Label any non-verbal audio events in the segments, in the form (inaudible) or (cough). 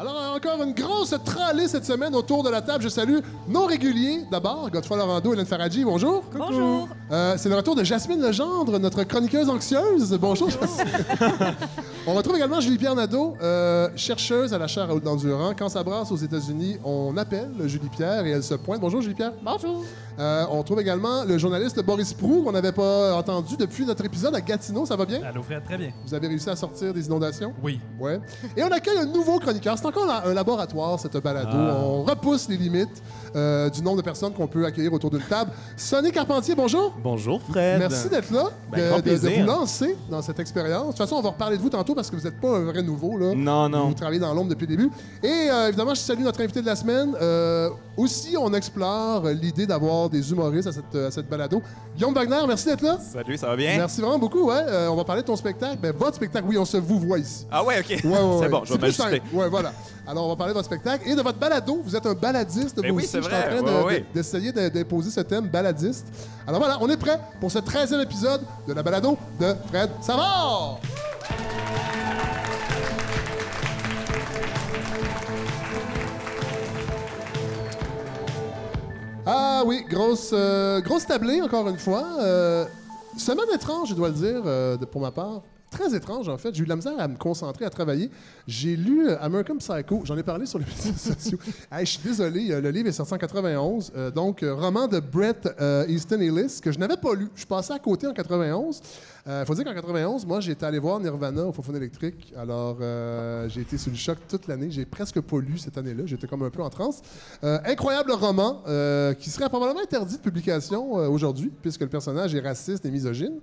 Alors, encore une grosse tralée cette semaine autour de la table. Je salue nos réguliers. D'abord, Godefroy Laurando, Hélène Faradji, bonjour. Bonjour. Euh, c'est le retour de Jasmine Legendre, notre chroniqueuse anxieuse. Bonjour, Jasmine. on retrouve également Julie-Pierre Nadeau, euh, chercheuse à la chaire Raoul d'Endurant. Quand ça brasse aux États-Unis, on appelle Julie-Pierre et elle se pointe. Bonjour, Julie-Pierre. Bonjour. Euh, on trouve également le journaliste Boris Prou, qu'on n'avait pas entendu depuis notre épisode à Gatineau. Ça va bien? Allô, Fred, très bien. Vous avez réussi à sortir des inondations? Oui. Ouais. Et on accueille un nouveau chroniqueur. C'est encore un laboratoire, cette balado. Ah. On repousse les limites euh, du nombre de personnes qu'on peut accueillir autour d'une table. Sonny Carpentier, bonjour. Bonjour Fred. Merci d'être là, Ben, de, vous lancer dans cette expérience. De toute façon, on va reparler de vous tantôt parce que vous n'êtes pas un vrai nouveau. Là. Non, non. Vous travaillez dans l'ombre depuis le début. Et euh, évidemment, je salue notre invité de la semaine. Euh, aussi, on explore l'idée d'avoir des humoristes à cette, à cette balado. Guillaume Wagner, merci d'être là. Salut, ça va bien? Merci vraiment beaucoup. Ouais. Euh, on va parler de ton spectacle. Ben, votre spectacle, oui, on se vous voit ici. Ah ouais, ok. Ouais, ouais, (laughs) c'est bon, je vais m'ajuster. Ouais, voilà. Alors, on va parler de votre spectacle et de votre balado. Vous êtes un baladiste, Ben vous oui, c'est Je suis en vrai. train Ouais, de- ouais. de- d'essayer de- d'imposer ce thème baladiste. Alors voilà, on est prêt pour ce 13e épisode de la balado de Fred Savard. Ah oui, grosse, euh, grosse tablée, encore une fois. Euh, semaine étrange, je dois le dire, euh, pour ma part. Très étrange, en fait. J'ai eu de la misère à me concentrer, à travailler. J'ai lu euh, American Psycho. J'en ai parlé sur les (laughs) médias sociaux. Je suis désolé, euh, le livre est sorti en 91. euh, donc, roman de Brett Easton Ellis, que je n'avais pas lu. Je suis passé à côté en 91. Il faut dire qu'en 91, moi, j'étais allé voir Nirvana au Fofone électrique. Alors, j'ai été sous le choc toute l'année. J'ai presque pas lu cette année-là. J'étais comme un peu en transe. Incroyable roman qui serait probablement interdit de publication aujourd'hui, puisque le personnage est raciste et misogyne.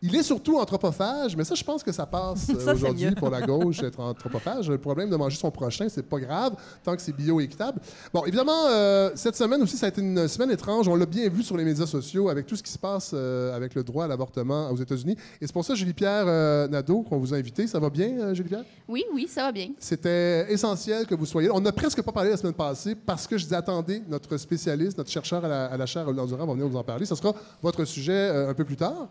Il est surtout anthropophage, mais ça, je pense que ça passe (laughs) euh, aujourd'hui pour la gauche, (laughs) être anthropophage. Le problème de manger son prochain, c'est pas grave, tant que c'est bio-équitable. Bon, évidemment, euh, cette semaine aussi, ça a été une semaine étrange. On l'a bien vu sur les médias sociaux avec tout ce qui se passe euh, avec le droit à l'avortement aux États-Unis. Et c'est pour ça, Julie-Pierre euh, Nadeau, qu'on vous a invité. Ça va bien, euh, Julie-Pierre? Oui, oui, ça va bien. C'était essentiel que vous soyez là. On n'a presque pas parlé la semaine passée parce que je disais attendez, notre spécialiste, notre chercheur à la, à la chaire Raoul Endurant va venir vous en parler. Ce sera votre sujet euh, un peu plus tard.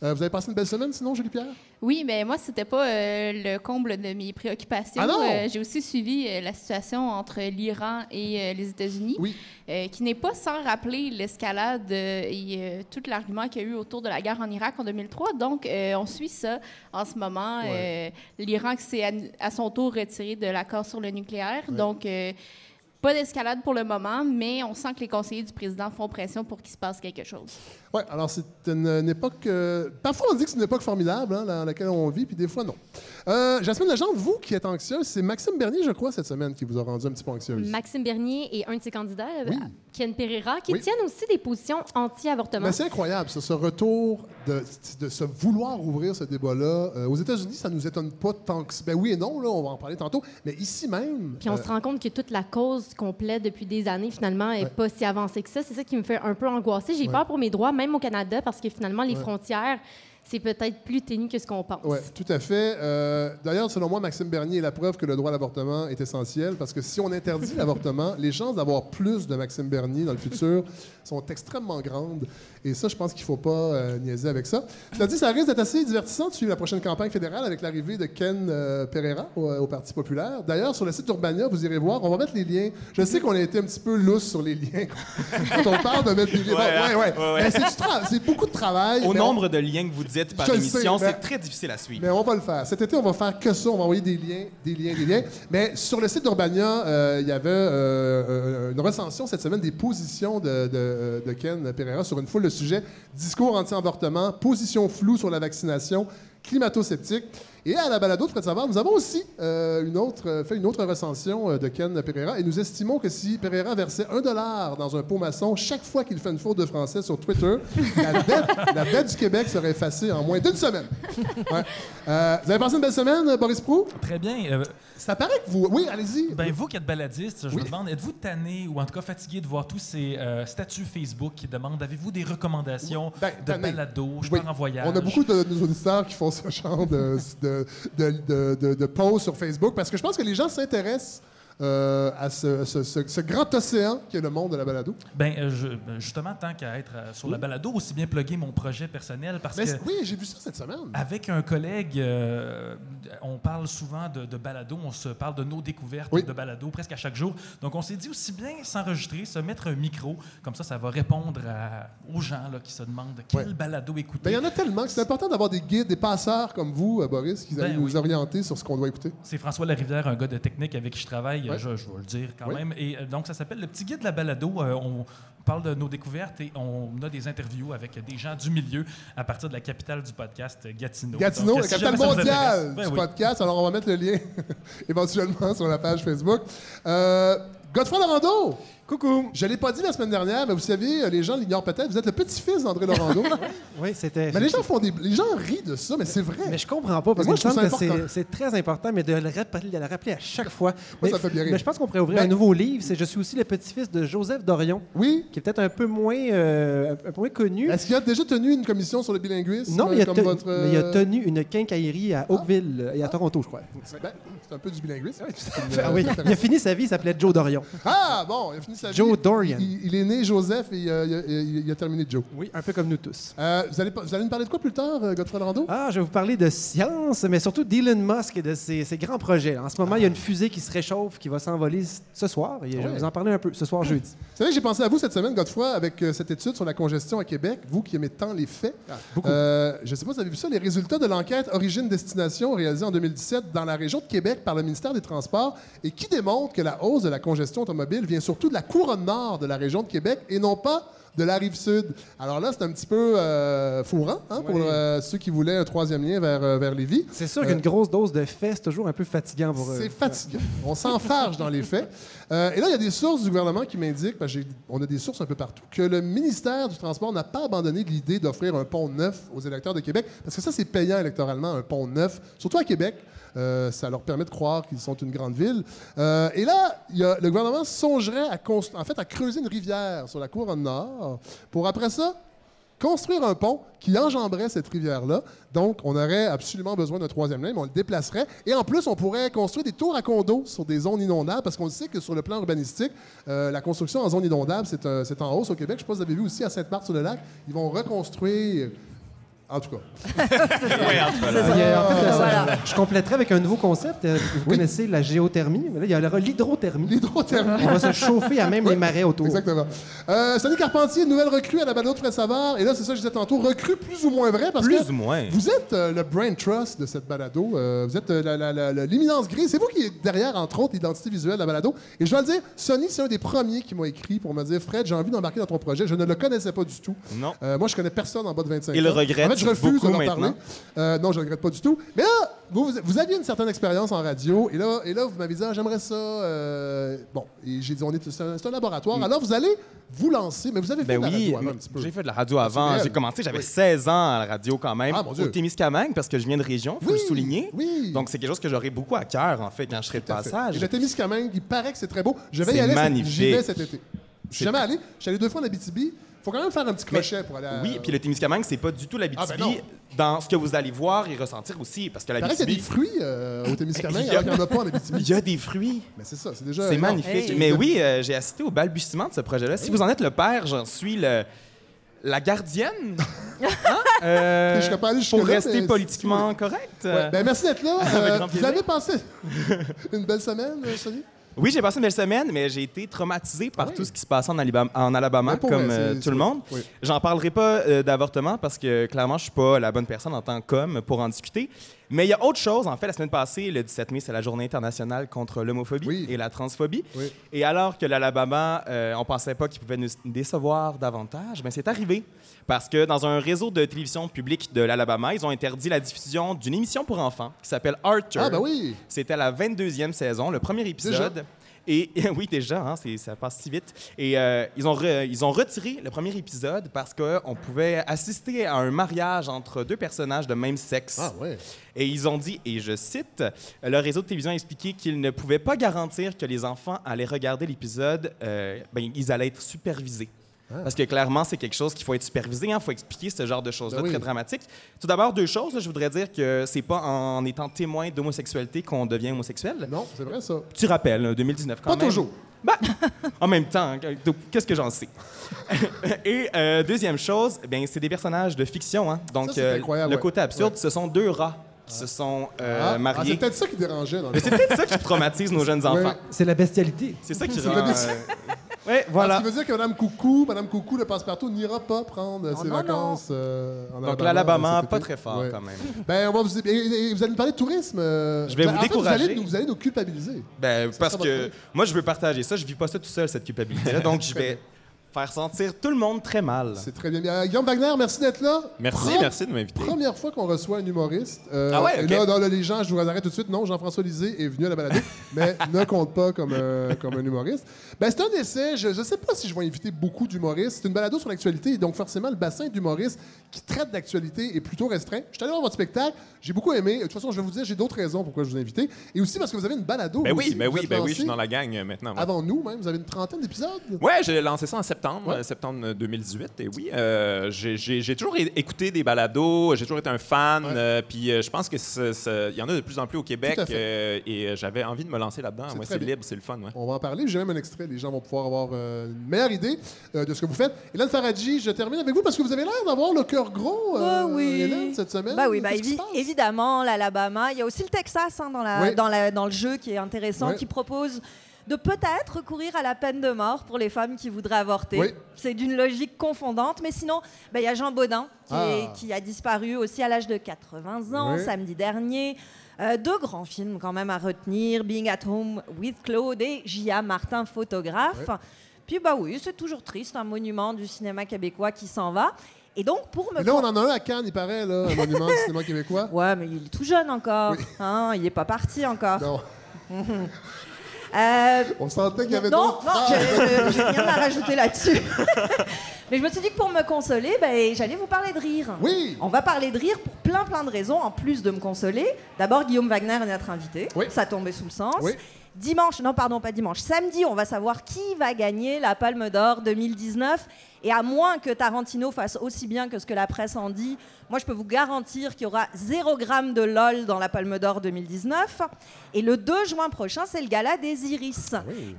Euh, vous avez passé une belle semaine, sinon, Julie-Pierre? Oui, mais moi, c'était pas euh, le comble de mes préoccupations. Ah non? Euh, J'ai aussi suivi la situation entre l'Iran et les États-Unis, Oui. qui n'est pas sans rappeler l'escalade et tout l'argument qu'il y a eu autour de la guerre en Irak en 2003. Donc, on suit ça en ce moment. Ouais. L'Iran qui s'est à, à son tour retiré de l'accord sur le nucléaire. Donc, pas d'escalade pour le moment, mais on sent que les conseillers du président font pression pour qu'il se passe quelque chose. Oui, alors c'est une, une époque. euh, parfois, on dit que c'est une époque formidable hein, dans laquelle on vit, puis des fois, non. Euh, Jasmine Legendre, vous qui êtes anxieuse, c'est Maxime Bernier, je crois, cette semaine, qui vous a rendu un petit peu anxieuse. Maxime Bernier et un de ses candidats, euh, Oui. Ken Pereira, qui Oui. tiennent aussi des positions anti-avortement. Mais c'est incroyable, ce retour de, de se vouloir ouvrir ce débat-là. Euh, aux États-Unis, ça nous étonne pas tant que. Ben oui et non, là, on va en parler tantôt. Mais ici même. Puis on euh, se rend compte que toute la cause qu'on plaide depuis des années, finalement, n'est Ouais. pas si avancée que ça. C'est ça qui me fait un peu angoisser. J'ai Ouais. peur pour mes droits, même au Canada, parce que finalement, les Ouais. frontières, c'est peut-être plus ténu que ce qu'on pense. Oui, tout à fait. Euh, D'ailleurs, selon moi, Maxime Bernier est la preuve que le droit à l'avortement est essentiel parce que si on interdit (laughs) l'avortement, les chances d'avoir plus de Maxime Bernier dans le futur sont extrêmement grandes. Et ça, je pense qu'il ne faut pas euh, niaiser avec ça. Cela dit, ça risque d'être assez divertissant de suivre la prochaine campagne fédérale avec l'arrivée de Ken euh, Pereira au, au Parti populaire. D'ailleurs, sur le site Urbania, vous irez voir, on va mettre les liens. Je sais qu'on a été un petit peu lousse sur les liens (laughs) quand on parle de mettre des liens. Ouais, hein? ouais, ouais. Ouais, ouais. Mais c'est du tra- c'est beaucoup de travail. Au on- nombre de liens que vous dites par émission, c'est très difficile à suivre. mais on va le faire. Cet été, on va faire que ça. On va envoyer des liens, des liens, des liens. Mais sur le site d'Urbania, euh, il y avait euh, euh, une recension cette semaine des positions de, de- de Ken Pereira sur une foule de sujets. Discours anti-avortement, position floue sur la vaccination, climato-sceptique. Et à la balado de Fred Savard, nous avons aussi euh, une autre, euh, fait une autre recension euh, de Ken Pereira et nous estimons que si Pereira versait un dollar dans un pot maçon chaque fois qu'il fait une faute de français sur Twitter, (laughs) la dette, la dette du Québec serait effacée en moins d'une semaine. Ouais. Euh, vous avez passé une belle semaine, Boris Prou? Très bien. Euh, Ça paraît que vous... Oui, allez-y. ben, vous qui êtes baladiste, je Oui. me demande, êtes-vous tanné ou en tout cas fatigué de voir tous ces euh, statuts Facebook qui demandent avez-vous des recommandations Ben, de tanné. balado Je Oui. pars en voyage? On a beaucoup de nos auditeurs qui font ce genre de, de, de, de- de- de posts sur Facebook parce que je pense que les gens s'intéressent euh, à ce, ce- ce- ce grand océan qui est le monde de la balado? Ben, euh, je- ben, justement, tant qu'à être euh, sur la balado, aussi bien plugger mon projet personnel parce Mais que. oui, j'ai vu ça cette semaine. Avec un collègue, euh, on parle souvent de, de balado, on se parle de nos découvertes Oui. de balado presque à chaque jour. Donc, on s'est dit aussi bien s'enregistrer, se mettre un micro, comme ça, ça va répondre à- aux gens là, qui se demandent quel Ouais. balado Ben, écouter. il y en a tellement que c'est important d'avoir des guides, des passeurs comme vous, Boris, qui Ben nous oui. orienter sur ce qu'on doit écouter. C'est François Larivière, un gars de technique avec qui je travaille, je, je vais le dire quand Oui. même. Et euh, donc, ça s'appelle Le Petit Guide de la balado. Euh, on parle de nos découvertes et on a des interviews avec des gens du milieu à partir de la capitale du podcast, euh, Gatineau. Gatineau, Donc, la capitale mondiale ben du oui. podcast. Alors, on va mettre le lien (laughs) éventuellement sur la page Facebook. Euh, Godefroy Laurando, Coucou! je ne l'ai pas dit la semaine dernière, mais vous savez, les gens l'ignorent peut-être, vous êtes le petit-fils d'André Laurando. (laughs) Oui, c'était. mais les gens font des... Les gens rient de ça, mais c'est vrai. Mais je comprends pas, parce Moi, que je me semble que important. c'est- c'est très important, mais de le rappeler, de le rappeler à chaque fois. mais, ça fait bien rire. mais je pense qu'on pourrait ouvrir Ben- un nouveau livre. C'est Je suis aussi le petit-fils de Joseph Dorion, Oui. qui est peut-être un peu moins, euh, un peu moins connu. Est-ce qu'il a déjà tenu une commission sur le bilinguisme? Non, mais il, a comme te- votre, mais il a euh, tenu une quincaillerie à Oakville euh, et à Toronto, je crois. ben, c'est un peu du bilinguisme. Ah oui, il a fini sa vie, il s'appelait Joe Dorion. Ah, bon, il a fini sa vie. Joe Dorian. Il, il est né Joseph et il a, il a- il a terminé Joe. Oui, un peu comme nous tous. Euh, vous, allez, pas- vous allez nous parler de quoi plus tard, euh, Godefroy Laurando? Ah, je vais vous parler de science, mais surtout d'Elon Musk et de ses, ses grands projets. En ce moment, il y a une fusée qui se réchauffe, qui va s'envoler ce soir. Et je vais vous en parler un peu ce soir jeudi. Vous savez, j'ai pensé à vous cette semaine, Godefroy, avec euh, cette étude sur la congestion à Québec, vous qui aimez tant les faits. beaucoup. Euh, je ne sais pas si vous avez vu ça, les résultats de l'enquête Origine-Destination réalisée en 2017 dans la région de Québec par le ministère des Transports et qui démontre que la hausse de la congestion automobile vient surtout de la couronne nord de la région de Québec et non pas de la rive sud. Alors là, c'est un petit peu euh, fourrant hein, pour euh, ceux qui voulaient un troisième lien vers, euh, vers Lévis. C'est sûr qu'une grosse dose de fait, c'est toujours un peu fatigant pour eux. C'est fatigant. On s'enfarge dans les faits. Euh, et là, il y a des sources du gouvernement qui m'indiquent, on a des sources un peu partout, que le ministère du Transport n'a pas abandonné l'idée d'offrir un pont neuf aux électeurs de Québec, parce que ça, c'est payant électoralement, un pont neuf, surtout à Québec. Euh, ça leur permet de croire qu'ils sont une grande ville. Euh, et là, le gouvernement songerait à, en fait, à creuser une rivière sur la couronne nord pour, après ça, construire un pont qui enjamberait cette rivière-là. Donc, on aurait absolument besoin d'un troisième lien, mais on le déplacerait. Et en plus, on pourrait construire des tours à condos sur des zones inondables, parce qu'on sait que sur le plan urbanistique, euh, la construction en zone inondable, c'est en hausse au Québec. Je pas si vous avez vu aussi à Sainte-Marthe-sur-le-Lac, ils vont reconstruire... En tout cas. (laughs) Oui, en tout cas. Il a- en fait, euh, Voilà. Je compléterai avec un nouveau concept. Euh, Vous Oui. connaissez la géothermie, mais là, il y aura l'hydrothermie. L'hydrothermie. On va se chauffer à même Oui, les marais autour. Exactement. Euh, Sonny Carpentier, nouvelle recrue à la balade de Fred Savard. Et là, c'est ça que je disais tantôt, recrue plus ou moins vrai, parce Plus que ou moins. vous êtes euh, le brain trust de cette balado. Euh, vous êtes euh, l'imminence grise. C'est vous qui êtes derrière, entre autres, l'identité visuelle de la balado. Et je dois le dire, Sonny, c'est un des premiers qui m'a écrit pour me dire Fred, j'ai envie d'embarquer dans ton projet. Je ne le connaissais pas du tout. Non. Euh, moi, je connais personne en bas de 25 Il ans. le regrette En fait, je refuse beaucoup de leur parler. Euh, non, je ne regrette pas du tout. Mais là, vous, vous- aviez une certaine expérience en radio. Et là, et là vous m'avez dit, ah, j'aimerais ça. euh, bon, et j'ai dit, on est, c'est un, laboratoire. Alors, vous allez vous lancer. Mais vous avez fait Mm. Ben de la oui, radio avant un petit peu. j'ai fait de la radio avant. J'ai commencé, j'avais Oui. 16 ans à la radio quand même, Ah, mon Dieu. au Témiscamingue, parce que je viens de région, faut Oui, le souligner. oui. Donc, c'est quelque chose que j'aurais beaucoup à cœur, en fait, quand je serai de passage. Et le Témiscamingue, il paraît que c'est très beau. Je vais y aller. cet- magnifique. J'y vais cet été. Je suis jamais allé. Je suis allé deux fois en Abitibi. Faut quand même faire un petit Mais- crochet pour aller à... Oui, puis le Témiscamingue, c'est pas du tout l'Abitibi. Ah, ben non. dans ce que vous allez voir et ressentir aussi, parce que Il paraît qu'il y a des fruits euh, au Témiscamingue, Il y a- alors qu'il n'y en a pas en Abitibi. il y a des fruits. Mais c'est ça, c'est déjà... C'est magnifique. Hey. Mais oui, euh, j'ai assisté au balbutiement de ce projet-là. Si vous en êtes le père, j'en suis le, la gardienne. (laughs) Hein? Euh, Je pas allé pour rester mais- politiquement correct. Ouais, ben merci d'être là. (laughs) Euh, vous avez passé (laughs) une belle semaine, euh, Sonny? Oui, j'ai passé une belle semaine, mais j'ai été traumatisé par oui. tout ce qui se passait en, Alabama, en comme euh, tout le monde. oui. J'en parlerai pas euh, d'avortement parce que clairement, je suis pas la bonne personne en tant qu'homme pour en discuter. Mais il y a autre chose. En fait, la semaine passée, le 17 mai, c'est la journée internationale contre l'homophobie Oui. et la transphobie. Oui. Et alors que l'Alabama, euh, on pensait pas qu'il pouvait nous décevoir davantage, ben c'est arrivé. Parce que dans un réseau de télévision publique de l'Alabama, ils ont interdit la diffusion d'une émission pour enfants qui s'appelle Arthur. Ah, ben oui. C'était la 22e saison, le premier épisode. Et (laughs) oui, déjà, hein, ça passe si vite. Et euh, ils, ont re- ils ont retiré le premier épisode parce qu'on pouvait assister à un mariage entre deux personnages de même sexe. Ah, ouais. Et ils ont dit, et je cite, le réseau de télévision a expliqué qu'ils ne pouvaient pas garantir que les enfants allaient regarder l'épisode, euh, ben, ils allaient être supervisés. Parce que clairement, c'est quelque chose qu'il faut être supervisé, il faut expliquer ce genre de choses-là Ben oui. très dramatiques. Tout d'abord, deux choses. là, je voudrais dire que c'est pas en étant témoin d'homosexualité qu'on devient homosexuel. Non, c'est vrai ça. Petit rappel, hein, 2019 quand Pas même? toujours. Bah, (laughs) en même temps, hein, qu'est-ce que j'en sais? (laughs) Et euh, deuxième chose, ben, c'est des personnages de fiction. Hein? Donc, Ça, euh, incroyable, le ouais. côté absurde, Ouais. ce sont deux rats qui se sont euh, Ah, ah, mariés. c'est peut-être ça qui dérangeait dans le c'est peut-être ça qui traumatise nos jeunes (laughs) enfants. C'est la bestialité. C'est ça qui C'est rend... Ouais, Voilà. Ce qui veut dire que Mme Coucou, Mme Coucou, le passe-partout, n'ira pas prendre Non, ses non, vacances euh, en Donc Alabama, l'Alabama, pas très fort Ouais. quand même. (laughs) Ben, on va vous, et- vous allez nous parler de tourisme. euh, Je vais vous en fait, décourager. allez, nous- vous allez nous culpabiliser. Ben, parce que moi, je veux partager ça. Je vis pas ça tout seul, cette culpabilité-là. (laughs) Donc, je vais faire sentir tout le monde très mal. C'est très bien. Euh, Guillaume Wagner, merci d'être là. Merci, Pre- merci de m'inviter. Première fois qu'on reçoit un humoriste. Euh, Ah ouais, et ok. là, dans le- les gens, je vous arrête tout de suite. Non, Jean-François Lisée est venu à la balade, (laughs) mais ne compte pas comme, euh, comme un humoriste. Ben, c'est un essai. Je ne sais pas si je vais inviter beaucoup d'humoristes. C'est une balado sur l'actualité, donc forcément, le bassin d'humoristes qui traite d'actualité est plutôt restreint. Je suis allé voir votre spectacle. J'ai beaucoup aimé. De toute façon, je vais vous dire, j'ai d'autres raisons pourquoi je vous ai invité. Et aussi parce que vous avez une balado. Ben oui, aussi. ben oui, ben oui, je suis dans la gang maintenant. ouais. Avant nous, même. Vous avez une trentaine d'épisodes? Ouais, j'ai lancé ça en septembre, Ouais. euh, septembre 2018. Et oui, euh, j'ai- j'ai j'ai toujours écouté des balados, j'ai toujours été un fan. Ouais. euh, puis euh, je pense que c'est- c'est- il y en a de plus en plus au Québec. Euh, et euh, j'avais envie de me lancer là-dedans. C'est Ouais, libre, c'est le fun. Ouais. On va en parler. J'ai même un extrait. Les gens vont pouvoir avoir euh, une meilleure idée euh, de ce que vous faites. Hélène Faradji, je termine avec vous parce que vous avez l'air d'avoir le cœur gros, euh, Ah oui. Hélène, cette semaine. Bah oui, bah évidemment, l'Alabama. Il y a aussi le Texas hein, dans, la, Oui. dans, la- dans le jeu qui est intéressant, Oui. qui propose de peut-être recourir à la peine de mort pour les femmes qui voudraient avorter. Oui. C'est d'une logique confondante. Mais sinon, bah, il y a Jean Baudin qui, est- Ah. qui a disparu aussi à l'âge de 80 ans, Oui. samedi dernier. Euh, deux grands films quand même à retenir, Being at Home with Claude et J.A. Martin, photographe. Puis bah oui, c'est toujours triste, un monument du cinéma québécois qui s'en va. Et donc pour me Mais là, on en a un à Cannes, il paraît, là, un monument du cinéma québécois. Ouais, mais il est tout jeune encore. Oui. Hein, il n'est pas parti encore. Non, (laughs) Euh, on sentait qu'il y avait non, d'autres non, je- j'ai rien à rajouter là-dessus. (laughs) mais je me suis dit que pour me consoler, ben, j'allais vous parler de rire. Oui. On va parler de rire pour plein plein de raisons, en plus de me consoler. D'abord, Guillaume Wagner est notre invité. Oui. Ça tombait sous le sens. Oui. Dimanche, non pardon, pas dimanche, samedi, on va savoir qui va gagner la Palme d'Or 2019. Et à moins que Tarantino fasse aussi bien que ce que la presse en dit, moi je peux vous garantir qu'il y aura 0 gramme de LOL dans la Palme d'Or 2019. Et le 2 juin prochain, c'est le gala des Iris.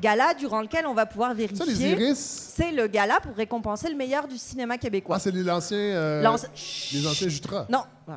Gala durant lequel on va pouvoir vérifier. Ça, les iris. C'est le gala pour récompenser le meilleur du cinéma québécois. Ah, c'est les anciens. euh, L'anci- les anciens Jutras. Non, Oui.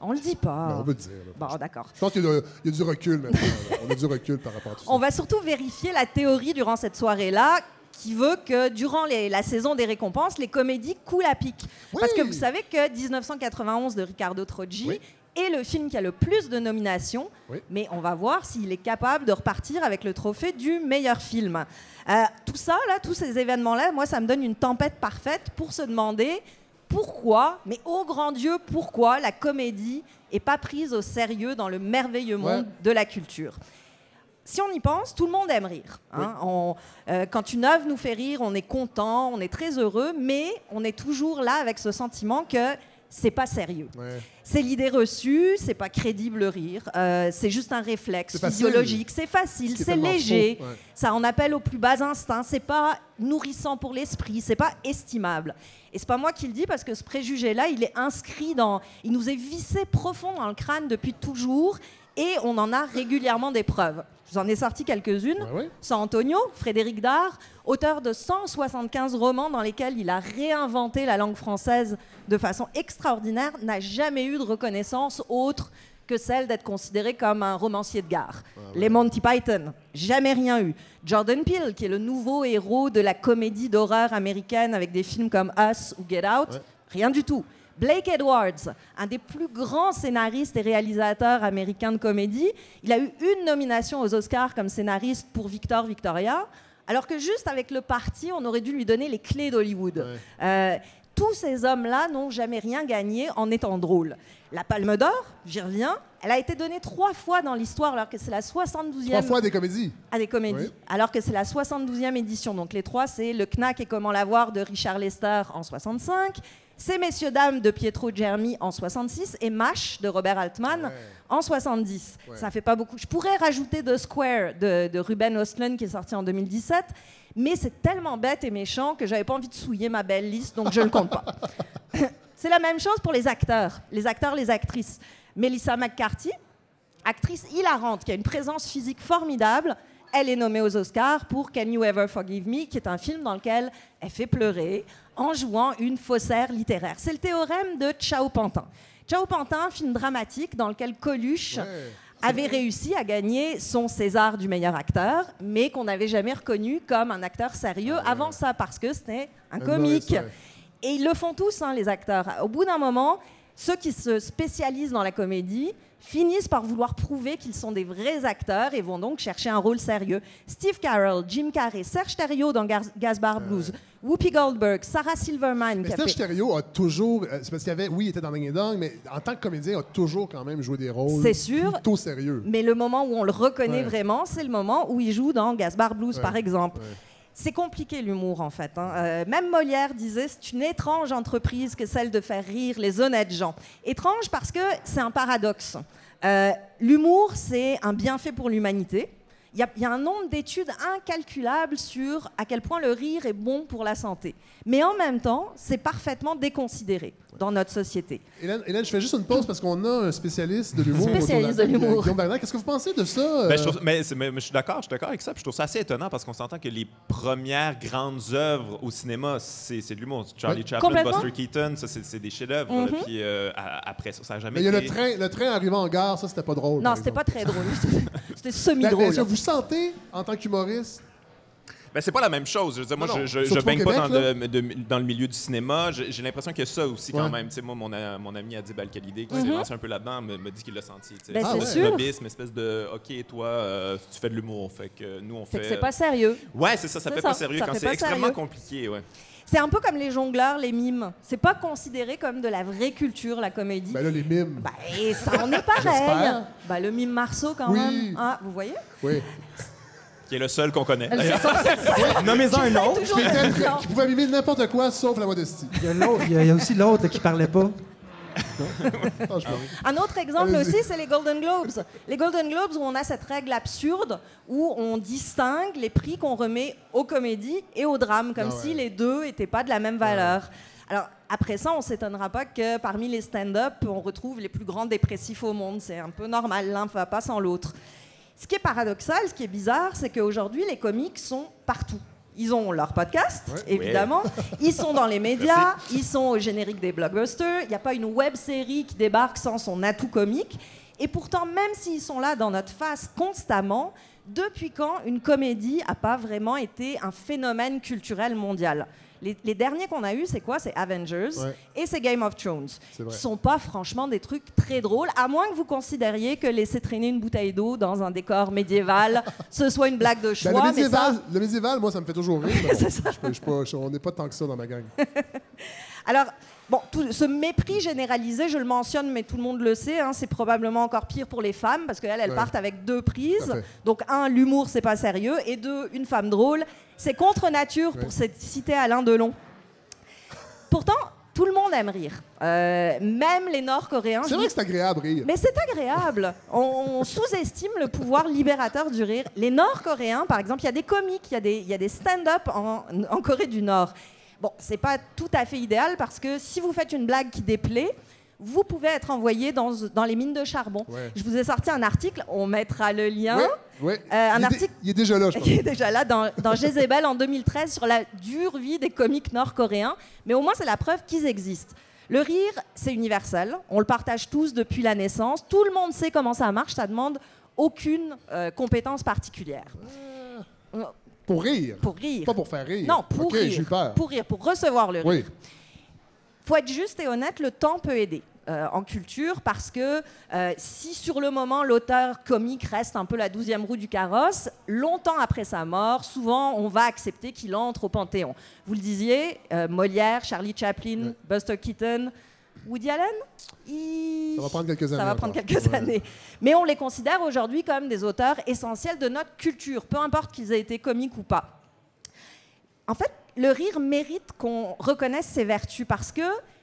On le dit pas. Ben, on veut le dire. là. Bon, d'accord. Je pense qu'il y, a y du recul maintenant. On a du recul par rapport à tout ça. On va surtout vérifier la théorie durant cette soirée-là qui veut que durant les- la saison des récompenses, les comédies coulent à pic. Oui. Parce que vous savez que 1991 de Ricardo Troggi Oui. est le film qui a le plus de nominations, Oui. mais on va voir s'il est capable de repartir avec le trophée du meilleur film. Euh, tout ça, là, tous ces événements-là, moi, ça me donne une tempête parfaite pour se demander pourquoi, mais ô grand Dieu, pourquoi la comédie est pas prise au sérieux dans le merveilleux monde Ouais. de la culture? Si on y pense, tout le monde aime rire. hein. On- euh, quand une œuvre nous fait rire, on est content, on est très heureux, mais on est toujours là avec ce sentiment que c'est pas sérieux. Ouais. C'est l'idée reçue, c'est pas crédible le rire, euh, c'est juste un réflexe physiologique, c'est Ce facile, c'est léger, ouais. ça en appelle au plus bas instinct, c'est pas nourrissant pour l'esprit, c'est pas estimable. Et c'est pas moi qui le dis parce que ce préjugé-là, il est inscrit dans, il nous est vissé profond dans le crâne depuis toujours et on en a régulièrement des preuves. Je vous en ai sorti quelques-unes. Oui. San Antonio, Frédéric Dard, auteur de 175 romans dans lesquels il a réinventé la langue française de façon extraordinaire, n'a jamais eu de reconnaissance autre que celle d'être considéré comme un romancier de gare. Les Monty Python, jamais rien eu. Jordan Peele, qui est le nouveau héros de la comédie d'horreur américaine avec des films comme Us ou Get Out, Ouais. rien du tout. Blake Edwards, un des plus grands scénaristes et réalisateurs américains de comédie, il a eu une nomination aux Oscars comme scénariste pour Victor Victoria, alors que juste avec le parti, on aurait dû lui donner les clés d'Hollywood. Ouais. Euh, tous ces hommes-là n'ont jamais rien gagné en étant drôles. La Palme d'Or, j'y reviens, elle a été donnée trois fois dans l'histoire, alors que c'est la 72e Trois fois des comédies. à des comédies, Oui. alors que c'est la 72e édition. Donc les trois, c'est Le Knack et Comment l'avoir de Richard Lester en 65, C'est Messieurs Dames de Pietro Germi en 66 et MASH de Robert Altman Ouais. en 70. Ouais. Ça fait pas beaucoup. Je pourrais rajouter The Square de, de Ruben Östlund qui est sorti en 2017, mais c'est tellement bête et méchant que j'avais pas envie de souiller ma belle liste, donc je le compte pas. (laughs) c'est la même chose pour les acteurs, les acteurs, les actrices. Melissa McCarthy, actrice hilarante qui a une présence physique formidable. Elle est nommée aux Oscars pour Can You Ever Forgive Me, qui est un film dans lequel elle fait pleurer en jouant une faussaire littéraire. C'est le théorème de Chao Pantin. Chao Pantin, film dramatique dans lequel Coluche Ouais. avait réussi à gagner son César du meilleur acteur, mais qu'on n'avait jamais reconnu comme un acteur sérieux avant ça, parce que c'était un Un comique. ouais. Et ils le font tous, hein, les acteurs. Au bout d'un moment, ceux qui se spécialisent dans la comédie finissent par vouloir prouver qu'ils sont des vrais acteurs et vont donc chercher un rôle sérieux. Steve Carell, Jim Carrey, Serge Thériault dans Gar- Gasbar Blues, Whoopi Goldberg, Sarah Silverman. Mais Serge Thériaut a toujours. euh, C'est parce qu'il avait. Oui, il était dans Ding Dong, mais en tant que comédien, il a toujours quand même joué des rôles. C'est sûr. Plutôt sérieux. Mais le moment où on le reconnaît Ouais. vraiment, c'est le moment où il joue dans Gasbar Blues, Ouais, par exemple. ouais. C'est compliqué l'humour en fait. hein. Euh, même Molière disait c'est une étrange entreprise que celle de faire rire les honnêtes gens. Étrange parce que c'est un paradoxe. Euh, l'humour c'est un bienfait pour l'humanité. Il y, y a un nombre d'études incalculables sur à quel point le rire est bon pour la santé. Mais en même temps, c'est parfaitement déconsidéré dans notre société. Hélène, Hélène, je fais juste une pause parce qu'on a un spécialiste de l'humour. Spécialiste de l'humour. Qu'est-ce que vous pensez de ça? euh, Ben, je trouve- mais, c'est- mais- mais je suis d'accord, je suis d'accord avec ça. Puis je trouve ça assez étonnant parce qu'on s'entend que les premières grandes œuvres au cinéma, c'est de l'humour. Charlie Ouais. Chaplin. Buster Keaton, ça c'est des chefs-d'œuvre. Mhm. Puis euh, après ça, ça n'a jamais mais il y a le train, le train arrivant en gare, ça, c'était pas drôle. Non, c'était pas très drôle. (laughs) C'était Ben, semi-drôle. Est-ce que vous sentez, en tant qu'humoriste, Ben, c'est pas la même chose. Je veux dire, moi, Non, je, baigne pas dans, de- le milieu du cinéma. J'ai l'impression qu'il y a ça aussi quand Ouais. même. Moi, mon, ami Adib Al-Khalidé, qui s'est lancé un peu là-dedans, me, me dit qu'il l'a senti. Ben, c'est sûr. de snobisme, espèce de OK, toi, euh, tu fais de l'humour. Fait que nous, on C'est fait. que c'est pas sérieux. Ouais, c'est ça. Ça C'est fait ça, pas sérieux ça quand fait c'est extrêmement sérieux. compliqué. Ouais. C'est un peu comme les jongleurs, les mimes. C'est pas considéré comme de la vraie culture, la comédie. ben là, les mimes. Et ça en est pareil. Bah, le mime Marceau, quand Oui. même. Ah, vous voyez? Oui. Qui est le seul qu'on connaît. Nommez-en un autre. Qui, était- pouvait mimer n'importe quoi sauf la modestie. Il y a, l'autre- il y a- il y a aussi l'autre là, qui parlait pas. Franchement. Un autre exemple Allez-y. aussi, c'est les Golden Globes. Les Golden Globes, où on a cette règle absurde où on distingue les prix qu'on remet aux comédies et aux drames, comme Ah ouais. si les deux n'étaient pas de la même valeur. Alors, après ça, on ne s'étonnera pas que parmi les stand-up, on retrouve les plus grands dépressifs au monde. C'est un peu normal, l'un ne va pas sans l'autre. Ce qui est paradoxal, ce qui est bizarre, c'est qu'aujourd'hui, les comiques sont partout. Ils ont leur podcast, Ouais. évidemment. Ils sont dans les (laughs) médias. Ils sont au générique des blockbusters. Il n'y a pas une web série qui débarque sans son atout comique. Et pourtant, même s'ils sont là dans notre face constamment, depuis quand une comédie n'a pas vraiment été un phénomène culturel mondial? Les, les derniers qu'on a eus, c'est quoi? C'est Avengers Ouais. et c'est Game of Thrones. Qui sont pas franchement des trucs très drôles, à moins que vous considériez que laisser traîner une bouteille d'eau dans un décor médiéval, (laughs) ce soit une blague de Ben, choix. le, mais médiéval, ça- le médiéval, moi, ça me fait toujours rire. (laughs) mais bon, je peux- je suis pas- je- on n'est pas tant que ça dans ma gang. (laughs) Alors, bon, tout ce mépris généralisé, je le mentionne, mais tout le monde le sait, hein, c'est probablement encore pire pour les femmes, parce qu'elles, elles Ouais. partent avec deux prises. Donc, un, l'humour, c'est pas sérieux, et deux, une femme drôle. C'est contre nature, Ouais. pour cette- citer Alain Delon. Pourtant, tout le monde aime rire. Euh, même les Nord-Coréens. C'est vrai que c'est agréable rire. Mais c'est agréable. On, on sous-estime le pouvoir libérateur du rire. Les Nord-Coréens, par exemple, il y a des comiques, il y a des, il y a des stand-up en, en Corée du Nord. Bon, c'est pas tout à fait idéal parce que si vous faites une blague qui déplaît, vous pouvez être envoyé dans, dans les mines de charbon. Ouais. Je vous ai sorti un article, on mettra le lien. Oui. Euh, un il, article- il est déjà là, je (laughs) pense. qui est déjà là dans, dans Jezebel en 2013 sur la dure vie des comiques nord-coréens. Mais au moins, c'est la preuve qu'ils existent. Le rire, c'est universel. On le partage tous depuis la naissance. Tout le monde sait comment ça marche. Ça demande aucune euh, compétence particulière. Pour rire. Pour rire. Pas pour faire rire. Non, pour rire. peur. Pour rire, pour recevoir le rire. Oui. faut être juste et honnête, le temps peut aider. euh, en culture parce que euh, si sur le moment l'auteur comique reste un peu la douzième roue du carrosse, longtemps après sa mort, souvent on va accepter qu'il entre au panthéon. Vous le disiez, euh, Molière, Charlie Chaplin, Ouais. Buster Keaton, Woody Allen il- Ça va prendre quelques années. ça va prendre quelques Ouais. années. Mais on les considère aujourd'hui comme des auteurs essentiels de notre culture, peu importe qu'ils aient été comiques ou pas. En fait, le rire mérite qu'on reconnaisse ses vertus parce que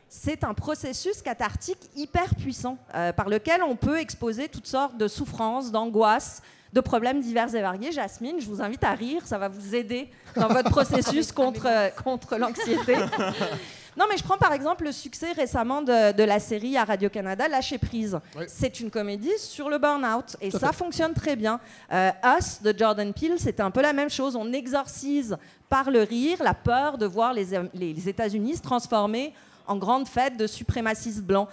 c'est un processus cathartique hyper puissant euh, par lequel on peut exposer toutes sortes de souffrances, d'angoisses, de problèmes divers et variés. Jasmine, je vous invite à rire, ça va vous aider dans votre (laughs) processus contre, contre l'anxiété. (laughs) Non, mais je prends par exemple le succès récemment de, de la série à Radio-Canada, Lâcher prise. Oui. C'est une comédie sur le burn-out et Tout ça fait. fonctionne très bien. Euh, Us de Jordan Peele, c'était un peu la même chose. On exorcise par le rire la peur de voir les, les- les États-Unis se transformer en grande fête de suprémacistes blancs.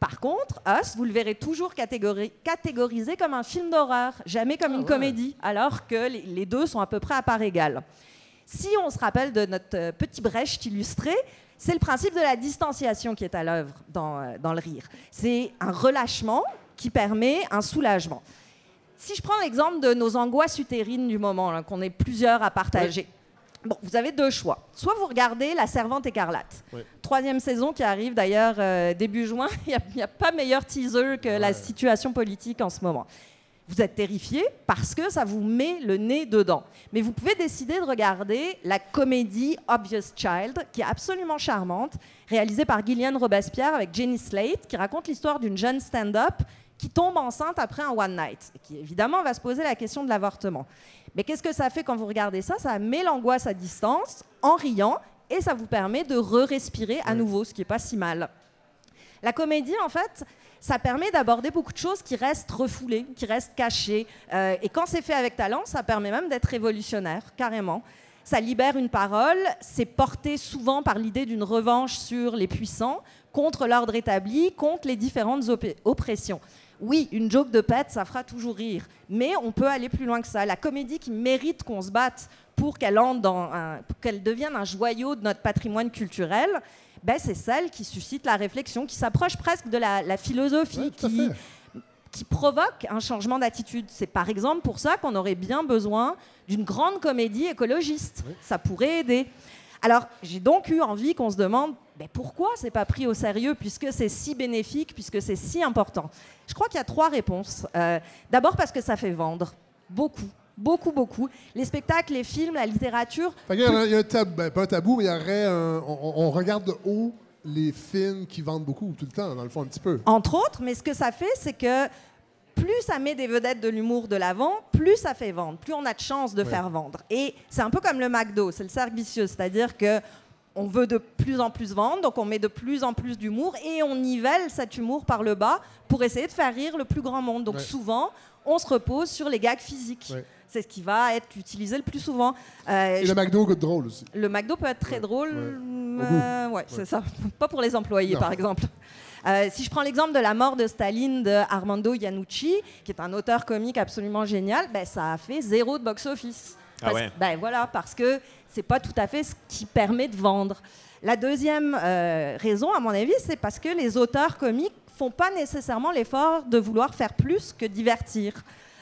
Par contre, Us, vous le verrez toujours catégori- catégorisé comme un film d'horreur, jamais comme une ouais. comédie, alors que les, les deux sont à peu près à part égale. Si on se rappelle de notre euh, petit Brecht illustré, c'est le principe de la distanciation qui est à l'œuvre dans, euh, dans le rire. C'est un relâchement qui permet un soulagement. Si je prends l'exemple de nos angoisses utérines du moment, là, qu'on est plusieurs à partager, bon, vous avez deux choix. Soit vous regardez La Servante écarlate, Oui. troisième saison qui arrive d'ailleurs euh, début juin. (laughs) Il n'y a, pas meilleur teaser que la situation politique en ce moment. Vous êtes terrifié parce que ça vous met le nez dedans. Mais vous pouvez décider de regarder la comédie Obvious Child, qui est absolument charmante, réalisée par Gillian Robespierre avec Jenny Slate, qui raconte l'histoire d'une jeune stand-up qui tombe enceinte après un one night, et qui évidemment va se poser la question de l'avortement. Mais qu'est-ce que ça fait quand vous regardez ça? Ça met l'angoisse à distance en riant et ça vous permet de re-respirer à nouveau, ce qui n'est pas si mal. La comédie, en fait, ça permet d'aborder beaucoup de choses qui restent refoulées, qui restent cachées. Euh, et quand c'est fait avec talent, ça permet même d'être révolutionnaire, carrément. Ça libère une parole, c'est porté souvent par l'idée d'une revanche sur les puissants, contre l'ordre établi, contre les différentes oppressions. Oui, une joke de pète, ça fera toujours rire, mais on peut aller plus loin que ça. La comédie qui mérite qu'on se batte pour qu'elle qu'elle devienne un joyau de notre patrimoine culturel, ben, c'est celle qui suscite la réflexion, qui s'approche presque de la, la philosophie, Ouais, qui provoque un changement d'attitude. C'est par exemple pour ça qu'on aurait bien besoin d'une grande comédie écologiste. Ça pourrait aider. Alors, j'ai donc eu envie qu'on se demande ben, pourquoi c'est pas pris au sérieux puisque c'est si bénéfique, puisque c'est si important? Je crois qu'il y a trois réponses. Euh, D'abord parce que ça fait vendre beaucoup. Beaucoup, beaucoup. Les spectacles, les films, la littérature, y a il y a un tabou, ben, pas un tabou, mais il y aurait un- on, on regarde de haut les films qui vendent beaucoup tout le temps, dans le fond, un petit peu. entre autres, mais ce que ça fait, c'est que plus ça met des vedettes de l'humour de l'avant, plus ça fait vendre, plus on a de chances de Ouais. faire vendre. Et c'est un peu comme le McDo, c'est le cercle vicieux, c'est-à-dire que on veut de plus en plus vendre, donc on met de plus en plus d'humour et on nivelle cet humour par le bas pour essayer de faire rire le plus grand monde. Donc Ouais. souvent, on se repose sur les gags physiques. Ouais. C'est ce qui va être utilisé le plus souvent. Euh, Et le McDo goûte drôle aussi. le McDo peut être très Ouais, drôle. ouais. euh, ouais, c'est ça. (laughs) Pas pour les employés, Non. par exemple. Euh, si je prends l'exemple de la mort de Staline de Armando Iannucci, qui est un auteur comique absolument génial, ben, ça a fait zéro de box-office. Ah Parce- ouais. ben, voilà, parce que c'est pas tout à fait ce qui permet de vendre. La deuxième euh, raison, à mon avis, c'est parce que les auteurs comiques font pas nécessairement l'effort de vouloir faire plus que divertir.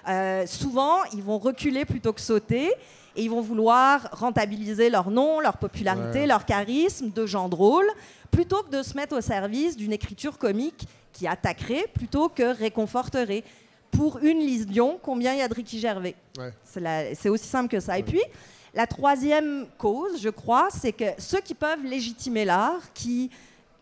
Euh, souvent, ils vont reculer plutôt que sauter et ils vont vouloir rentabiliser leur nom, leur popularité, Ouais. leur charisme de gens drôles, plutôt que de se mettre au service d'une écriture comique qui attaquerait plutôt que réconforterait. Pour une Lise Dion, combien il y a de Ricky Gervais? Ouais. C'est la- C'est aussi simple que ça. Et puis, la troisième cause, je crois, c'est que ceux qui peuvent légitimer l'art, qui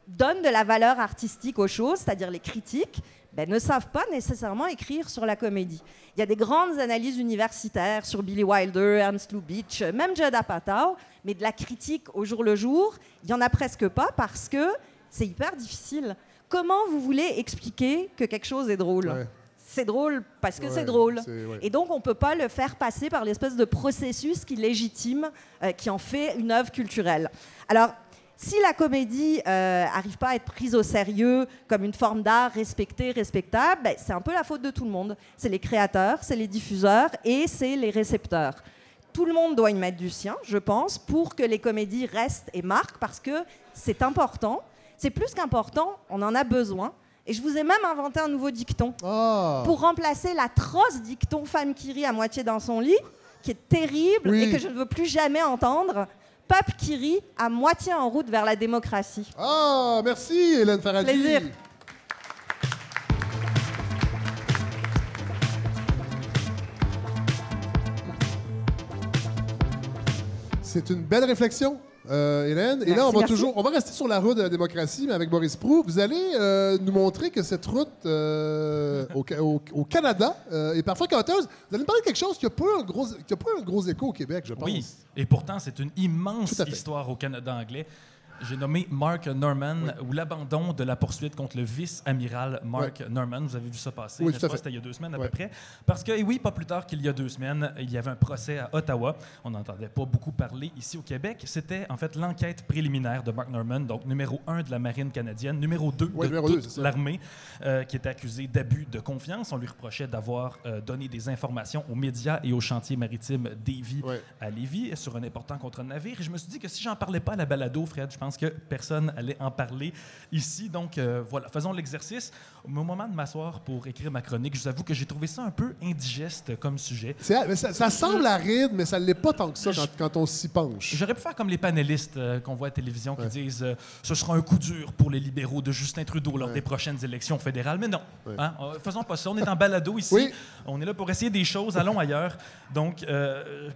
donnent de la valeur artistique aux choses, c'est-à-dire les critiques, ben, ne savent pas nécessairement écrire sur la comédie. Il y a des grandes analyses universitaires sur Billy Wilder, Ernst Lubitsch, même Judd Apatow, mais de la critique au jour le jour, il n'y en a presque pas parce que c'est hyper difficile. Comment vous voulez expliquer que quelque chose est drôle Ouais. C'est drôle parce que Ouais, c'est drôle. ouais. Et donc, on ne peut pas le faire passer par l'espèce de processus qui légitime, euh, qui en fait une œuvre culturelle. Alors, si la comédie n'arrive pas à être prise au sérieux comme une forme d'art respectée, respectable, ben, c'est un peu la faute de tout le monde. C'est les créateurs, c'est les diffuseurs et c'est les récepteurs. Tout le monde doit y mettre du sien, je pense, pour que les comédies restent et marquent, parce que c'est important. C'est plus qu'important, on en a besoin. Et je vous ai même inventé un nouveau dicton Ah! pour remplacer l'atroce dicton femme qui rit à moitié dans son lit, qui est terrible Oui. et que je ne veux plus jamais entendre. Peuple qui rit à moitié en route vers la démocratie. Ah, merci, Hélène Faradji. Plaisir. C'est une belle réflexion. Euh, Hélène. Et là, on va merci. toujours, on va rester sur la route de la démocratie, mais avec Boris Prou. Vous allez euh, nous montrer que cette route euh, au, au- au Canada euh, est parfois coûteuse. Vous allez nous parler de quelque chose qui n'a pas, un gros- qui a pas un gros écho au Québec, je pense. Oui, et pourtant, c'est une immense histoire au Canada anglais. J'ai nommé Mark Norman ou l'abandon de la poursuite contre le vice-amiral Mark Norman. Vous avez vu ça passer, Oui, pas? fait. C'était il y a deux semaines à peu près. Parce que, et oui, pas plus tard qu'il y a deux semaines, il y avait un procès à Ottawa. On n'entendait pas beaucoup parler ici au Québec. C'était en fait l'enquête préliminaire de Mark Norman, donc numéro un de la marine canadienne, numéro deux Ouais, de l'armée, euh, qui était accusé d'abus de confiance. On lui reprochait d'avoir euh, donné des informations aux médias et aux chantiers maritimes Davy à Lévis sur un important contre-navire. Et je me suis dit que si j'en parlais pas à la balado, Fred, je pense que personne allait en parler ici. Donc euh, voilà, faisons l'exercice. Au moment de m'asseoir pour écrire ma chronique, je vous avoue que j'ai trouvé ça un peu indigeste comme sujet. Mais ça, ça semble aride, mais ça ne l'est pas tant que ça quand, quand on s'y penche. J'aurais pu faire comme les panélistes euh, qu'on voit à la télévision qui Ouais. disent euh, ce sera un coup dur pour les libéraux de Justin Trudeau lors Ouais. des prochaines élections fédérales. Mais non, Ouais. hein, euh, faisons pas ça. On est en balado ici. Oui. On est là pour essayer des choses. Allons ailleurs. Donc,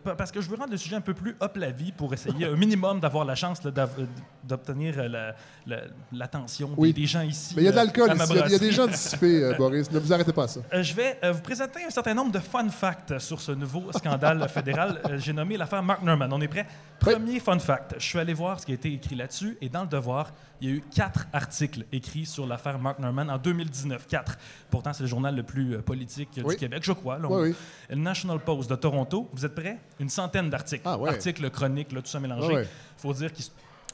pa- parce que je veux rendre le sujet un peu plus hop la vie pour essayer un minimum d'avoir la chance là, d'obtenir euh, la- la- l'attention des- Oui. des, gens ici. Mais il y a de euh, l'alcool ici. Il y a- il y a des gens dissipés, euh, Boris. Ne vous arrêtez pas à ça. Je vais vous présenter un certain nombre de fun facts sur ce nouveau scandale (laughs) fédéral. J'ai nommé l'affaire Mark Norman. On est prêt? Oui. Premier fun fact. Je suis allé voir ce qui a été écrit là-dessus et dans le devoir, il y a eu quatre articles écrits sur l'affaire Mark Norman en 2019. Quatre. Pourtant, c'est le journal le plus politique Oui. du Québec, je crois. Là, Oui. Le National Post de Toronto. Vous êtes prêts? Une centaine d'articles. Ah, ouais. Articles, chroniques, là, tout ça mélangé. Ah, Il ouais. faut dire qu'ils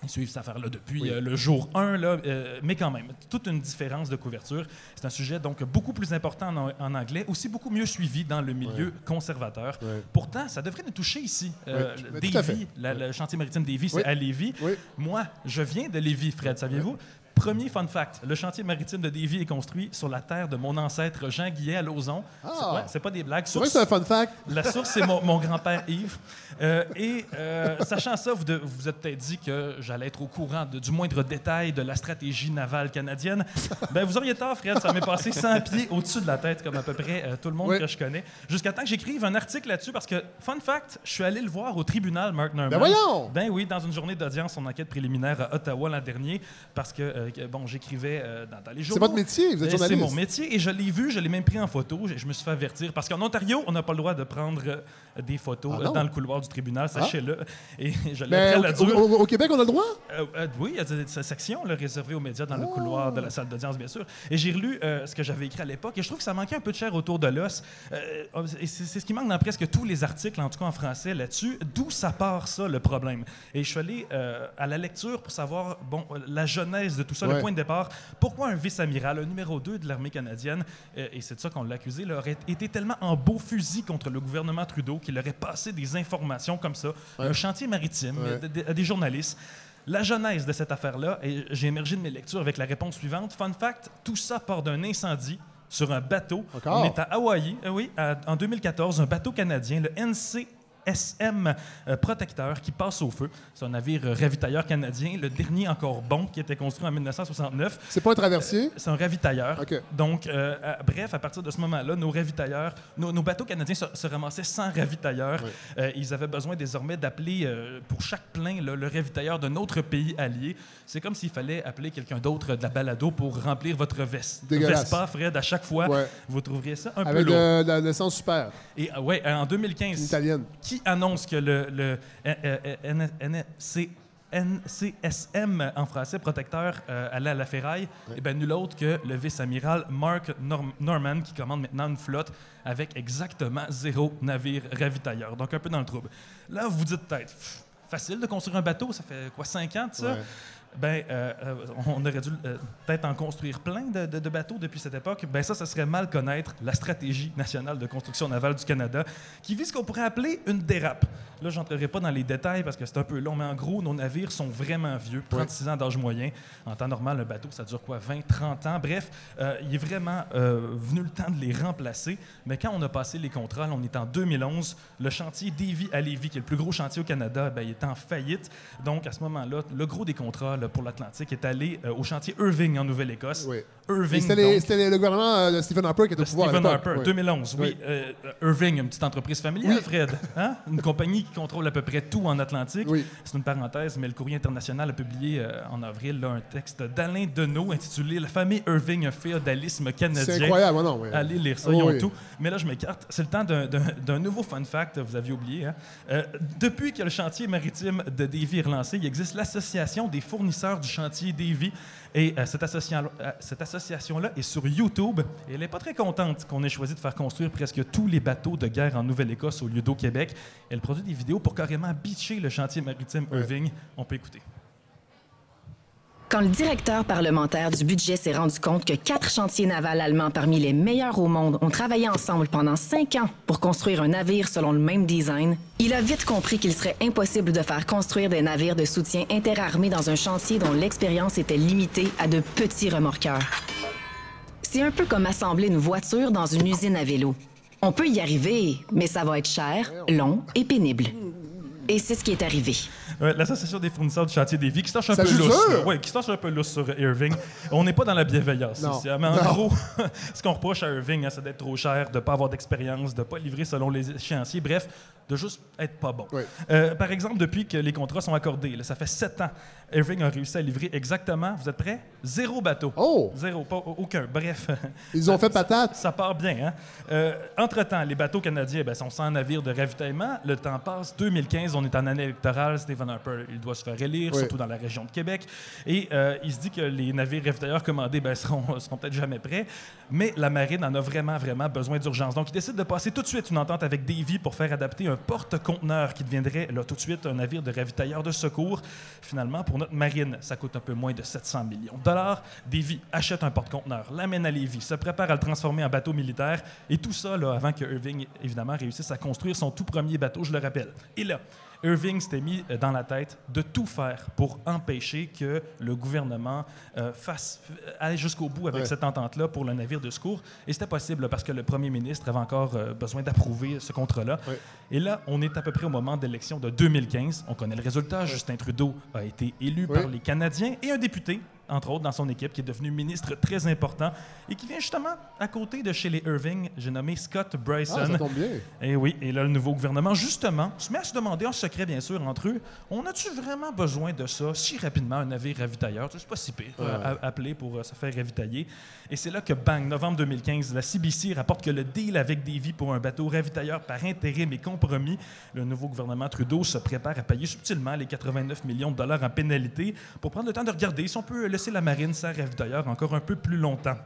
ils suivent cette affaire-là depuis Oui. euh, le jour 1, là, euh, mais quand même, toute une différence de couverture. C'est un sujet donc beaucoup plus important en, en anglais, aussi beaucoup mieux suivi dans le milieu conservateur. Ouais. Pourtant, ça devrait nous toucher ici. Euh, Davy, la- le chantier maritime Davy, c'est Oui. à Lévis. Moi, je viens de Lévis, Fred, saviez-vous? Premier fun fact, le chantier maritime de Davy est construit sur la terre de mon ancêtre Jean Guillet à Lauson. Ah. C'est- ouais, pas des blagues. Source- c'est un fun fact. la source, c'est mon, mon grand-père Yves. Euh, et euh, sachant ça, vous de- vous vous êtes peut-être dit que j'allais être au courant de- du moindre détail de la stratégie navale canadienne. (laughs) Ben, vous auriez tort, Fred. Ça m'est passé 100 pieds au-dessus de la tête, comme à peu près euh, tout le monde Oui. que je connais. Jusqu'à temps que j'écrive un article là-dessus, parce que, fun fact, je suis allé le voir au tribunal, Mark Norman. Ben voyons! Ben oui, dans une journée d'audience en enquête préliminaire à Ottawa l'an dernier, parce que, euh, bon, j'écrivais euh, dans, dans les journaux. C'est votre métier, vous êtes C'est journaliste. mon métier et je l'ai vu, je l'ai même pris en photo. Je, je me suis fait avertir parce qu'en Ontario, on n'a pas le droit de prendre euh, des photos Ah euh, dans le couloir du tribunal, sachez-le. Et je l'ai Mais pris à au, la dure. au- au Québec, on a le droit? Euh, euh, oui, il y a cette section là, réservée aux médias dans le Oh! couloir de la salle d'audience, bien sûr. Et j'ai relu euh, ce que j'avais écrit à l'époque et je trouve que ça manquait un peu de chair autour de l'os. Euh, et c'est c'est ce qui manque dans presque tous les articles, en tout cas en français, là-dessus. D'où ça part, ça, le problème? Et je suis allé euh, à la lecture pour savoir, bon, euh, la genèse de tout ça, Ouais. le point de départ. Pourquoi un vice-amiral, un numéro 2 de l'armée canadienne, euh, et c'est de ça qu'on l'a accusé, là, aurait été tellement en beau fusil contre le gouvernement Trudeau qu'il aurait passé des informations comme ça, un chantier maritime, Ouais. à des- journalistes. La genèse de cette affaire-là, et j'ai émergé de mes lectures avec la réponse suivante. Fun fact, tout ça part d'un incendie sur un bateau. Encore? On est à Hawaï, euh, oui, à- en 2014, un bateau canadien, le NCSM euh, Protecteur, qui passe au feu. C'est un navire euh, ravitailleur canadien, le dernier encore bon, qui était construit en 1969. C'est pas un traversier? C'est un ravitailleur. Donc, euh, à- bref, à partir de ce moment-là, nos ravitailleurs, nos, nos bateaux canadiens se, se ramassaient sans ravitailleurs. Oui. Euh, ils avaient besoin désormais d'appeler euh, pour chaque plein là, le ravitailleur d'un autre pays allié. C'est comme s'il fallait appeler quelqu'un d'autre de la balado pour remplir votre veste. Dégueulasse. Vespa, Fred, à chaque fois, Ouais. vous trouveriez ça un Avec peu lourd. la licence super, Et euh, ouais, en une 2015, italienne. qui annonce que le, le euh, euh, N- NC NCSM en français, protecteur, euh, allait à la ferraille, et ben nul autre que le vice-amiral Mark Norm- Norman qui commande maintenant une flotte avec exactement zéro navire ravitailleur. Donc un peu dans le trouble. Là, vous vous dites peut-être, facile de construire un bateau, ça fait quoi, cinq ans de ça? Ouais. Ben, euh, euh, on aurait dû euh, peut-être en construire plein de, de- de bateaux depuis cette époque. Ben ça, ça serait mal connaître la stratégie nationale de construction navale du Canada, qui vise ce qu'on pourrait appeler une dérape. Là, j'entrerai pas dans les détails parce que c'est un peu long, mais en gros, nos navires sont vraiment vieux, 36 ans d'âge moyen. En temps normal, un bateau, ça dure quoi, 20, 30 ans? Bref, euh, il est vraiment venu le temps de les remplacer. Mais quand on a passé les contrats, là, on est en 2011, le chantier Davy à Lévis, qui est le plus gros chantier au Canada, ben, il est en faillite. Donc, à ce moment-là, le gros des contrats, pour l'Atlantique est allé euh, au chantier Irving en Nouvelle-Écosse. Oui. Irving, C'était le gouvernement euh, de Stephen Harper qui était au pouvoir Stephen. Harper, Oui. 2011. Oui. Euh, Irving, une petite entreprise familiale. Fred. Hein? Une compagnie qui contrôle à peu près tout en Atlantique. C'est une parenthèse, mais le Courrier international a publié en avril là, un texte d'Alain Deneau intitulé La famille Irving, un féodalisme canadien. C'est incroyable, non? oui. Allez lire ça, Oh ils ont tout. Mais là, je m'écarte. C'est le temps d'un- nouveau fun fact, vous aviez oublié. hein. Depuis que le chantier maritime de Davy est relancé, il existe l'Association des fournisseurs du chantier Davy. Et euh, cette association- euh, cette association-là est sur YouTube. Et elle n'est pas très contente qu'on ait choisi de faire construire presque tous les bateaux de guerre en Nouvelle-Écosse au lieu d'au Québec. Elle produit des vidéos pour carrément bitcher le chantier maritime Irving. On peut écouter. Quand le directeur parlementaire du budget s'est rendu compte que quatre chantiers navals allemands parmi les meilleurs au monde ont travaillé ensemble pendant cinq ans pour construire un navire selon le même design, il a vite compris qu'il serait impossible de faire construire des navires de soutien interarmés dans un chantier dont l'expérience était limitée à de petits remorqueurs. C'est un peu comme assembler une voiture dans une usine à vélo. On peut y arriver, mais ça va être cher, long et pénible. Et c'est ce qui est arrivé. Ouais, L'Association des fournisseurs du chantier des vies qui se tâche un Ça peu lousse. dur. là. Ouais, qui se tâche un peu lousse sur Irving. On n'est pas dans la bienveillance Non. ici. hein, Mais en Non. gros, (laughs) ce qu'on reproche à Irving, hein, c'est d'être trop cher, de ne pas avoir d'expérience, de ne pas livrer selon les échéanciers. Bref, de juste être pas bon. Oui. Euh, par exemple, depuis que les contrats sont accordés, là, ça fait sept ans, Irving a réussi à livrer exactement, vous êtes prêts? Zéro bateau. Oh! Zéro, pas aucun. Bref. Ils ont fait (laughs) patate. Ça part bien. Hein? Euh, Entre-temps, les bateaux canadiens ben, sont sans navire de ravitaillement. Le temps passe. 2015, on est en année électorale. Stephen Harper, il doit se faire élire, Oui. surtout dans la région de Québec. Et euh, il se dit que les navires ravitailleurs commandés ben, seront, (laughs) seront peut-être jamais prêts. Mais la marine en a vraiment, vraiment besoin d'urgence. Donc, il décide de passer tout de suite une entente avec Davy pour faire adapter un porte-conteneur qui deviendrait là, tout de suite un navire de ravitailleur de secours. Finalement, pour notre marine, ça coûte un peu moins de 700 millions de dollars. Davy achète un porte-conteneur, l'amène à Lévis, se prépare à le transformer en bateau militaire. Et tout ça là, avant que Irving, évidemment, réussisse à construire son tout premier bateau, je le rappelle. Et là, Irving s'était mis euh, dans la tête de tout faire pour empêcher que le gouvernement euh, fasse, euh, aille jusqu'au bout avec Ouais. cette entente-là pour le navire de secours. Et c'était possible parce que le premier ministre avait encore euh, besoin d'approuver ce contrat-là. Ouais. Et là, on est à peu près au moment de l'élection de 2015. On connaît le résultat. Justin Trudeau a été élu par les Canadiens et un député, entre autres, dans son équipe, qui est devenu ministre très important et qui vient justement à côté de chez les Irving. J'ai nommé Scott Bryson. Ah, ça tombe bien. Et oui, et là, le nouveau gouvernement, justement, se met à se demander en secret, bien sûr, entre eux, on a-tu vraiment besoin de ça si rapidement, un navire ravitailleur? C'est pas si pire, euh, à- appeler pour euh, se faire ravitailler. Et c'est là que, bang, novembre 2015, la CBC rapporte que le deal avec Davy pour un bateau ravitailleur par intérim est compromis. Le nouveau gouvernement Trudeau se prépare à payer subtilement les 89 millions de dollars en pénalité pour prendre le temps de regarder si on peut laisser la marine sans ravitailleur encore un peu plus longtemps.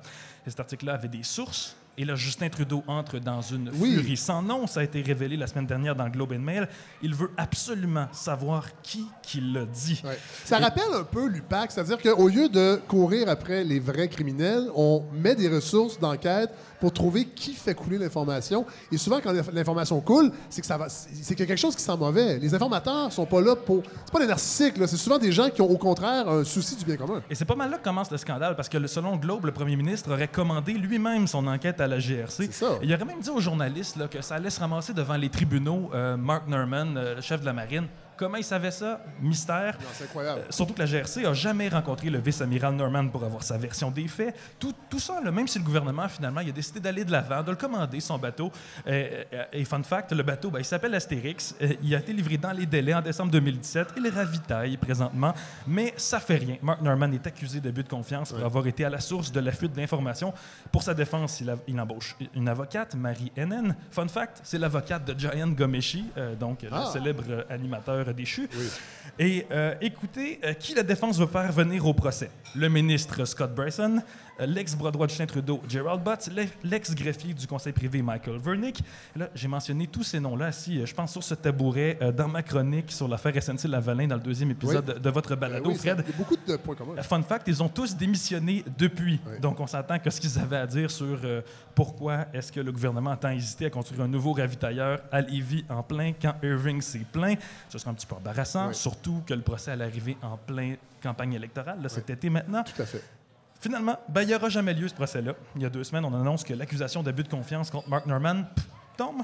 Et cet article-là avait des sources. Et là, Justin Trudeau entre dans une Oui. furie sans nom. Ça a été révélé la semaine dernière dans le Globe and Mail. Il veut absolument savoir qui qui l'a dit. Ouais. Ça rappelle un peu l'UPAC, c'est-à-dire qu'au lieu de courir après les vrais criminels, on met des ressources d'enquête pour trouver qui fait couler l'information. Et souvent, quand l'inf- l'information coule, c'est que ça va, c'est qu'il y a quelque chose qui sent mauvais. Les informateurs sont pas là pour. C'est pas des narcissiques, c'est souvent des gens qui ont au contraire un souci du bien commun. Et c'est pas mal là que commence le scandale, parce que selon Globe, le premier ministre aurait commandé lui-même son enquête à la GRC. Ça. Il aurait même dit aux journalistes là, que ça allait se ramasser devant les tribunaux euh, Mark Norman, euh, le chef de la marine. Comment il savait ça? Mystère. C'est incroyable. Euh, Surtout que la GRC a jamais rencontré le vice-amiral Norman pour avoir sa version des faits. Tout, tout ça, là, même si le gouvernement, finalement, il a décidé d'aller de l'avant, de le commander, son bateau. Euh, euh, et fun fact, le bateau, ben, il s'appelle Astérix. Euh, il a été livré dans les délais en décembre 2017. Il ravitaille présentement, mais ça fait rien. Mark Norman est accusé d'abus de confiance pour avoir été à la source de la fuite d'informations. Pour sa défense, il, a- il embauche une avocate, Marie Hennen. Fun fact, c'est l'avocate de Giant Gomeshi, donc le Ah. célèbre euh, déchu. Et euh, écoutez, euh, qui la défense veut faire venir au procès? Le ministre Scott Bryson, euh, l'ex-bras droit de Justin Trudeau, Gerald Butts, l'ex- l'ex-greffier du conseil privé, Michael Vernick. Là, j'ai mentionné tous ces noms-là euh, je pense, sur ce tabouret dans ma chronique sur l'affaire SNC-Lavalin dans le deuxième épisode de, de votre balado, oui, ça- Fred. Il y a beaucoup de points communs. Fun fact, ils ont tous démissionné depuis. Oui. Donc, on s'entend que ce qu'ils avaient à dire sur pourquoi est-ce que le gouvernement a tant hésité à construire un nouveau ravitailleur à Lévis en plein quand Irving s'est plein, ce serait un petit peu embarrassant, Oui. surtout que le procès allait arriver en plein campagne électorale, là, cet été maintenant. Tout à fait. Finalement, ben, il n'y aura jamais lieu ce procès-là. Il y a deux semaines, on annonce que l'accusation d'abus de confiance contre Mark Norman pff, tombe.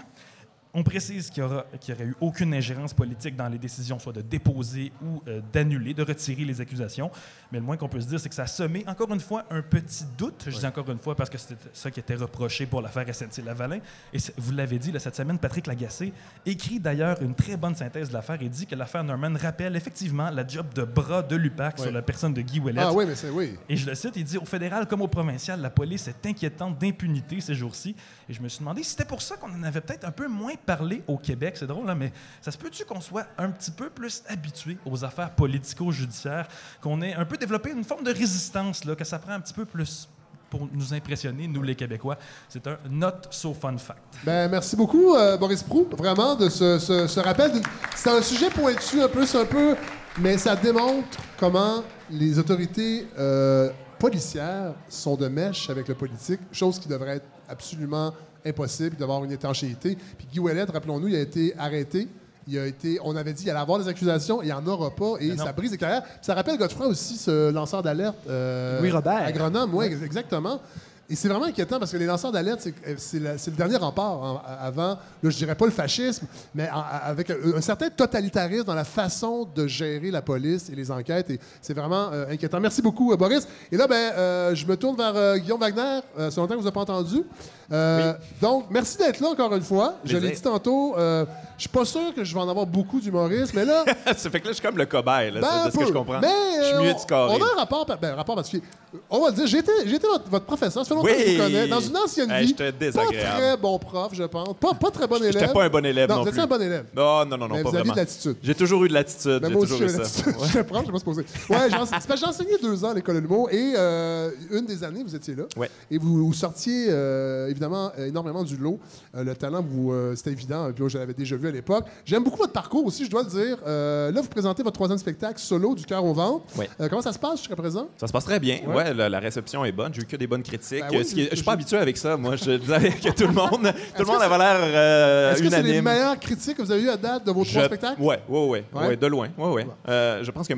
On précise qu'il y, aura, qu'il y aurait eu aucune ingérence politique dans les décisions, soit de déposer ou euh, d'annuler, de retirer les accusations. Mais le moins qu'on peut se dire, c'est que ça a semé, encore une fois, un petit doute. Je dis encore une fois parce que c'était ça qui était reproché pour l'affaire SNC-Lavalin. Et vous l'avez dit, là, cette semaine, Patrick Lagacé écrit d'ailleurs une très bonne synthèse de l'affaire et dit que l'affaire Norman rappelle effectivement la job de bras de l'UPAC sur la personne de Guy Ouellet. Ah oui, mais c'est oui. Et je le cite, il dit Au fédéral comme au provincial, la police est inquiétante d'impunité ces jours-ci. Et je me suis demandé si c'était pour ça qu'on en avait peut-être un peu moins parlé au Québec. C'est drôle, hein, mais ça se peut-tu qu'on soit un petit peu plus habitué aux affaires politico-judiciaires, qu'on ait un peu développé une forme de résistance, là, que ça prend un petit peu plus pour nous impressionner, nous les Québécois? C'est un not so fun fact. Ben, merci beaucoup, euh, Boris Prou, vraiment, de ce, rappel. C'est un sujet pointu un peu, un peu, mais ça démontre comment les autorités euh, policières sont de mèche avec le politique, chose qui devrait être absolument impossible, d'avoir une étanchéité. Puis Guy Ouellet, rappelons-nous, il a été arrêté. Il a été, on avait dit qu'il allait avoir des accusations, il n'y en aura pas, et ça brise les carrières. Ça rappelle Godefroy aussi, ce lanceur d'alerte. euh, Louis Robert. Agronome, oui, exactement. Et c'est vraiment inquiétant parce que les lanceurs d'alerte, c'est, euh, la- le dernier rempart hein, avant, là, je dirais pas le fascisme, mais en- avec un, un certain totalitarisme dans la façon de gérer la police et les enquêtes. Et c'est vraiment euh, inquiétant. Merci beaucoup, euh, Boris. Et là, ben, euh, je me tourne vers Guillaume Wagner. Euh, c'est longtemps que vous n'avez pas entendu. Donc, merci d'être là encore une fois. Je l'ai dit tantôt, je suis pas sûr que je vais en avoir beaucoup d'humoristes, mais là, (laughs) ça fait que là, je suis comme le cobaye, là, ben, c'est un de ce que je comprends. Mais, je suis euh, mieux on- du carré. On a un rapport, ben, rapport particulier. On va le dire, j'ai été, j'ai été votre, votre professeur, ça fait longtemps que je vous connais, dans une ancienne Hey, vie. Pas très bon prof, je pense. Pas, pas très bon élève. J'étais pas un bon élève non, non, vous étiez un bon élève. Non, non, non, non, Mais pas vous vraiment. de l'attitude. J'ai toujours eu de l'attitude. Ben, J'ai toujours eu ça. Je prends, je vais pas se poser. Ouais, j'ai enseigné deux ans à l'école de l'humour et euh, une des années, vous étiez là. Ouais. Et vous, sortiez euh, évidemment euh, énormément du lot. Euh, le talent, vous, euh, c'était évident. Puis je l'avais déjà vu à l'époque. J'aime beaucoup votre parcours aussi, je dois le dire. Euh, là, vous présentez votre troisième spectacle solo du cœur au ventre. Ouais. Euh, comment ça se passe jusqu'à présent? Ça se passe très bien. Ouais. Ouais, la, la réception est bonne. J'ai eu que des bonnes critiques. Ben oui, ce qui est- je- suis pas habitué avec ça. Moi, je disais que tout le monde, (laughs) tout le monde avait l'air euh, Est-ce que c'est les meilleures critiques que vous avez eues à date de vos trois Je- spectacles? Ouais, ouais, ouais, Ouais? ouais, de loin. Ouais, ouais. Je pense que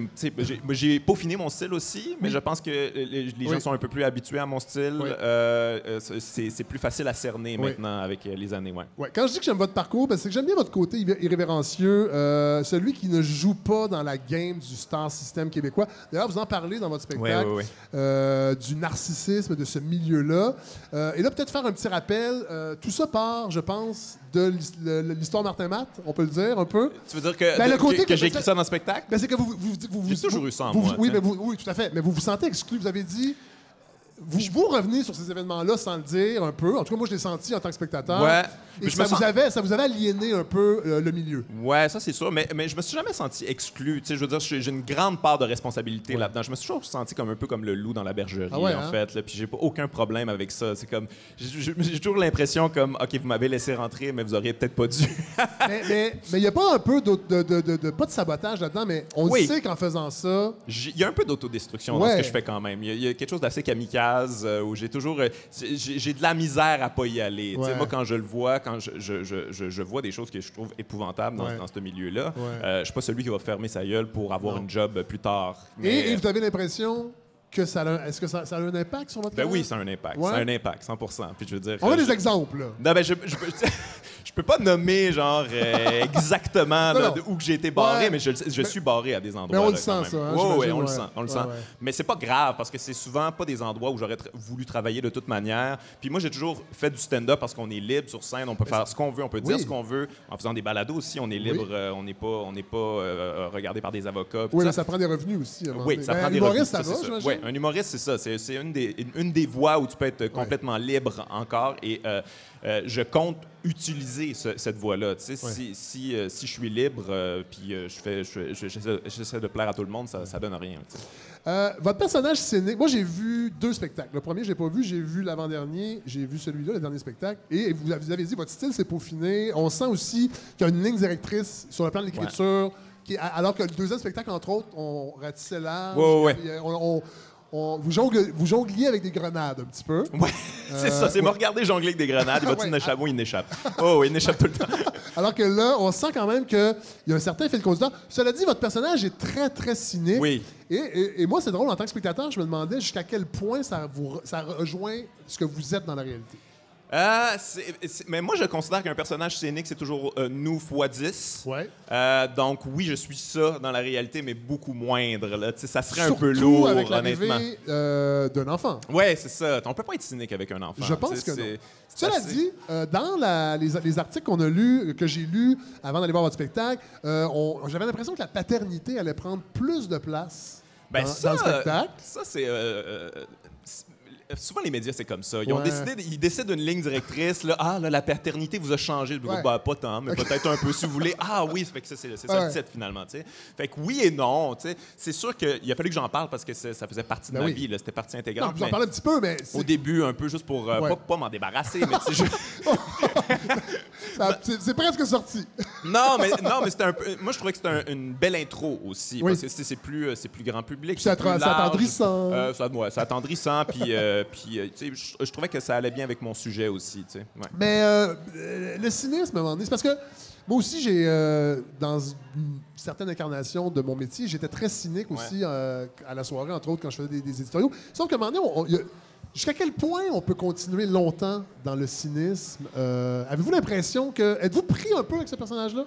j'ai peaufiné mon style aussi, mais je pense que les, les Oui. gens sont un peu plus habitués à mon style. Oui. C'est plus facile à cerner Oui. maintenant avec les années. Ouais. Ouais. Quand je dis que j'aime votre parcours, ben, c'est que j'aime bien votre côté irré- irrévérencieux, euh, celui qui ne joue pas dans la game du star system québécois. D'ailleurs, vous en parlez dans votre spectacle Ouais, ouais, ouais. euh, du narcissisme de ce milieu-là. Euh, et là, peut-être faire un petit rappel. euh, tout ça part, je pense, de l'histoire Martin Matt, on peut le dire un peu. Tu veux dire que, Ben, le que- côté que, que- j'ai écrit ça dans le spectacle? Ben, c'est que vous, vous, vous, vous- J'ai toujours vous- eu ça en vous- moi, Oui, mais vous- oui, tout à fait. Mais vous vous sentez exclu. Vous avez dit. Vous, vous revenez sur ces événements-là sans le dire un peu. En tout cas, moi, je l'ai senti en tant que spectateur. Ouais. Et ça, vous sens- avait, ça vous avait aliéné un peu euh, le milieu. Ouais, ça c'est sûr, mais, mais je me suis jamais senti exclu. Tu sais, je veux dire, j'ai une grande part de responsabilité là-dedans. Je me suis toujours senti comme un peu comme le loup dans la bergerie, Ah ouais, en hein? fait. Là, puis j'ai pas aucun problème avec ça. C'est comme, j'ai toujours l'impression comme, ok, vous m'avez laissé rentrer, mais vous auriez peut-être pas dû. (laughs) mais mais il n'y a pas un peu de, de, de, de- de- pas de sabotage là-dedans, mais on Oui. sait qu'en faisant ça, Il y a un peu d'autodestruction dans ce que je fais quand même. Il y y a quelque chose d'assez kamikaze euh, où j'ai toujours. euh, j'ai de la misère à pas y aller. Ouais. Moi, quand je le vois, quand je, je- je- vois des choses que je trouve épouvantables dans, Ouais. dans ce milieu-là, Ouais. euh, je suis pas celui qui va fermer sa gueule pour avoir Non. une job plus tard. et, Mais- et vous avez l'impression que ça a, est-ce que ça, ça a un impact sur votre Ben carrière? oui, ça a un impact. Ouais. Ça a un impact, 100 Puis je veux dire. On a euh, des je- exemples. là. Non, ben je, je, peux- je peux pas nommer, genre, euh, (laughs) exactement là, de où que j'ai été barré, Ouais. mais je, suis barré à des endroits. mais on le quand sent, même. ça, hein, Ouais, ouais, on le sent. On le sent. Mais c'est pas grave parce que c'est souvent pas des endroits où j'aurais voulu travailler de toute manière. Puis moi, j'ai toujours fait du stand-up parce qu'on est libre sur scène, on peut faire ce qu'on veut, on peut dire Oui. ce qu'on veut. En faisant des balados aussi, on est libre, Oui. euh, on n'est pas, on n'est pas euh, regardé par des avocats. Oui, ça. mais ça prend des revenus aussi. Oui, ça prend un des humoriste, revenus, ça va? Ouais, un humoriste, c'est ça. C'est, c'est une, des, une, une des voies où tu peux être complètement libre encore. Et euh, euh, je compte utiliser ce- cette voie-là. Tu sais, Ouais. si, si, euh, si je suis libre, euh, puis euh, je fais, je- je- j'essaie, de plaire à tout le monde, ça, ça donne rien. votre personnage scénique, moi j'ai vu deux spectacles. Le premier, je l'ai pas vu, j'ai vu l'avant-dernier, j'ai vu celui-là, le dernier spectacle. Et vous avez, vous avez dit, votre style s'est peaufiné. On sent aussi qu'il y a une ligne directrice sur le plan de l'écriture. qui alors que le deuxième spectacle, entre autres, on ratissait large. Ouais, on- on- on- vous, jongle- vous jongliez avec des grenades un petit peu. Ouais, (laughs) c'est ça. C'est me regarder jongler avec des grenades. Il va-tu Ouais. échappe? Oui, il n'échappe. Oh, oui, il n'échappe tout le temps. (laughs) Alors que là, on sent quand même qu'il y a un certain fil conducteur. Cela dit, votre personnage est très, très cynique. Oui. Et, et- et moi, c'est drôle, en tant que spectateur, je me demandais jusqu'à quel point ça, vous, ça rejoint ce que vous êtes dans la réalité. Euh, c'est- c'est- mais moi, je considère qu'un personnage scénique, c'est toujours euh, nous fois 10. Ouais. Euh, donc, oui, je suis ça dans la réalité, mais beaucoup moindre. Là. Ça serait un peu lourd, avec honnêtement. euh, d'un enfant. Ouais, c'est ça. On peut pas être cynique avec un enfant. Je pense que non. c'est- Cela assez- dit, dans la- les, les articles qu'on a lus, que j'ai lus avant d'aller voir votre spectacle, on- j'avais l'impression que la paternité allait prendre plus de place Ben, dans, ça, dans le spectacle. Ça, c'est. euh, c'est- Souvent, les médias, c'est comme ça. Ils, ont Ouais. décidé, ils décident d'une ligne directrice. Là, ah, là, la paternité vous a changé. Ouais. Ben, pas tant, mais peut-être un peu si vous voulez. (laughs) Ah oui, fait que ça, c'est c'est ça le titre, finalement. tu sais. Fait que oui et non. C'est sûr qu'il a fallu que j'en parle parce que ça faisait partie de Ben ma oui. vie. là. C'était partie intégrante. vous en mais parlez un petit peu, mais c'est- au début, un peu juste pour euh, pas, pas m'en débarrasser. mais je- (laughs) c'est presque sorti. Non, mais, non, mais c'était un peu. Moi, je trouvais que c'était un- une belle intro aussi. Oui. Parce que c'est c'est plus, euh, c'est plus grand public. Puis c'est c'est plus attra- c'est large. attendrissant. Euh, ça, ouais, c'est attendrissant. Puis, euh, (laughs) puis euh, tu sais, je, je trouvais que ça allait bien avec mon sujet aussi. tu sais. Ouais. Mais euh, euh, le cynisme, à un moment donné, c'est parce que moi aussi, j'ai, euh, dans une certaine incarnation de mon métier, j'étais très cynique aussi euh, à la soirée, entre autres, quand je faisais des, des éditoriaux. Sauf qu'à un moment donné, on- on- il y a- jusqu'à quel point on peut continuer longtemps dans le cynisme? Euh, avez-vous l'impression que... Êtes-vous pris un peu avec ce personnage-là?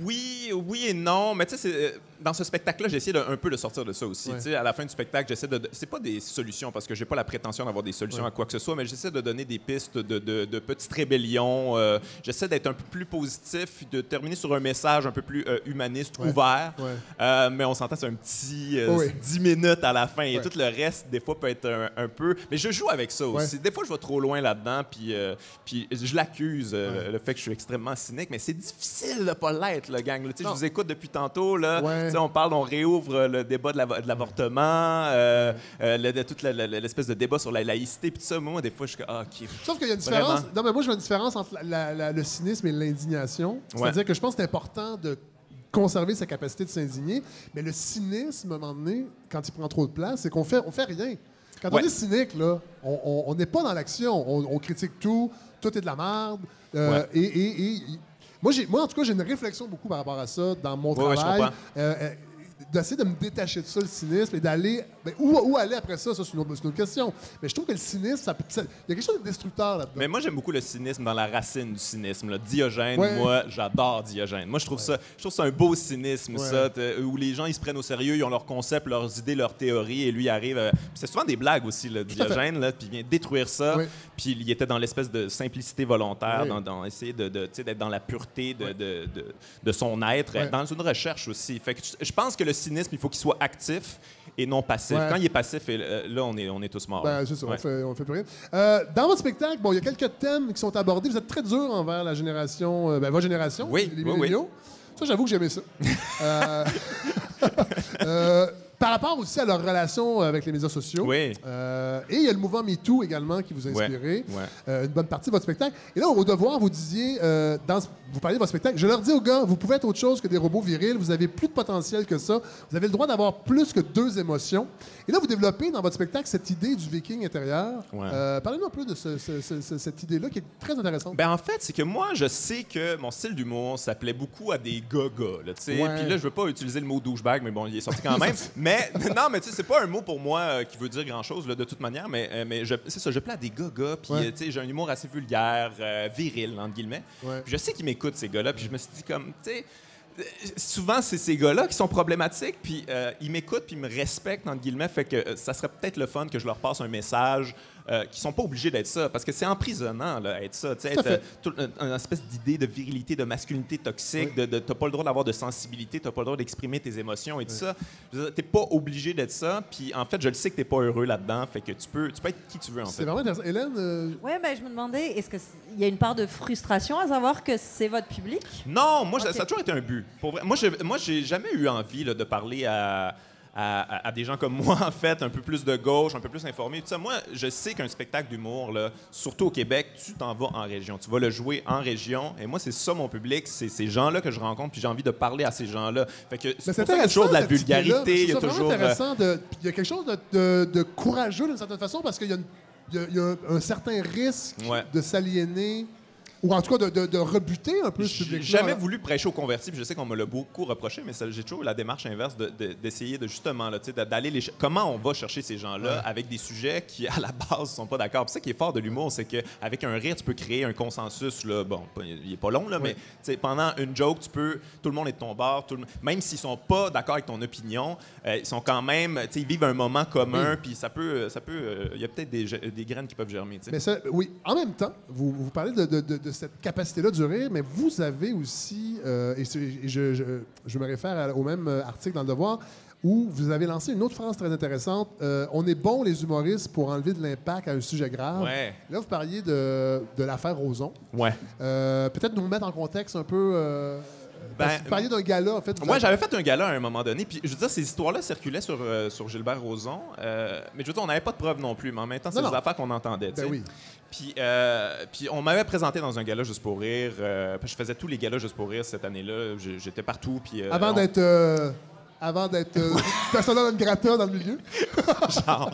Oui, oui et non. Mais tu sais, c'est, euh, dans ce spectacle-là, de, un peu de sortir de ça aussi. Ouais. À la fin du spectacle, j'essaie de. C'est pas des solutions parce que j'ai pas la prétention d'avoir des solutions Ouais. à quoi que ce soit, mais j'essaie de donner des pistes de, de- de petites rébellions. euh, j'essaie d'être un peu plus positif, de terminer sur un message un peu plus euh, humaniste, Ouais. ouvert. Euh, mais on s'entend, c'est un petit euh, Oui. 10 minutes à la fin. Et tout le reste, des fois, peut être un, un peu. Mais je joue avec ça aussi. Des fois, je vais trop loin là-dedans, puis, puis je l'accuse, le fait que je suis extrêmement cynique. Mais c'est difficile de pas l'être, le gang. Je vous écoute depuis tantôt. Là. Ouais. On parle, on réouvre le débat de l'avo- de l'avortement, euh, euh, de toute l'espèce de débat sur la laïcité, puis tout ça. Moi, des fois, je suis comme, ah, OK. Sauf qu'il y a une différence. Vraiment. Non, mais moi, je vois une différence entre la- la- la- le cynisme et l'indignation. C'est-à-dire Ouais. que je pense que c'est important de conserver sa capacité de s'indigner. Mais le cynisme, à un moment donné, quand il prend trop de place, c'est qu'on fait, on fait rien. Quand on est cynique, là, on- n'est pas dans l'action. On, on critique tout. Tout est de la merde. Euh, Ouais. et, et- et- moi, j'ai- moi, en tout cas, j'ai une réflexion beaucoup par rapport à ça dans mon Ouais, ouais, je travail. comprends. Euh, d'essayer de me détacher de ça, le cynisme, et d'aller. ben, où, où aller après ça, ça, c'est une, une autre question. Mais je trouve que le cynisme, il y a quelque chose de destructeur là-dedans. Mais moi, j'aime beaucoup le cynisme dans la racine du cynisme. là. Diogène, Ouais. moi, j'adore Diogène. Moi, je trouve ça, je trouve ça un beau cynisme, Ouais. ça, t- où les gens, ils se prennent au sérieux, ils ont leurs concepts, leurs idées, leurs théories, et lui il arrive. euh, c'est souvent des blagues aussi, fait. Diogène, là, puis il vient détruire ça. Ouais. Puis il était dans l'espèce de simplicité volontaire, Ouais. dans, dans essayer de, d'être dans la pureté de, de, de, de son être, Ouais. dans une recherche aussi. Fait que je- je pense que le cynisme, il faut qu'il soit actif et non passif. Ouais. Quand il est passif, et, euh, là, on est, on est tous morts. Ben, c'est ça, Ouais. on, fait, on fait plus rien. Euh, dans votre spectacle, bon, il y a quelques thèmes qui sont abordés. Vous êtes très dur envers la génération, euh, ben, votre génération, Oui, les oui, milléniaux. Ça, j'avoue que j'aimais ça. Euh, (laughs) par rapport aussi à leur relation avec les médias sociaux. Oui. Euh, et il y a le mouvement MeToo également qui vous a inspiré. ouais. Euh, une bonne partie de votre spectacle. Et là, au devoir, vous disiez, euh, dans vous parliez de votre spectacle, je leur dis aux gars, vous pouvez être autre chose que des robots virils, vous avez plus de potentiel que ça, vous avez le droit d'avoir plus que deux émotions. Et là, vous développez dans votre spectacle cette idée du viking intérieur. Ouais. Parlez-nous un peu de ce- ce- ce- ce- cette idée-là qui est très intéressante. Ben en fait, c'est que moi, je sais que mon style d'humour s'appelait beaucoup à des. Ouais. Puis là, je veux pas utiliser le mot douchebag, mais bon, il est sorti quand même. (laughs) mais (laughs) non, mais tu sais, c'est pas un mot pour moi euh, qui veut dire grand-chose, de toute manière, mais, euh, mais c'est ça, je plais à des gaga, puis Ouais. euh, tu sais, j'ai un humour assez vulgaire, euh, viril, entre guillemets. Ouais. Puis je sais qu'ils m'écoutent, ces gars-là, puis je me suis dit comme, tu sais... Souvent, c'est ces gars-là qui sont problématiques, puis euh, ils m'écoutent, puis ils me respectent, entre guillemets, fait que euh, ça serait peut-être le fun que je leur passe un message euh, qui sont pas obligés d'être ça, parce que c'est emprisonnant, là, être ça, tu sais, Tout à être, euh, tout- un- une espèce d'idée de virilité, de masculinité toxique, de, de t'as pas le droit d'avoir de sensibilité, t'as pas le droit d'exprimer tes émotions et tout ça. Veux dire, T'es pas obligé d'être ça, puis en fait, je le sais que t'es pas heureux là-dedans, fait que tu peux, tu peux être qui tu veux, en C'est fait. vraiment intéressant. Hélène, euh, Ouais, ben, je me demandais, est-ce qu'il y a une part de frustration à savoir que c'est votre public? Non, moi, ça- ça a toujours été un but. Pour vrai. Moi, j'ai, moi, j'ai jamais eu envie là, de parler à, à, à- à des gens comme moi, (laughs) en fait, un peu plus de gauche, un peu plus informés. Tout ça. Moi, je sais qu'un spectacle d'humour, surtout au Québec, tu t'en vas en région. Tu vas le jouer en région. Et moi, c'est ça mon public. C'est ces gens-là que je rencontre, puis j'ai envie de parler à ces gens-là. Fait que c'est toujours de la vulgarité. Il y a toujours. euh, intéressant. de- puis Il y a quelque chose de, de- de courageux d'une certaine façon parce qu'il y a, y y un certain risque Ouais. de s'aliéner Ou en tout cas, de, de- de rebuter un peu ce J'ai public jamais voulu prêcher aux convertis, puis je sais qu'on me l'a beaucoup reproché, mais j'ai toujours la démarche inverse de- de- d'essayer de, justement, d'aller les... Comment on va chercher ces gens-là avec des sujets qui, à la base, sont pas d'accord. Puis ça qui est fort de l'humour, c'est qu'avec un rire, tu peux créer un consensus, là, bon, il est pas long, là, mais pendant une joke, tu peux... Tout le monde est de ton bord, tout le- même s'ils sont pas d'accord avec ton opinion, euh, ils sont quand même... Ils vivent un moment commun, puis ça peut... ça peut euh, Il y a peut-être des, des graines qui peuvent germer, tu sais. Mais ça, oui, en même temps, vous, vous parlez de, de- cette capacité-là du rire, mais vous avez aussi, euh, et, je, je- je me réfère au même euh, article dans Le Devoir, où vous avez lancé une autre phrase très intéressante. euh, on est bon, les humoristes, pour enlever de l'impact à un sujet grave. Ouais. Là, vous parliez de, de l'affaire Roson. Ouais. Euh, Peut-être nous mettre en contexte un peu. euh, parce que Ben, vous parliez d'un gala, en fait. Moi, avez- j'avais fait un gala à un moment donné, puis je veux dire, ces histoires-là circulaient sur, euh, sur Gilbert Rozon, euh, mais je veux dire, on n'avait pas de preuves non plus, mais en même temps, c'est des affaires qu'on entendait, Ben oui. Puis, euh, puis on m'avait présenté dans un gala juste pour rire, je faisais tous les galas juste pour rire cette année-là, j'étais partout, puis... Avant on- d'être. Avant d'être euh, (laughs) persona non grata dans le milieu. (laughs) genre.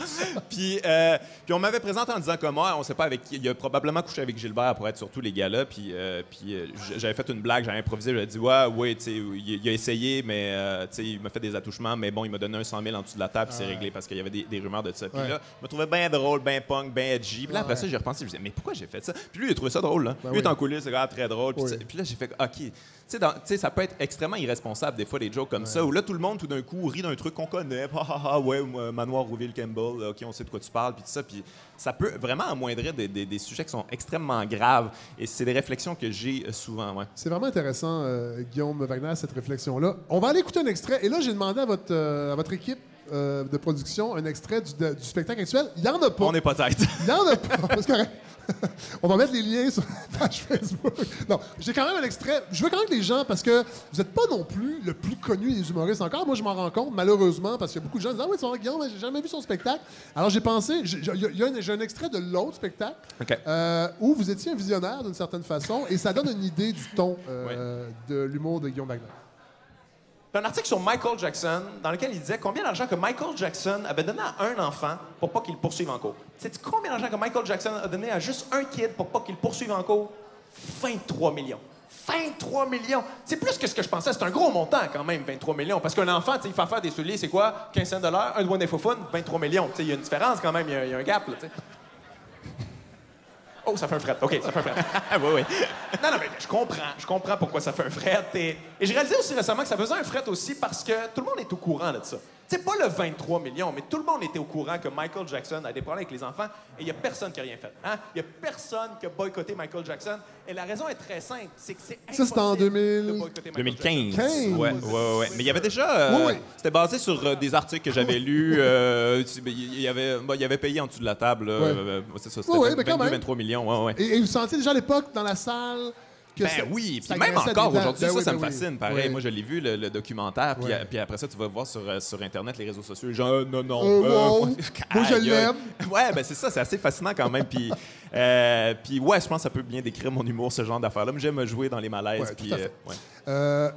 puis, euh, puis on m'avait présenté en disant comment, on sait pas avec qui. Il a probablement couché avec Gilbert pour être sur tous les gars-là. Puis, euh, puis euh, j'avais fait une blague, j'avais improvisé, j'avais dit ouais, ouais, tu sais, il, il a essayé, mais tu sais, il m'a fait des attouchements, mais bon, il m'a donné un 100 000 en dessous de la table, puis c'est réglé parce qu'il y avait des, des rumeurs de ça. Puis Ouais. là, je me trouvais bien drôle, bien punk, bien edgy. Puis là, après Ouais. ça, j'ai repensé, je me disais, mais pourquoi j'ai fait ça? Puis lui, il a trouvé ça drôle, là. Ben lui, il est oui. en coulisses, c'est très drôle. Oui. puis là, j'ai fait, OK. Tu sais, ça peut être extrêmement irresponsable, des fois, des jokes comme ça, où là, tout le monde, tout d'un coup, rit d'un truc qu'on connaît. Ah, ah, ah, ouais, Manoir Rouville Campbell, là, OK, on sait de quoi tu parles, puis tout ça. Puis ça peut vraiment amoindrir des, des- des sujets qui sont extrêmement graves. Et c'est des réflexions que j'ai euh, souvent, ouais. C'est vraiment intéressant, euh, Guillaume Wagner, cette réflexion-là. On va aller écouter un extrait. Et là, j'ai demandé à votre, euh, à votre équipe euh, de production un extrait du, de- du spectacle actuel. Il n'y en a pas. On n'est pas tête. Il n'y en a pas. (laughs) C'est correct. (laughs) On va mettre les liens sur la page Facebook. Non, j'ai quand même un extrait. Je veux quand même que les gens, parce que vous n'êtes pas non plus le plus connu des humoristes encore. Moi, je m'en rends compte, malheureusement, parce qu'il y a beaucoup de gens qui disent Ah oui, tu vois, Guillaume, mais j'ai jamais vu son spectacle. Alors, j'ai pensé, j'ai un, un extrait de l'autre spectacle euh, où vous étiez un visionnaire d'une certaine façon et ça donne une idée du ton euh, de l'humour de Guillaume Wagner. C'est un article sur Michael Jackson dans lequel il disait combien d'argent que Michael Jackson avait donné à un enfant pour pas qu'il poursuive en cours. Sais-tu combien d'argent que Michael Jackson a donné à juste un kid pour pas qu'il poursuive en cours? 23 millions. 23 millions! C'est plus que ce que je pensais. C'est un gros montant quand même, 23 millions. Parce qu'un enfant, sais, il fait faire des souliers, c'est quoi? 15 cents un doigt des 23 millions. Tu sais, Il y a une différence quand même, il y a- un gap. Là, tu sais. Oh, ça fait un fret. OK, ça fait un fret. (laughs) oui, oui. Non, non, mais je comprends. Je comprends pourquoi ça fait un fret. Et, et j'ai réalisé aussi récemment que ça faisait un fret aussi parce que tout le monde est au courant de ça. C'est pas le 23 millions, mais tout le monde était au courant que Michael Jackson a des problèmes avec les enfants et il y a personne qui a rien fait. Hein? Il y a personne qui a boycotté Michael Jackson. Et la raison est très simple, c'est que c'est Ça, c'était en impossible 2000 de boycotter Michael 2015. 15. Ouais, ouais, ouais, ouais. Mais il y avait déjà. euh, Oui, oui. C'était basé sur euh, des articles que j'avais lus. euh, ben, il y avait, bon, il avait payé en dessous de la table. Ouais. c'est ça. C'était Oui, oui, mais quand 22, même. 23 millions. Ouais, ouais. Et, et vous sentiez déjà à l'époque dans la salle que Ben ça- oui, puis même encore aujourd'hui, Ben ça, oui, ça ben me oui. fascine. Pareil, Oui. moi, je l'ai vu, le, le documentaire, puis, euh, puis après ça, tu vas voir sur, euh, sur Internet, les réseaux sociaux, les gens, euh, non, non. Euh, wow. (laughs) moi- je l'aime. Ouais, ben c'est ça, c'est assez fascinant quand même. Puis, euh, puis ouais, je pense que ça peut bien décrire mon humour, ce genre d'affaires-là. Mais j'aime jouer dans les malaises. Ouais, puis, tout à fait. euh, ouais.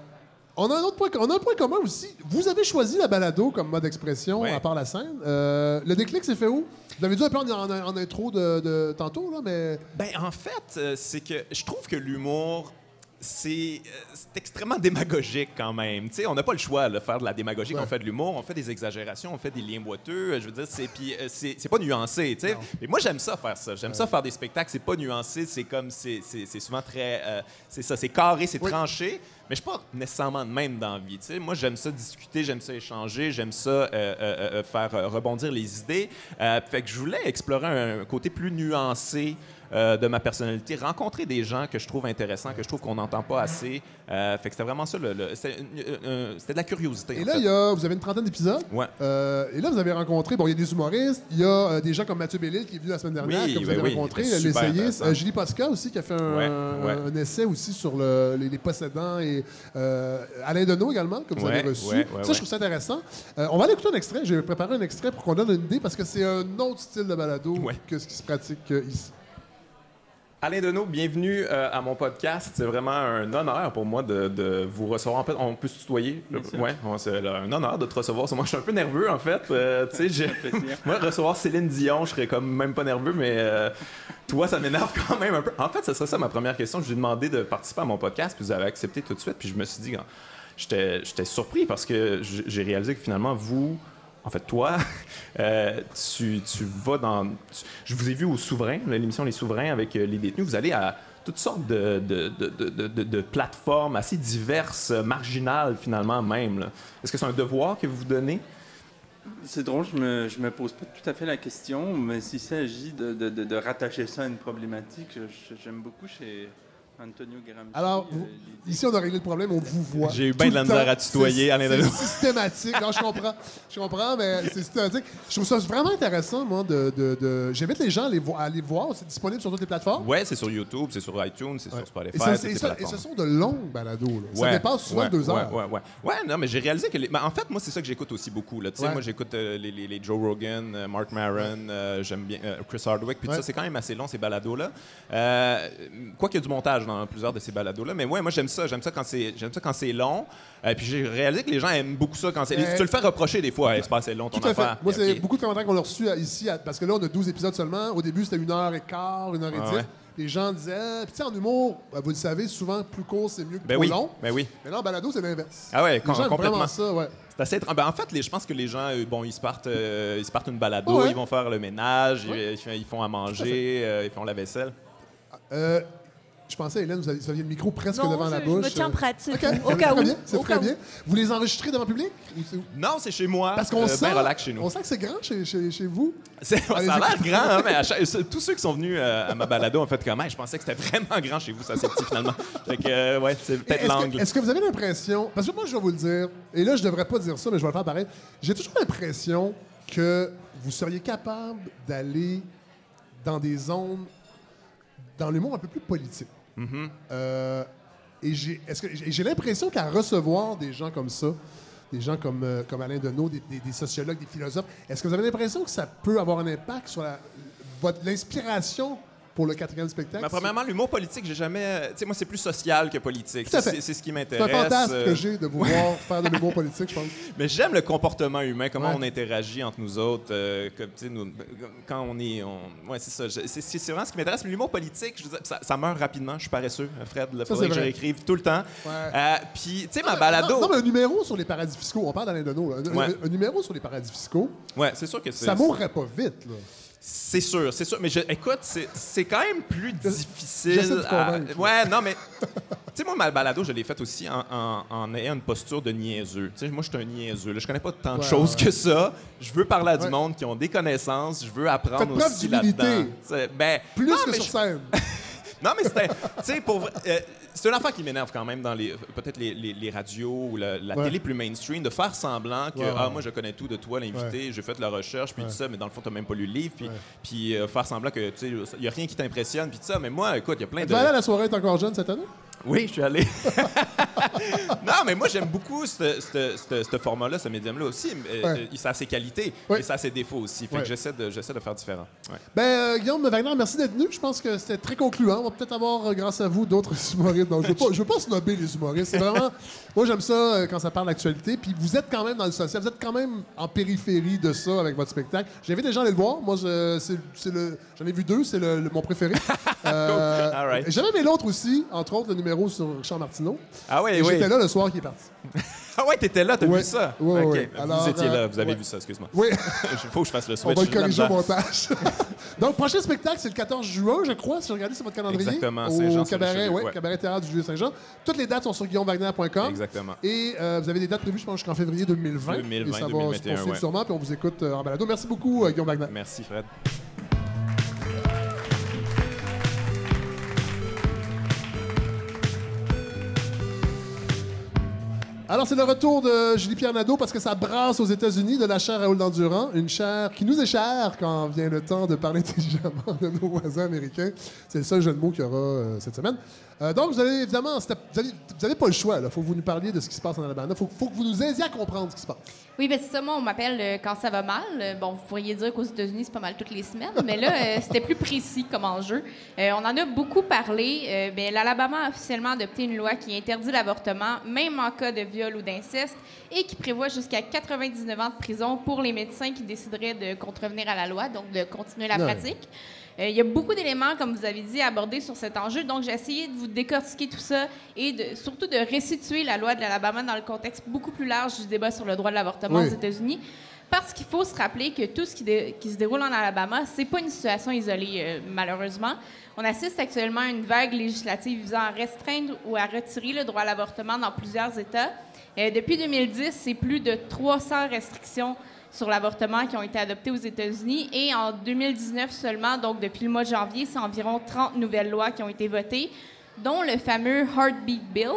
On a un autre point, on a un point commun aussi. Vous avez choisi la balado comme mode d'expression Ouais. à part la scène. Euh, le déclic s'est fait où? Vous l'avez dit un peu en, en- en intro de, de tantôt là, mais Ben, en fait, euh, c'est que je trouve que l'humour, c'est euh, c'est extrêmement démagogique quand même. Tu sais, on n'a pas le choix de faire de la démagogie Ouais. on fait de l'humour, on fait des exagérations, on fait des liens boiteux. euh, Je veux dire, c'est puis euh, c'est pas nuancé. Mais moi j'aime ça faire ça. J'aime ça faire des spectacles. C'est pas nuancé. C'est comme c'est souvent très euh, c'est ça, c'est carré, c'est Oui. tranché. Mais je suis pas nécessairement de même dans la vie. tu sais. Moi, j'aime ça discuter, j'aime ça échanger, j'aime ça euh, euh, euh, faire rebondir les idées. Fait que je voulais explorer un côté plus nuancé euh, de ma personnalité, rencontrer des gens que je trouve intéressants, que je trouve qu'on n'entend pas assez. Euh, fait que c'était vraiment ça. le- le- C'était euh, de la curiosité. et en là fait. il y a, vous avez une trentaine d'épisodes. Ouais. Euh, et là vous avez rencontré, bon il y a des humoristes, il y a des gens comme Mathieu Bellil qui est venu la semaine dernière Oui, que vous ben avez oui, rencontré, l'essayiste, Julie Posca aussi qui a fait un, Ouais, ouais. un essai aussi sur le- les, les possédants et Alain Deneau également que vous avez reçu. ça je trouve ça intéressant. On va aller écouter un extrait. J'ai préparé un extrait pour qu'on donne une idée parce que c'est un autre style de balado que ce qui se pratique ici. Alain Deneau, bienvenue euh, à mon podcast. C'est vraiment un honneur pour moi de, de vous recevoir. En fait, on peut se tutoyer. On- c'est un honneur de te recevoir. Moi, je suis un peu nerveux, en fait. Euh, (laughs) moi, recevoir Céline Dion, je serais comme même pas nerveux, mais, euh, Toi, ça m'énerve (laughs) quand même un peu. En fait, ce serait ça ma première question. Je lui ai demandé de participer à mon podcast, puis vous avez accepté tout de suite. Puis je me suis dit, j'étais j'étais surpris parce que j'ai réalisé que finalement, vous, en fait, toi, (laughs) euh, tu, vas dans. je vous ai vu au Souverain, l'émission Les Souverains avec euh, les détenus. Vous allez à toutes sortes de, plateformes assez diverses, euh, marginales finalement même. Est-ce que c'est un devoir que vous vous donnez? C'est drôle, je me, me pose pas tout à fait la question, mais s'il s'agit de, rattacher ça à une problématique, j'aime beaucoup chez Antonio Gramsci. Alors, euh, vous- ici, on a réglé le problème, on vous voit. J'ai eu bien de la misère à tutoyer, C'est- Alain C'est systématique. Non, je comprends. Je comprends, mais c'est systématique. Je trouve ça vraiment intéressant, moi, de... de, de- J'invite les gens à aller, vo- à aller voir. C'est disponible sur toutes les plateformes? Ouais, c'est sur YouTube, c'est sur iTunes, c'est Ouais. sur Spotify. Et, ça- toutes et ça- et ce sont de longues balados. Là. ça Ouais, dépasse souvent ouais, deux heures. Ouais, ouais, ouais. Ouais, non, mais j'ai réalisé que. les- ben, en fait, moi, c'est ça que j'écoute aussi beaucoup. Là. Tu sais, Ouais. Moi, j'écoute euh, les, les- les Joe Rogan, euh, Mark Maron, euh, j'aime bien euh, Chris Hardwick. Puis tout Ouais. ça, c'est quand même assez long, ces balados-là. Euh, quoi qu'il y a du montage dans plusieurs de ces balados-là. Mais ouais, moi, j'aime ça. J'aime ça quand c'est, j'aime ça quand c'est long. Euh, puis j'ai réalisé que les gens aiment beaucoup ça quand c'est. Tu le fais reprocher des fois. C'est pas assez long ton Tout à fait. affaire. Moi, Puis, c'est ok. beaucoup de commentaires qu'on a reçus à- ici, parce que là, on a 12 épisodes seulement. Au début, c'était une heure et quart, une heure et Ah dix. ouais. Les gens disaient, puis tu sais, en humour, ben, vous le savez, souvent, plus court, c'est mieux que Ben trop oui. long. Ben oui. Mais là, en balado, c'est l'inverse. Ah ouais, Les gens complètement. ça, ouais. C'est assez étrange. Ben, en fait, les, je pense que les gens, euh, bon, ils se partent, euh, ils se partent une balado, Ouais. ils vont faire le ménage, Ouais. ils, ils font à manger, euh, ils font la vaisselle. Euh, je pensais, Hélène, vous aviez, vous aviez le micro presque Non, devant je- la je bouche. me tiens prête, c'est OK. tout. Au cas très où. bien, C'est Au très cas où. bien. Vous les enregistrez devant le public? ou c'est où? Non, c'est chez moi. Parce qu'on Euh, sent, ben relax chez nous. on sent que c'est grand chez, chez, chez vous. C'est- ça a l'air grand, hein, mais à (laughs) chaque- tous ceux qui sont venus euh, à ma balado ont fait comme je pensais que c'était vraiment grand chez vous, ça c'est petit finalement. Fait que, euh, ouais, c'est peut-être Est-ce que, l'angle. est-ce que vous avez l'impression, parce que moi je vais vous le dire, et là je devrais pas dire ça, mais je vais le faire pareil, j'ai toujours l'impression que vous seriez capable d'aller dans des zones, dans l'humour un peu plus politique. Mm-hmm. Euh, et j'ai, l'impression qu'à recevoir des gens comme ça, des gens comme, euh, comme Alain Deneau, des, des- des sociologues, des philosophes, est-ce que vous avez l'impression que ça peut avoir un impact sur l'inspiration pour le quatrième spectacle? Ben, premièrement, l'humour politique, j'ai jamais. euh, Tu sais, moi, c'est plus social que politique. C'est c'est ce qui c'est m'intéresse. un fantasme euh, que j'ai de (laughs) vous voir faire de l'humour politique, je pense. Mais j'aime le comportement humain, comment Ouais. on interagit entre nous autres, euh, nous- quand on est... On... Ouais, c'est ça. C'est c'est vraiment ce qui m'intéresse. Mais l'humour politique, je veux dire, ça, ça meurt rapidement. Je suis paresseux, Fred. Il faudrait c'est que je réécrive tout le temps. Ouais. Euh, Puis, tu sais, ma balado... Non, non, mais un numéro sur les paradis fiscaux, on parle d'Alain Deneau, là. Un numéro sur les paradis fiscaux, Ouais, c'est sûr que c'est... ça mourrait pas vite, là. C'est sûr, c'est sûr. Mais je- écoute, c'est quand même plus difficile. à-. Ouais, non, mais. tu sais, moi, ma balado, je l'ai faite aussi en, en- en ayant une posture de niaiseux. Tu sais, moi, je suis un niaiseux. Là. Je connais pas tant de choses ouais. que ça. Je veux parler à du monde qui ont des connaissances. Je veux apprendre Faites aussi là-dedans. Ben, Plus non, que sur scène. (laughs) non, mais c'était. Tu sais, pour euh, c'est une affaire qui m'énerve quand même dans les peut-être les, les- les radios ou la, la Ouais. télé plus mainstream, de faire semblant que Ouais, ouais. ah, moi, je connais tout de toi, l'invité, j'ai fait de la recherche, puis tout ça, mais dans le fond, tu même pas lu le livre, puis, puis euh, faire semblant que, tu sais, il n'y a rien qui t'impressionne, puis tout ça. Mais moi, écoute, il y a plein Tu de. vas aller à la soirée être encore jeune cette année? Oui, je suis allé. (laughs) non, mais moi, j'aime beaucoup ce format-là, ce médium-là aussi. mais, euh, Ouais. ça a ses qualités, Ouais. et ça a ses défauts aussi. Fait Ouais. que j'essaie de, j'essaie de faire différent. Ben, euh, Guillaume Wagner, merci d'être venu. Je pense que c'était très concluant. On va peut-être avoir, euh, grâce à vous, d'autres (laughs) humoristes. Je ne veux, veux pas snobber les humoristes. C'est vraiment. (laughs) Moi, j'aime ça quand ça parle d'actualité. Puis vous êtes quand même dans le social. Vous êtes quand même en périphérie de ça avec votre spectacle. J'invite les gens à aller le voir. Moi, je- c'est, c'est le, j'en ai vu deux. C'est le, le- mon préféré. Euh, All right. L'autre aussi, entre autres le numéro sur Richard Martineau. Ah ouais, Et oui. j'étais là le soir qui est parti. (laughs) Ah ouais, t'étais là, t'as vu ça? Ouais, Ok. ouais. Vous Alors, étiez là, euh, vous avez vu ça, excuse-moi. Oui. (laughs) Il faut que je fasse le On switch. va le j'ai corriger au montage. (laughs) Donc, prochain spectacle, c'est le 14 juin, je crois, si je regardais sur votre calendrier. Exactement, Au Saint-Jean-sur-Richelieu, cabaret, ouais, ouais. cabaret théâtre du Vieux-Saint-Jean. Toutes les dates sont sur guillaumewagner.com. Exactement. Et euh, vous avez des dates prévues, je pense, jusqu'en février 2020. 2020, et ça va se 2021, poursuivre ouais. sûrement, puis on vous écoute euh, en balado. Merci beaucoup, euh, Guillaume Wagner. Merci, Fred. Alors, c'est le retour de Julie-Pierre Nadeau parce que ça brasse aux États-Unis de la chair Raoul d'Endurant, une chair qui nous est chère quand vient le temps de parler (laughs) intelligemment de nos voisins américains. C'est le seul jeu de mots qu'il y aura euh, cette semaine. Euh, donc, vous allez évidemment, vous avez, vous avez pas le choix. Il faut que vous nous parliez de ce qui se passe en Alabama. Il faut, que vous nous aidiez à comprendre ce qui se passe. Oui, ben c'est ça. Moi, on m'appelle euh, quand ça va mal. Bon, vous pourriez dire qu'aux États-Unis, c'est pas mal toutes les semaines, mais là, c'était plus précis comme enjeu. On en a beaucoup parlé. Ben, L'Alabama a officiellement adopté une loi qui interdit l'avortement, même en cas de viol ou d'inceste, et qui prévoit jusqu'à 99 ans de prison pour les médecins qui décideraient de contrevenir à la loi, donc de continuer la pratique. Euh, il y a beaucoup d'éléments, comme vous avez dit, abordés sur cet enjeu. Donc, j'ai essayé de vous décortiquer tout ça et de, surtout de restituer la loi de l'Alabama dans le contexte beaucoup plus large du débat sur le droit de l'avortement Oui. aux États-Unis. Parce qu'il faut se rappeler que tout ce qui, dé- qui se déroule en Alabama, c'est pas une situation isolée, euh, malheureusement. On assiste actuellement à une vague législative visant à restreindre ou à retirer le droit à l'avortement dans plusieurs États. Euh, depuis 2010, c'est plus de 300 restrictions sur l'avortement qui ont été adoptées aux États-Unis. Et en 2019 seulement, donc depuis le mois de janvier, c'est environ 30 nouvelles lois qui ont été votées, dont le fameux Heartbeat Bill,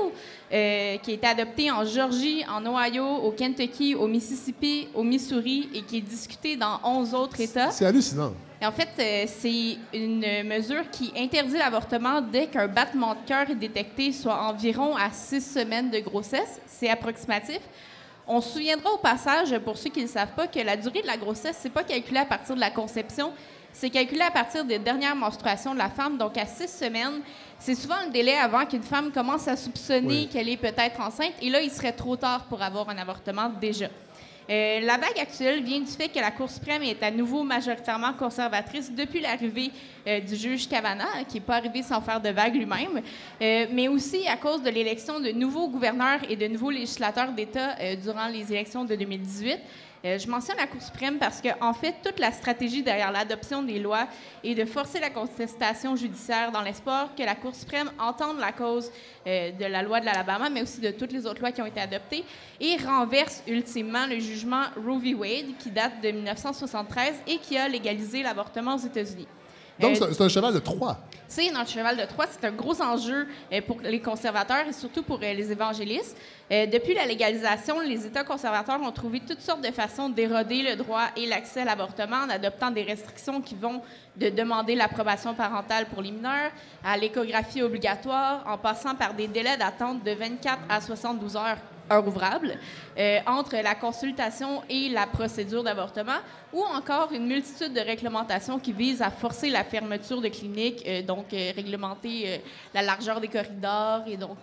euh, qui a été adopté en Georgie, en Ohio, au Kentucky, au Mississippi, au Missouri et qui est discuté dans 11 autres États. C'est hallucinant. Et en fait, euh, c'est une mesure qui interdit l'avortement dès qu'un battement de cœur est détecté, soit environ à six semaines de grossesse. C'est approximatif. On se souviendra au passage, pour ceux qui ne savent pas, que la durée de la grossesse, c'est pas calculé à partir de la conception, c'est calculé à partir des dernières menstruations de la femme. Donc, à six semaines, c'est souvent le délai avant qu'une femme commence à soupçonner Oui. qu'elle est peut-être enceinte. Et là, il serait trop tard pour avoir un avortement déjà. Euh, la vague actuelle vient du fait que la Cour suprême est à nouveau majoritairement conservatrice depuis l'arrivée euh, du juge Kavanaugh, qui n'est pas arrivé sans faire de vague lui-même, euh, mais aussi à cause de l'élection de nouveaux gouverneurs et de nouveaux législateurs d'État durant les élections de 2018. Euh, je mentionne la Cour suprême parce que, en fait, toute la stratégie derrière l'adoption des lois est de forcer la contestation judiciaire dans l'espoir que la Cour suprême entende la cause euh, de la loi de l'Alabama, mais aussi de toutes les autres lois qui ont été adoptées, et renverse ultimement le jugement Roe v. Wade, qui date de 1973 et qui a légalisé l'avortement aux États-Unis. Donc, Euh, c'est un- cheval de Troie. c'est notre cheval de Troie. C'est un gros enjeu euh, pour les conservateurs et surtout pour euh, les évangélistes. Depuis la légalisation, les États conservateurs ont trouvé toutes sortes de façons d'éroder le droit et l'accès à l'avortement en adoptant des restrictions qui vont de demander l'approbation parentale pour les mineurs à l'échographie obligatoire, en passant par des délais d'attente de 24 à 72 heures euh, entre la consultation et la procédure d'avortement, ou encore une multitude de réglementations qui visent à forcer la fermeture de cliniques, euh, donc euh, réglementer la largeur des corridors et donc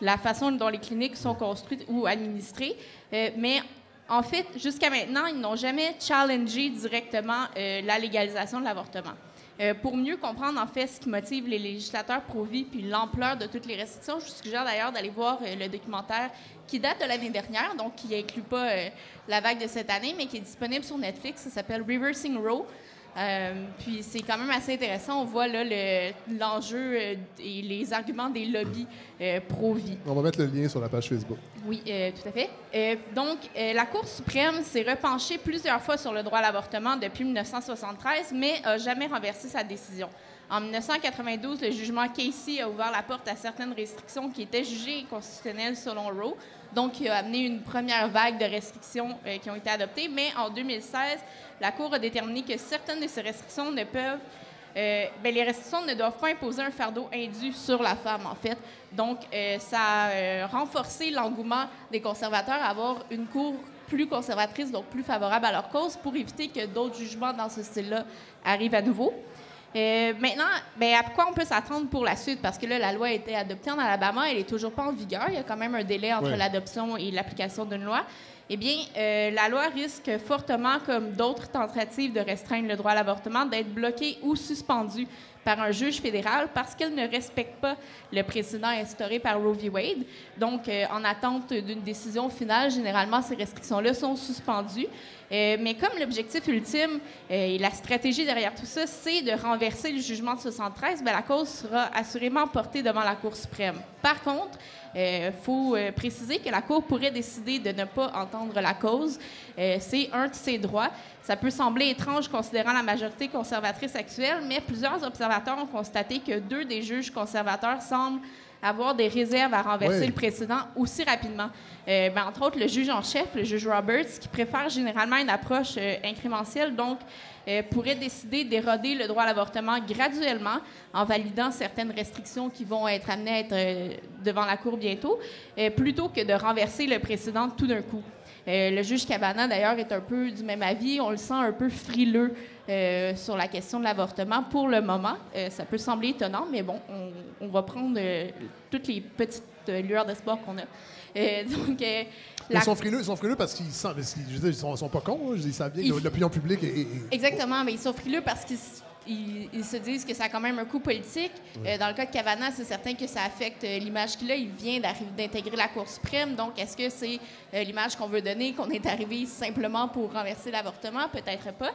la façon dont les cliniques sont construites ou administrées. Mais en fait, jusqu'à maintenant, ils n'ont jamais challengé directement la légalisation de l'avortement. Euh, pour mieux comprendre en fait ce qui motive les législateurs pro-vie puis l'ampleur de toutes les restrictions, je vous suggère d'ailleurs d'aller voir euh, le documentaire qui date de l'année dernière, donc qui inclut pas euh, la vague de cette année, mais qui est disponible sur Netflix. Ça s'appelle Reversing Roe. Euh, puis c'est quand même assez intéressant. On voit là le- l'enjeu euh, et les arguments des lobbies euh, pro-vie. On va mettre le lien sur la page Facebook. Oui, euh, tout à fait. Donc, la Cour suprême s'est repenchée plusieurs fois sur le droit à l'avortement depuis 1973, mais n'a jamais renversé sa décision. En 1992, le jugement Casey a ouvert la porte à certaines restrictions qui étaient jugées inconstitutionnelles selon Roe, donc qui a amené une première vague de restrictions euh, qui ont été adoptées. Mais en 2016, la Cour a déterminé que certaines de ces restrictions ne peuvent euh, ben, les restrictions ne doivent pas imposer un fardeau indu sur la femme, en fait. Donc, euh, ça a renforcé l'engouement des conservateurs à avoir une cour plus conservatrice, donc plus favorable à leur cause, pour éviter que d'autres jugements dans ce style-là arrivent à nouveau. Euh, maintenant, ben, à quoi on peut s'attendre pour la suite? Parce que là, la loi a été adoptée en Alabama, elle n'est toujours pas en vigueur. Il y a quand même un délai entre l'adoption et l'application d'une loi. Eh bien, euh, la loi risque fortement, comme d'autres tentatives de restreindre le droit à l'avortement, d'être bloquée ou suspendue par un juge fédéral parce qu'elle ne respecte pas le précédent instauré par Roe v. Wade. Donc, euh, en attente d'une décision finale, généralement, ces restrictions-là sont suspendues. Euh, mais comme l'objectif ultime euh, et la stratégie derrière tout ça, c'est de renverser le jugement de 73, ben, la cause sera assurément portée devant la Cour suprême. Par contre, il faut préciser que la Cour pourrait décider de ne pas entendre la cause. C'est un de ses droits. Ça peut sembler étrange considérant la majorité conservatrice actuelle, mais plusieurs observateurs ont constaté que deux des juges conservateurs semblent avoir des réserves à renverser Oui. le précédent aussi rapidement. Euh, ben, entre autres, le juge en chef, le juge Roberts, qui préfère généralement une approche euh, incrémentielle, donc euh, pourrait décider d'éroder le droit à l'avortement graduellement en validant certaines restrictions qui vont être amenées à être euh, devant la Cour bientôt, plutôt que de renverser le précédent tout d'un coup. Euh, le juge Cabana, d'ailleurs, est un peu du même avis. On le sent un peu frileux euh, sur la question de l'avortement pour le moment. Euh, ça peut sembler étonnant, mais bon, on, on va prendre toutes les petites lueurs d'espoir qu'on a. (laughs) Donc, la- Ils sont frileux, ils sont frileux parce qu'ils dire, ils sont, ils sont pas cons. hein. L'opinion publique est. est- Exactement, mais ils sont frileux parce qu'ils ils, ils se disent que ça a quand même un coût politique. Oui. Euh, dans le cas de Cavana, c'est certain que ça affecte euh, l'image qu'il a. Il vient d'intégrer la Cour suprême. Donc, est-ce que c'est euh, l'image qu'on veut donner, qu'on est arrivé simplement pour renverser l'avortement? Peut-être pas.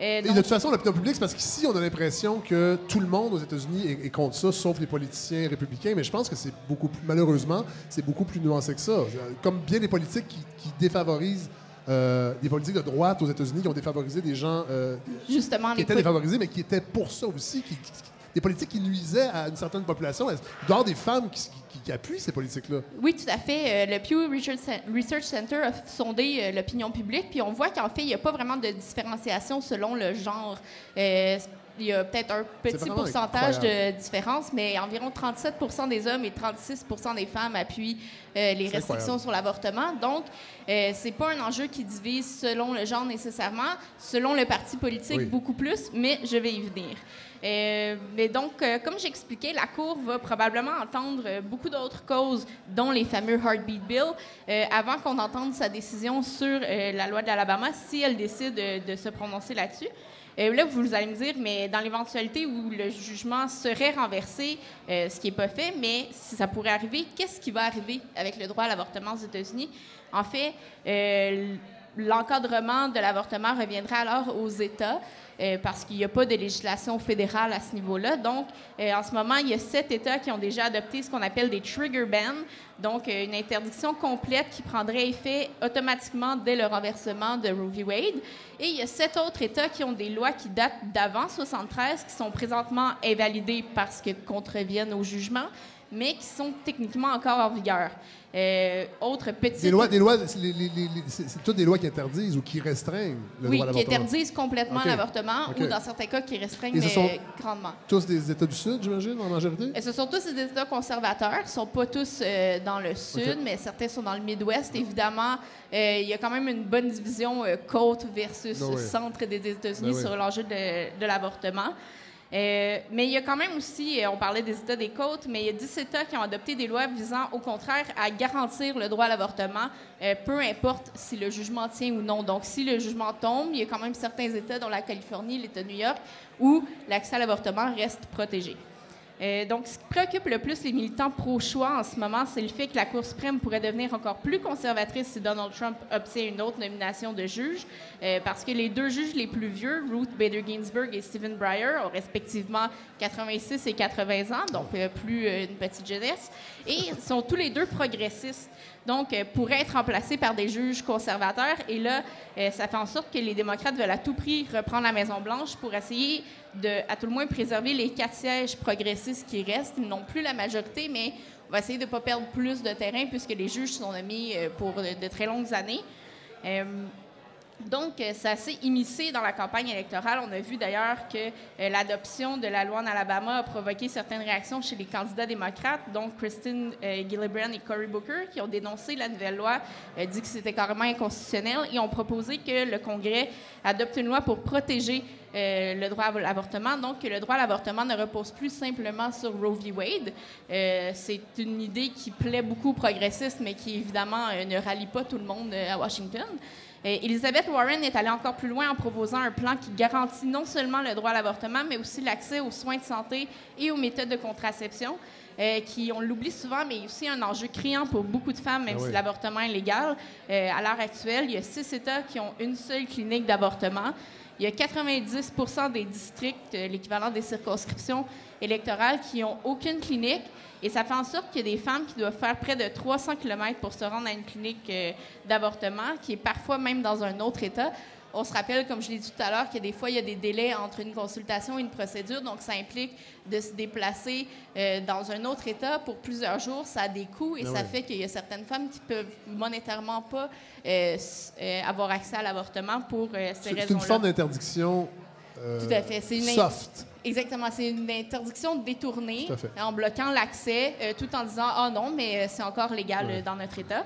Euh, Et de toute façon, l'opinion publique, c'est parce qu'ici, on a l'impression que tout le monde aux États-Unis est, est contre ça, sauf les politiciens républicains. Mais je pense que c'est beaucoup plus, malheureusement, c'est beaucoup plus nuancé que ça. Comme bien des politiques qui, qui défavorisent, euh, des politiques de droite aux États-Unis qui ont défavorisé des gens euh, Justement, qui étaient défavorisés, mais qui étaient pour ça aussi, qui- qui- des politiques qui nuisaient à une certaine population. Avoir des femmes qui, qui- qui appuient ces politiques-là? Oui, tout à fait. Euh, le Pew Research Cen- Research Center a sondé euh, l'opinion publique, puis on voit qu'en fait, il n'y a pas vraiment de différenciation selon le genre. Euh, il y a peut-être un petit pourcentage incroyable. de différence, mais environ 37% des hommes et 36% des femmes appuient euh, les restrictions incroyable. sur l'avortement. Donc, euh, c'est pas un enjeu qui divise selon le genre nécessairement, selon le parti politique Oui. beaucoup plus, mais je vais y venir. Euh, mais donc, euh, comme j'expliquais, la Cour va probablement entendre euh, beaucoup d'autres causes, dont les fameux Heartbeat Bill, avant qu'on entende sa décision sur la loi de l'Alabama, si elle décide de se prononcer là-dessus. Euh, là, vous allez me dire, mais dans l'éventualité où le jugement serait renversé, euh, ce qui n'est pas fait, mais si ça pourrait arriver, qu'est-ce qui va arriver avec le droit à l'avortement aux États-Unis? En fait, euh, l'encadrement de l'avortement reviendrait alors aux États. Euh, parce qu'il n'y a pas de législation fédérale à ce niveau-là. Donc, euh, en ce moment, il y a sept États qui ont déjà adopté ce qu'on appelle des trigger bans, donc euh, une interdiction complète qui prendrait effet automatiquement dès le renversement de Roe v. Wade. Et il y a sept autres États qui ont des lois qui datent d'avant 73, qui sont présentement invalidées parce que contreviennent au jugement, mais qui sont techniquement encore en vigueur. Euh, autre petite... Des lois, des lois, c'est toutes des lois qui interdisent ou qui restreignent le oui, droit à qui l'avortement. interdisent complètement l'avortement ou dans certains cas qui restreignent sont- grandement. Tous des États du Sud, j'imagine, en majorité? Et ce sont tous des États conservateurs. Ils ne sont pas tous euh, dans le sud, mais certains sont dans le Midwest. Évidemment, euh, il y a quand même une bonne division euh, côte versus Ben oui. centre des États-Unis Ben oui. sur l'enjeu de, de l'avortement. Euh, mais il y a quand même aussi, euh, on parlait des États des côtes, mais il y a 10 États qui ont adopté des lois visant au contraire à garantir le droit à l'avortement, euh, peu importe si le jugement tient ou non. Donc, si le jugement tombe, il y a quand même certains États, dont la Californie, l'État de New York, où l'accès à l'avortement reste protégé. Euh, donc, ce qui préoccupe le plus les militants pro-choix en ce moment, c'est le fait que la Cour suprême pourrait devenir encore plus conservatrice si Donald Trump obtient une autre nomination de juge, euh, parce que les deux juges les plus vieux, Ruth Bader Ginsburg et Stephen Breyer, ont respectivement 86 et 80 ans, donc euh, plus une petite jeunesse, et sont tous les deux progressistes. Donc, euh, pourraient être remplacés par des juges conservateurs. Et là, euh, ça fait en sorte que les démocrates veulent à tout prix reprendre la Maison-Blanche pour essayer de, à tout le moins, préserver les quatre sièges progressistes qui restent. Ils n'ont plus la majorité, mais on va essayer de ne pas perdre plus de terrain puisque les juges sont nommés euh, pour de, très longues années. Donc, euh, c'est assez immiscé dans la campagne électorale. On a vu d'ailleurs que euh, l'adoption de la loi en Alabama a provoqué certaines réactions chez les candidats démocrates, donc Kristen euh, Gillibrand et Cory Booker, qui ont dénoncé la nouvelle loi, dit que c'était carrément inconstitutionnel et ont proposé que le Congrès adopte une loi pour protéger le droit à l'avortement. Donc, que le droit à l'avortement ne repose plus simplement sur Roe v. Wade. C'est une idée qui plaît beaucoup aux progressistes, mais qui évidemment ne rallie pas tout le monde à Washington. Euh, Elizabeth Warren est allée encore plus loin en proposant un plan qui garantit non seulement le droit à l'avortement, mais aussi l'accès aux soins de santé et aux méthodes de contraception, euh, qui, on l'oublie souvent, mais aussi un enjeu criant pour beaucoup de femmes, même Ah oui. si l'avortement est légal. Euh, à l'heure actuelle, il y a six États qui ont une seule clinique d'avortement. Il y a 90% des districts, euh, l'équivalent des circonscriptions électorales, qui n'ont aucune clinique. Et ça fait en sorte qu'il y a des femmes qui doivent faire près de 300 km pour se rendre à une clinique euh, d'avortement, qui est parfois même dans un autre État. On se rappelle, comme je l'ai dit tout à l'heure, que des fois, il y a des délais entre une consultation et une procédure. Donc, ça implique de se déplacer euh, dans un autre État pour plusieurs jours. Ça a des coûts et Ah ça fait qu'il y a certaines femmes qui peuvent monétairement pas euh, euh, avoir accès à l'avortement pour ces C'est c'est une raisons-là. forme d'interdiction euh, Tout à fait. C'est une soft. Exactement. C'est une interdiction détournée en bloquant l'accès euh, tout en disant Ah non, mais euh, c'est encore légal Ouais. dans notre État.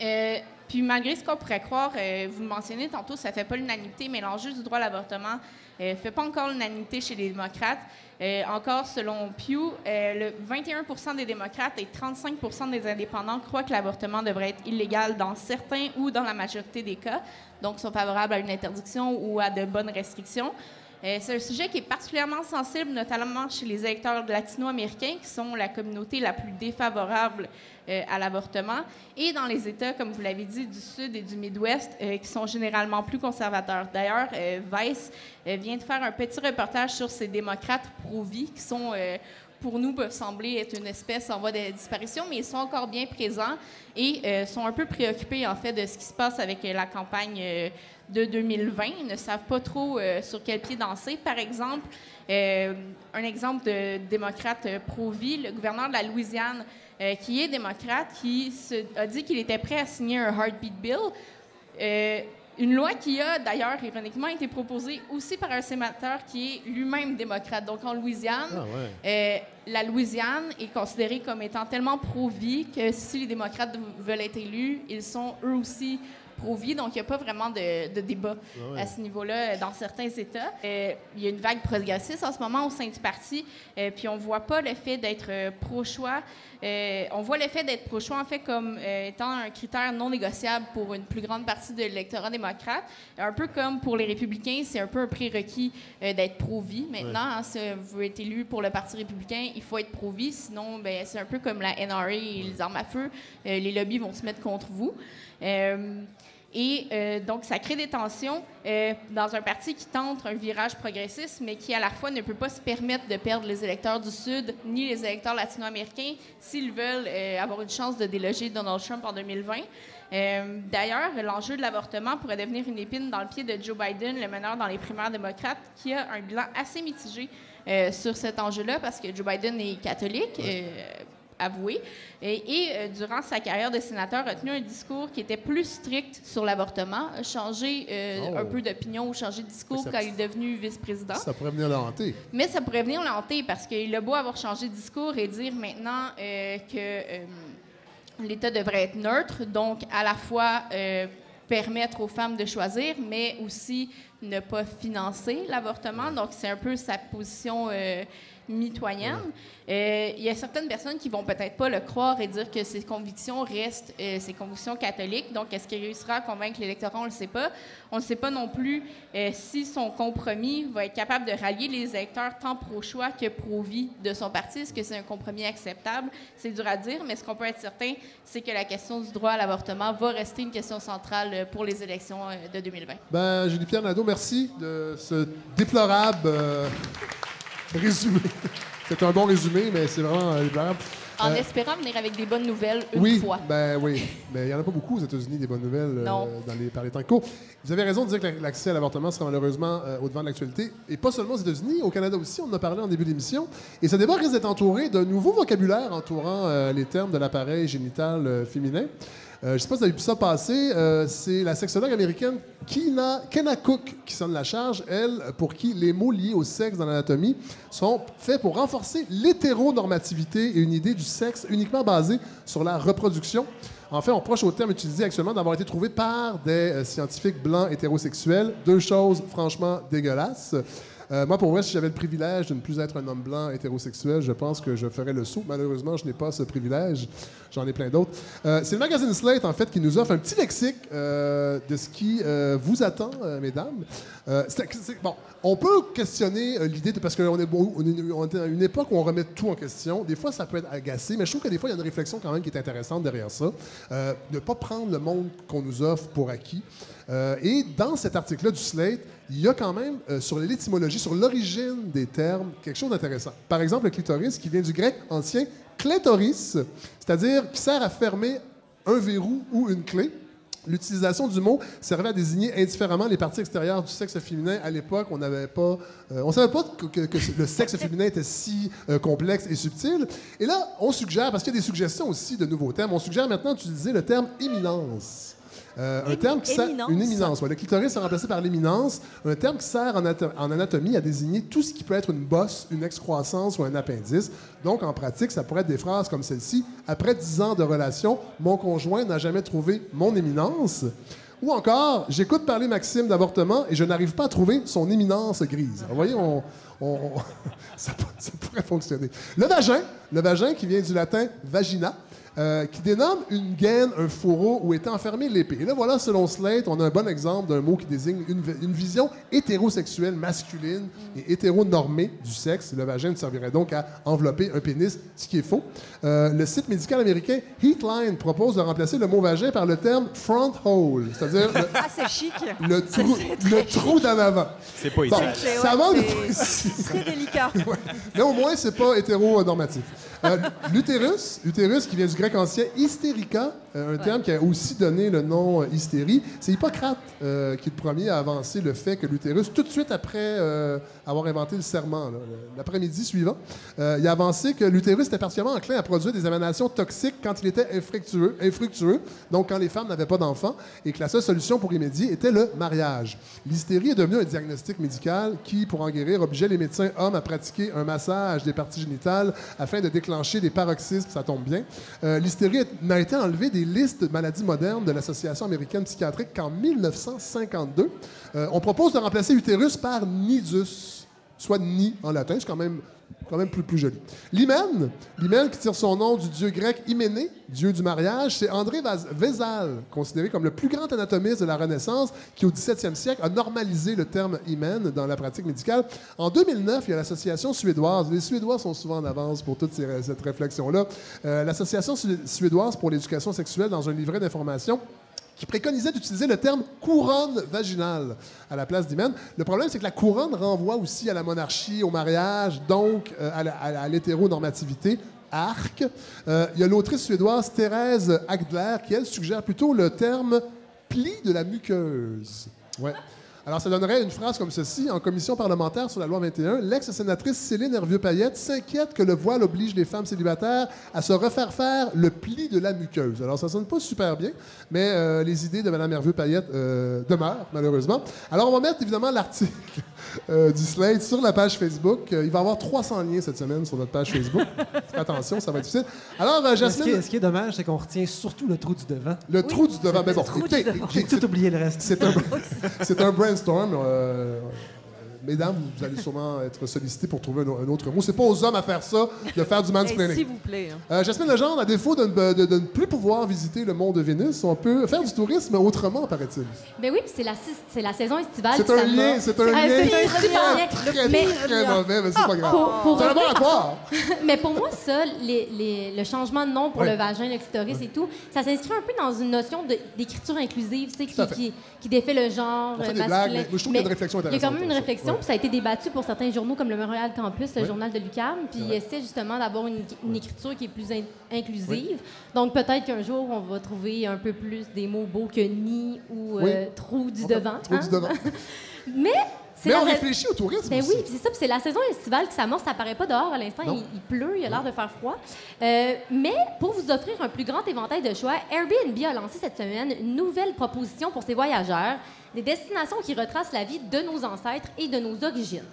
Euh, puis malgré ce qu'on pourrait croire, vous le mentionnez tantôt, ça fait pas l'unanimité, mais l'enjeu du droit à l'avortement ne fait pas encore l'unanimité chez les démocrates. Euh, encore selon Pew, euh, le 21 des démocrates et 35 des indépendants croient que l'avortement devrait être illégal dans certains ou dans la majorité des cas, donc sont favorables à une interdiction ou à de bonnes restrictions. Euh, c'est un sujet qui est particulièrement sensible, notamment chez les électeurs latino-américains, qui sont la communauté la plus défavorable euh, à l'avortement, et dans les États, comme vous l'avez dit, du Sud et du Midwest, euh, qui sont généralement plus conservateurs. D'ailleurs, Vice vient de faire un petit reportage sur ces démocrates pro-vie qui sont pour nous, peuvent sembler être une espèce en voie de disparition, mais ils sont encore bien présents et sont un peu préoccupés, en fait, de ce qui se passe avec la campagne de 2020. Ils ne savent pas trop euh, sur quel pied danser. Par exemple, euh, un exemple de démocrate euh, pro-vie, le gouverneur de la Louisiane, qui est démocrate, qui se- a dit qu'il était prêt à signer un Heartbeat Bill. Une loi qui a d'ailleurs, ironiquement, été proposée aussi par un sénateur qui est lui-même démocrate. Donc en Louisiane, Ah ouais. la Louisiane est considérée comme étant tellement pro-vie que si les démocrates veulent être élus, ils sont eux aussi Donc il n'y a pas vraiment de, de débat Ah ouais. à ce niveau-là dans certains États. Euh, il y a une vague progressiste en ce moment au sein du parti, euh, puis on voit pas le fait d'être euh, pro-choix. euh, on voit le fait d'être pro-choix en fait comme étant un critère non négociable pour une plus grande partie de l'électorat démocrate. Un peu comme pour les républicains, c'est un peu un prérequis d'être pro-vie. Maintenant, hein, si vous être élu pour le Parti républicain, il faut être pro-vie. Sinon, ben, c'est un peu comme la NRA et les armes à feu. Les lobbies vont se mettre contre vous. Euh, et euh, donc, ça crée des tensions euh, dans un parti qui tente un virage progressiste, mais qui à la fois ne peut pas se permettre de perdre les électeurs du Sud ni les électeurs latino-américains s'ils veulent euh, avoir une chance de déloger Donald Trump en 2020. Euh, D'ailleurs, l'enjeu de l'avortement pourrait devenir une épine dans le pied de Joe Biden, le meneur dans les primaires démocrates, qui a un bilan assez mitigé sur cet enjeu-là, parce que Joe Biden est catholique. Avoué. Et, et, euh, durant sa carrière de sénateur, a tenu un discours qui était plus strict sur l'avortement, a changé euh, Oh. un peu d'opinion ou changé de discours ça- quand il est devenu vice-président. Ça pourrait venir le hanter. Mais ça pourrait venir l'hanter parce qu'il a beau avoir changé de discours et dire maintenant euh, que l'État devrait être neutre, donc à la fois euh, permettre aux femmes de choisir, mais aussi ne pas financer l'avortement. Donc c'est un peu sa position euh, mitoyenne. Euh, Il y a certaines personnes qui vont peut-être pas le croire et dire que ses convictions restent euh, ses convictions catholiques. Donc, est-ce qu'il réussira à convaincre l'électorat? On ne le sait pas. On ne sait pas non plus euh, si son compromis va être capable de rallier les électeurs tant pro-choix que pro-vie de son parti. Est-ce que c'est un compromis acceptable? C'est dur à dire, mais ce qu'on peut être certain, c'est que la question du droit à l'avortement va rester une question centrale euh, pour les élections euh, de 2020. Ben, Julie-Pierre Nadeau, merci de ce déplorable euh, résumé. C'est un bon résumé, mais c'est vraiment euh. En Euh, espérant venir avec des bonnes nouvelles une oui, fois. ben oui. Mais il n'y en a pas beaucoup aux États-Unis, des bonnes nouvelles euh, dans les, par les temps courent. Vous avez raison de dire que l'accès à l'avortement sera malheureusement euh, au devant de l'actualité. Et pas seulement aux États-Unis, au Canada aussi, on en a parlé en début d'émission. Et ce débat risque d'être entouré d'un nouveau vocabulaire entourant les termes de l'appareil génital féminin. Euh, je sais pas si vous avez vu ça passer. euh, c'est la sexologue américaine Kina, Kenna Cook qui sonne la charge, elle, pour qui les mots liés au sexe dans l'anatomie sont faits pour renforcer l'hétéronormativité et une idée du sexe uniquement basée sur la reproduction. En fait, on proche au terme utilisé actuellement d'avoir été trouvé par des euh, scientifiques blancs hétérosexuels. Deux choses franchement dégueulasses. Euh, moi, pour vrai, si j'avais le privilège de ne plus être un homme blanc hétérosexuel, je pense que je ferais le saut. Malheureusement, je n'ai pas ce privilège. J'en ai plein d'autres. Euh, c'est le magazine Slate, en fait, qui nous offre un petit lexique euh, de ce qui vous attend, mesdames. Bon, on peut questionner l'idée de parce qu'on est, on est, à une époque où on remet tout en question. Des fois, ça peut être agacé, mais je trouve que des fois, il y a une réflexion quand même qui est intéressante derrière ça. Ne pas prendre le monde qu'on nous offre pour acquis. Euh, et dans cet article-là du Slate, il y a quand même euh, sur l'étymologie, sur l'origine des termes, quelque chose d'intéressant. Par exemple, le clitoris, qui vient du grec ancien clitoris, c'est-à-dire qui sert à fermer un verrou ou une clé. L'utilisation du mot servait à désigner indifféremment les parties extérieures du sexe féminin. À l'époque, on n'avait pas, euh, savait pas que, le sexe féminin était si complexe et subtil. Et là, on suggère, parce qu'il y a des suggestions aussi de nouveaux termes, on suggère maintenant d'utiliser le terme éminence. Euh, un terme qui sert éminence. une éminence. ouais. Le clitoris est remplacé par l'éminence, un terme qui sert en, ato- en anatomie à désigner tout ce qui peut être une bosse, une excroissance ou un appendice. Donc, en pratique, ça pourrait être des phrases comme celle-ci. Après dix ans de relation, mon conjoint n'a jamais trouvé mon éminence. Ou encore, j'écoute parler Maxime d'avortement et je n'arrive pas à trouver son éminence grise. Vous voyez, on, on- on- (laughs) ça, ça pourrait fonctionner. Le vagin, le vagin qui vient du latin vagina, euh, qui dénomme une gaine, un fourreau où était enfermée l'épée. Et là, voilà, selon Slate, on a un bon exemple d'un mot qui désigne une, vi- une vision hétérosexuelle masculine et hétéronormée du sexe. Le vagin servirait donc à envelopper un pénis, ce qui est faux. Euh, le site médical américain Heatline propose de remplacer le mot vagin par le terme front hole, c'est-à-dire le, Ah, c'est chic. le trou, le trou d'en avant. C'est poétique. Bon, C'est- ça ouais, va de c'est (laughs) délicat. Ouais. Mais au moins, c'est pas hétéronormatif. Euh, L'utérus, utérus qui vient du grec ancien hystérica, un terme qui a aussi donné le nom euh, hystérie. C'est Hippocrate euh, qui est le premier à avancer le fait que l'utérus, tout de suite après euh, avoir inventé le serment, l'après-midi suivant, euh, il a avancé que l'utérus était particulièrement enclin à produire des émanations toxiques quand il était infructueux, infructueux donc quand les femmes n'avaient pas d'enfants, et que la seule solution pour y médier était le mariage. L'hystérie est devenue un diagnostic médical qui, pour en guérir, obligeait les médecins hommes à pratiquer un massage des parties génitales afin de déclencher des paroxysmes, ça tombe bien. Euh, L'hystérie n'a été enlevée des listes de maladies modernes de l'Association américaine psychiatrique qu'en 1952. Euh, on propose de remplacer utérus par nidus, soit ni en latin, c'est quand même, quand même plus, joli. L'hymen, l'hymen qui tire son nom du dieu grec Hyménée, dieu du mariage, c'est André Vézal, considéré comme le plus grand anatomiste de la Renaissance, qui au 17e siècle a normalisé le terme hymen dans la pratique médicale. En 2009, il y a l'association suédoise, les Suédois sont souvent en avance pour toute cette réflexion-là, Euh, l'association su- suédoise pour l'éducation sexuelle dans un livret d'information qui préconisait d'utiliser le terme couronne vaginale à la place d'hymen. Le problème, c'est que la couronne renvoie aussi à la monarchie, au mariage, donc euh, à l'hétéronormativité. Arc. Euh, Il y a l'autrice suédoise Thérèse Agdler qui, elle, suggère plutôt le terme pli de la muqueuse. Alors, ça donnerait une phrase comme ceci. En commission parlementaire sur la loi 21, l'ex-sénatrice Céline Hervieux-Payette s'inquiète que le voile oblige les femmes célibataires à se refaire faire le pli de la muqueuse. Alors, ça sonne pas super bien, mais euh, les idées de Mme Hervieux-Payette euh, demeurent, malheureusement. Alors, on va mettre évidemment l'article (laughs) euh, du Slate sur la page Facebook. Il va y avoir 300 liens cette semaine sur notre page Facebook. Faites (laughs) Attention, ça va être difficile. Alors, euh, Mais Ce qui, Jasmine, est, ce qui est dommage, c'est qu'on retient surtout le trou du devant. le trou du devant. Mais bon, écoutez, J'ai tout oublié le reste. c'est un, (laughs) un brainstorm. Mesdames, vous allez sûrement être sollicités pour trouver un, un autre mot. C'est pas aux hommes à faire ça, de faire du Eh, mansplaining. S'il vous plaît. hein. Euh, Jasmine Legendre, à défaut de, ne- de- de ne plus pouvoir visiter le mont de Vénus, on peut faire du tourisme autrement, paraît-il. Ben oui, puis c'est la, c'est la saison estivale. C'est un lien, c'est un Ah, lien c'est un très, super lien. très, Mais- très mauvais, mais c'est pas grave. Pour- pour C'est un revenir- laboratoire. Mais pour moi, ça, les- les- le changement de nom pour Ouais. le vagin, le clitoris et tout, ça s'inscrit un peu dans une notion de- d'écriture inclusive, tu sais, qui, qui, qui défait le genre On fait euh, des masculin. blagues, mais je trouve qu'il y a une réflexion Il y a quand intéressante même une réflexion, Puis ça a été débattu pour certains journaux comme le Montréal Campus, le journal de l'UQAM, puis il essaie justement d'avoir une, une écriture qui est plus in- inclusive. Donc peut-être qu'un jour, on va trouver un peu plus des mots beaux que ni ou euh, Oui. trou du fait devant. Trou hein? du devant. (laughs) Mais Mais on réfléchit au tourisme ben oui, c'est ça, puis c'est la saison estivale qui s'amorce, ça paraît pas dehors à l'instant, il pleut, il a l'air de faire froid. Euh, mais pour vous offrir un plus grand éventail de choix, Airbnb a lancé cette semaine une nouvelle proposition pour ses voyageurs, des destinations qui retracent la vie de nos ancêtres et de nos origines.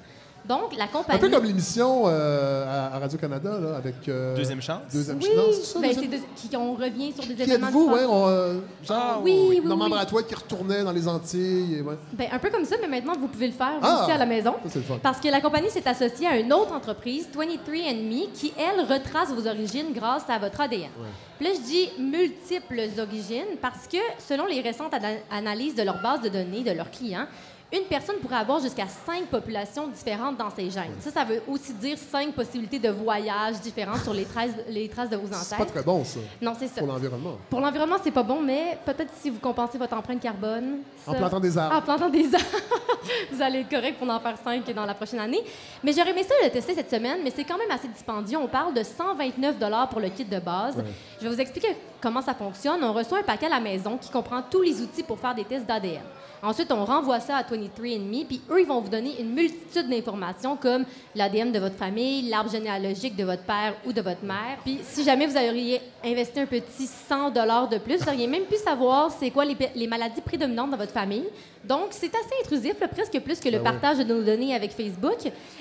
Donc, la Un compagnie... peu comme l'émission euh, à, Radio-Canada, là, avec... euh, Deuxième chance? Deuxième Oui, chance. c'est ça, ben, deuxième- c'est de- qui- on revient sur des Qui événements êtes-vous, du ouais? on, euh, genre, Oui, oui, Normand oui. Bratois qui retournait dans les Antilles. Et, ouais. Ben, un peu comme ça, mais maintenant, vous pouvez le faire vous Ah! aussi à la maison. Ça, c'est le fun. Parce que la compagnie s'est associée à une autre entreprise, 23andMe, qui, elle, retrace vos origines grâce à votre ADN. Puis là, je dis multiples origines parce que, selon les récentes ana- analyses de leur base de données de leurs clients, une personne pourrait avoir jusqu'à cinq populations différentes dans ses gènes. Ça, ça veut aussi dire cinq possibilités de voyages différents sur les traces, les traces de vos C'est ancêtres. pas très bon, ça, Non, c'est ça. pour l'environnement. Pour l'environnement, c'est pas bon, mais peut-être si vous compensez votre empreinte carbone. En plantant des arbres. En plantant des arbres. (laughs) vous allez être correct pour en faire cinq dans la prochaine année. Mais j'aurais aimé ça le tester cette semaine, mais c'est quand même assez dispendieux. On parle de 129 pour le kit de base. Ouais. Je vais vous expliquer comment ça fonctionne. On reçoit un paquet à la maison qui comprend tous les outils pour faire des tests d'ADN. Ensuite, on renvoie ça à 23andMe, puis eux, ils vont vous donner une multitude d'informations comme l'ADN de votre famille, l'arbre généalogique de votre père ou de votre mère. Puis si jamais vous auriez investi un petit 100 de plus, vous auriez même pu savoir c'est quoi les, maladies prédominantes dans votre famille. Donc, c'est assez intrusif, là, presque plus que le Ben oui. partage de nos données avec Facebook.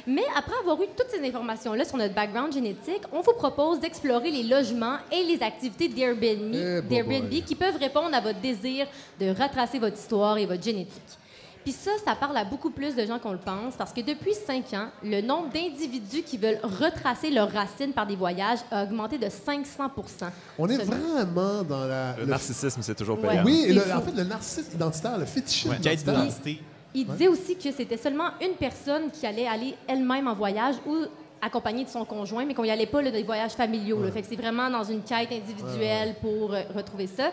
Mais après avoir eu toutes ces informations-là sur notre background génétique, on vous propose d'explorer les logements et les activités d'Airbnb Eh, qui peuvent répondre à votre désir de retracer votre histoire et votre génétique. Puis ça, ça parle à beaucoup plus de gens qu'on le pense, parce que depuis cinq ans, le nombre d'individus qui veulent retracer leurs racines par des voyages a augmenté de 500 On est Seulement. vraiment dans la. Le narcissisme, c'est toujours Ouais. payant. Oui, le- en fait, le narcissisme identitaire, le fétichisme Ouais, d'identité. Il disait aussi que c'était seulement une personne qui allait aller elle-même en voyage ou accompagnée de son conjoint, mais qu'on n'y allait pas là, des voyages familiaux. là. Fait que c'est vraiment dans une quête individuelle pour euh, retrouver ça.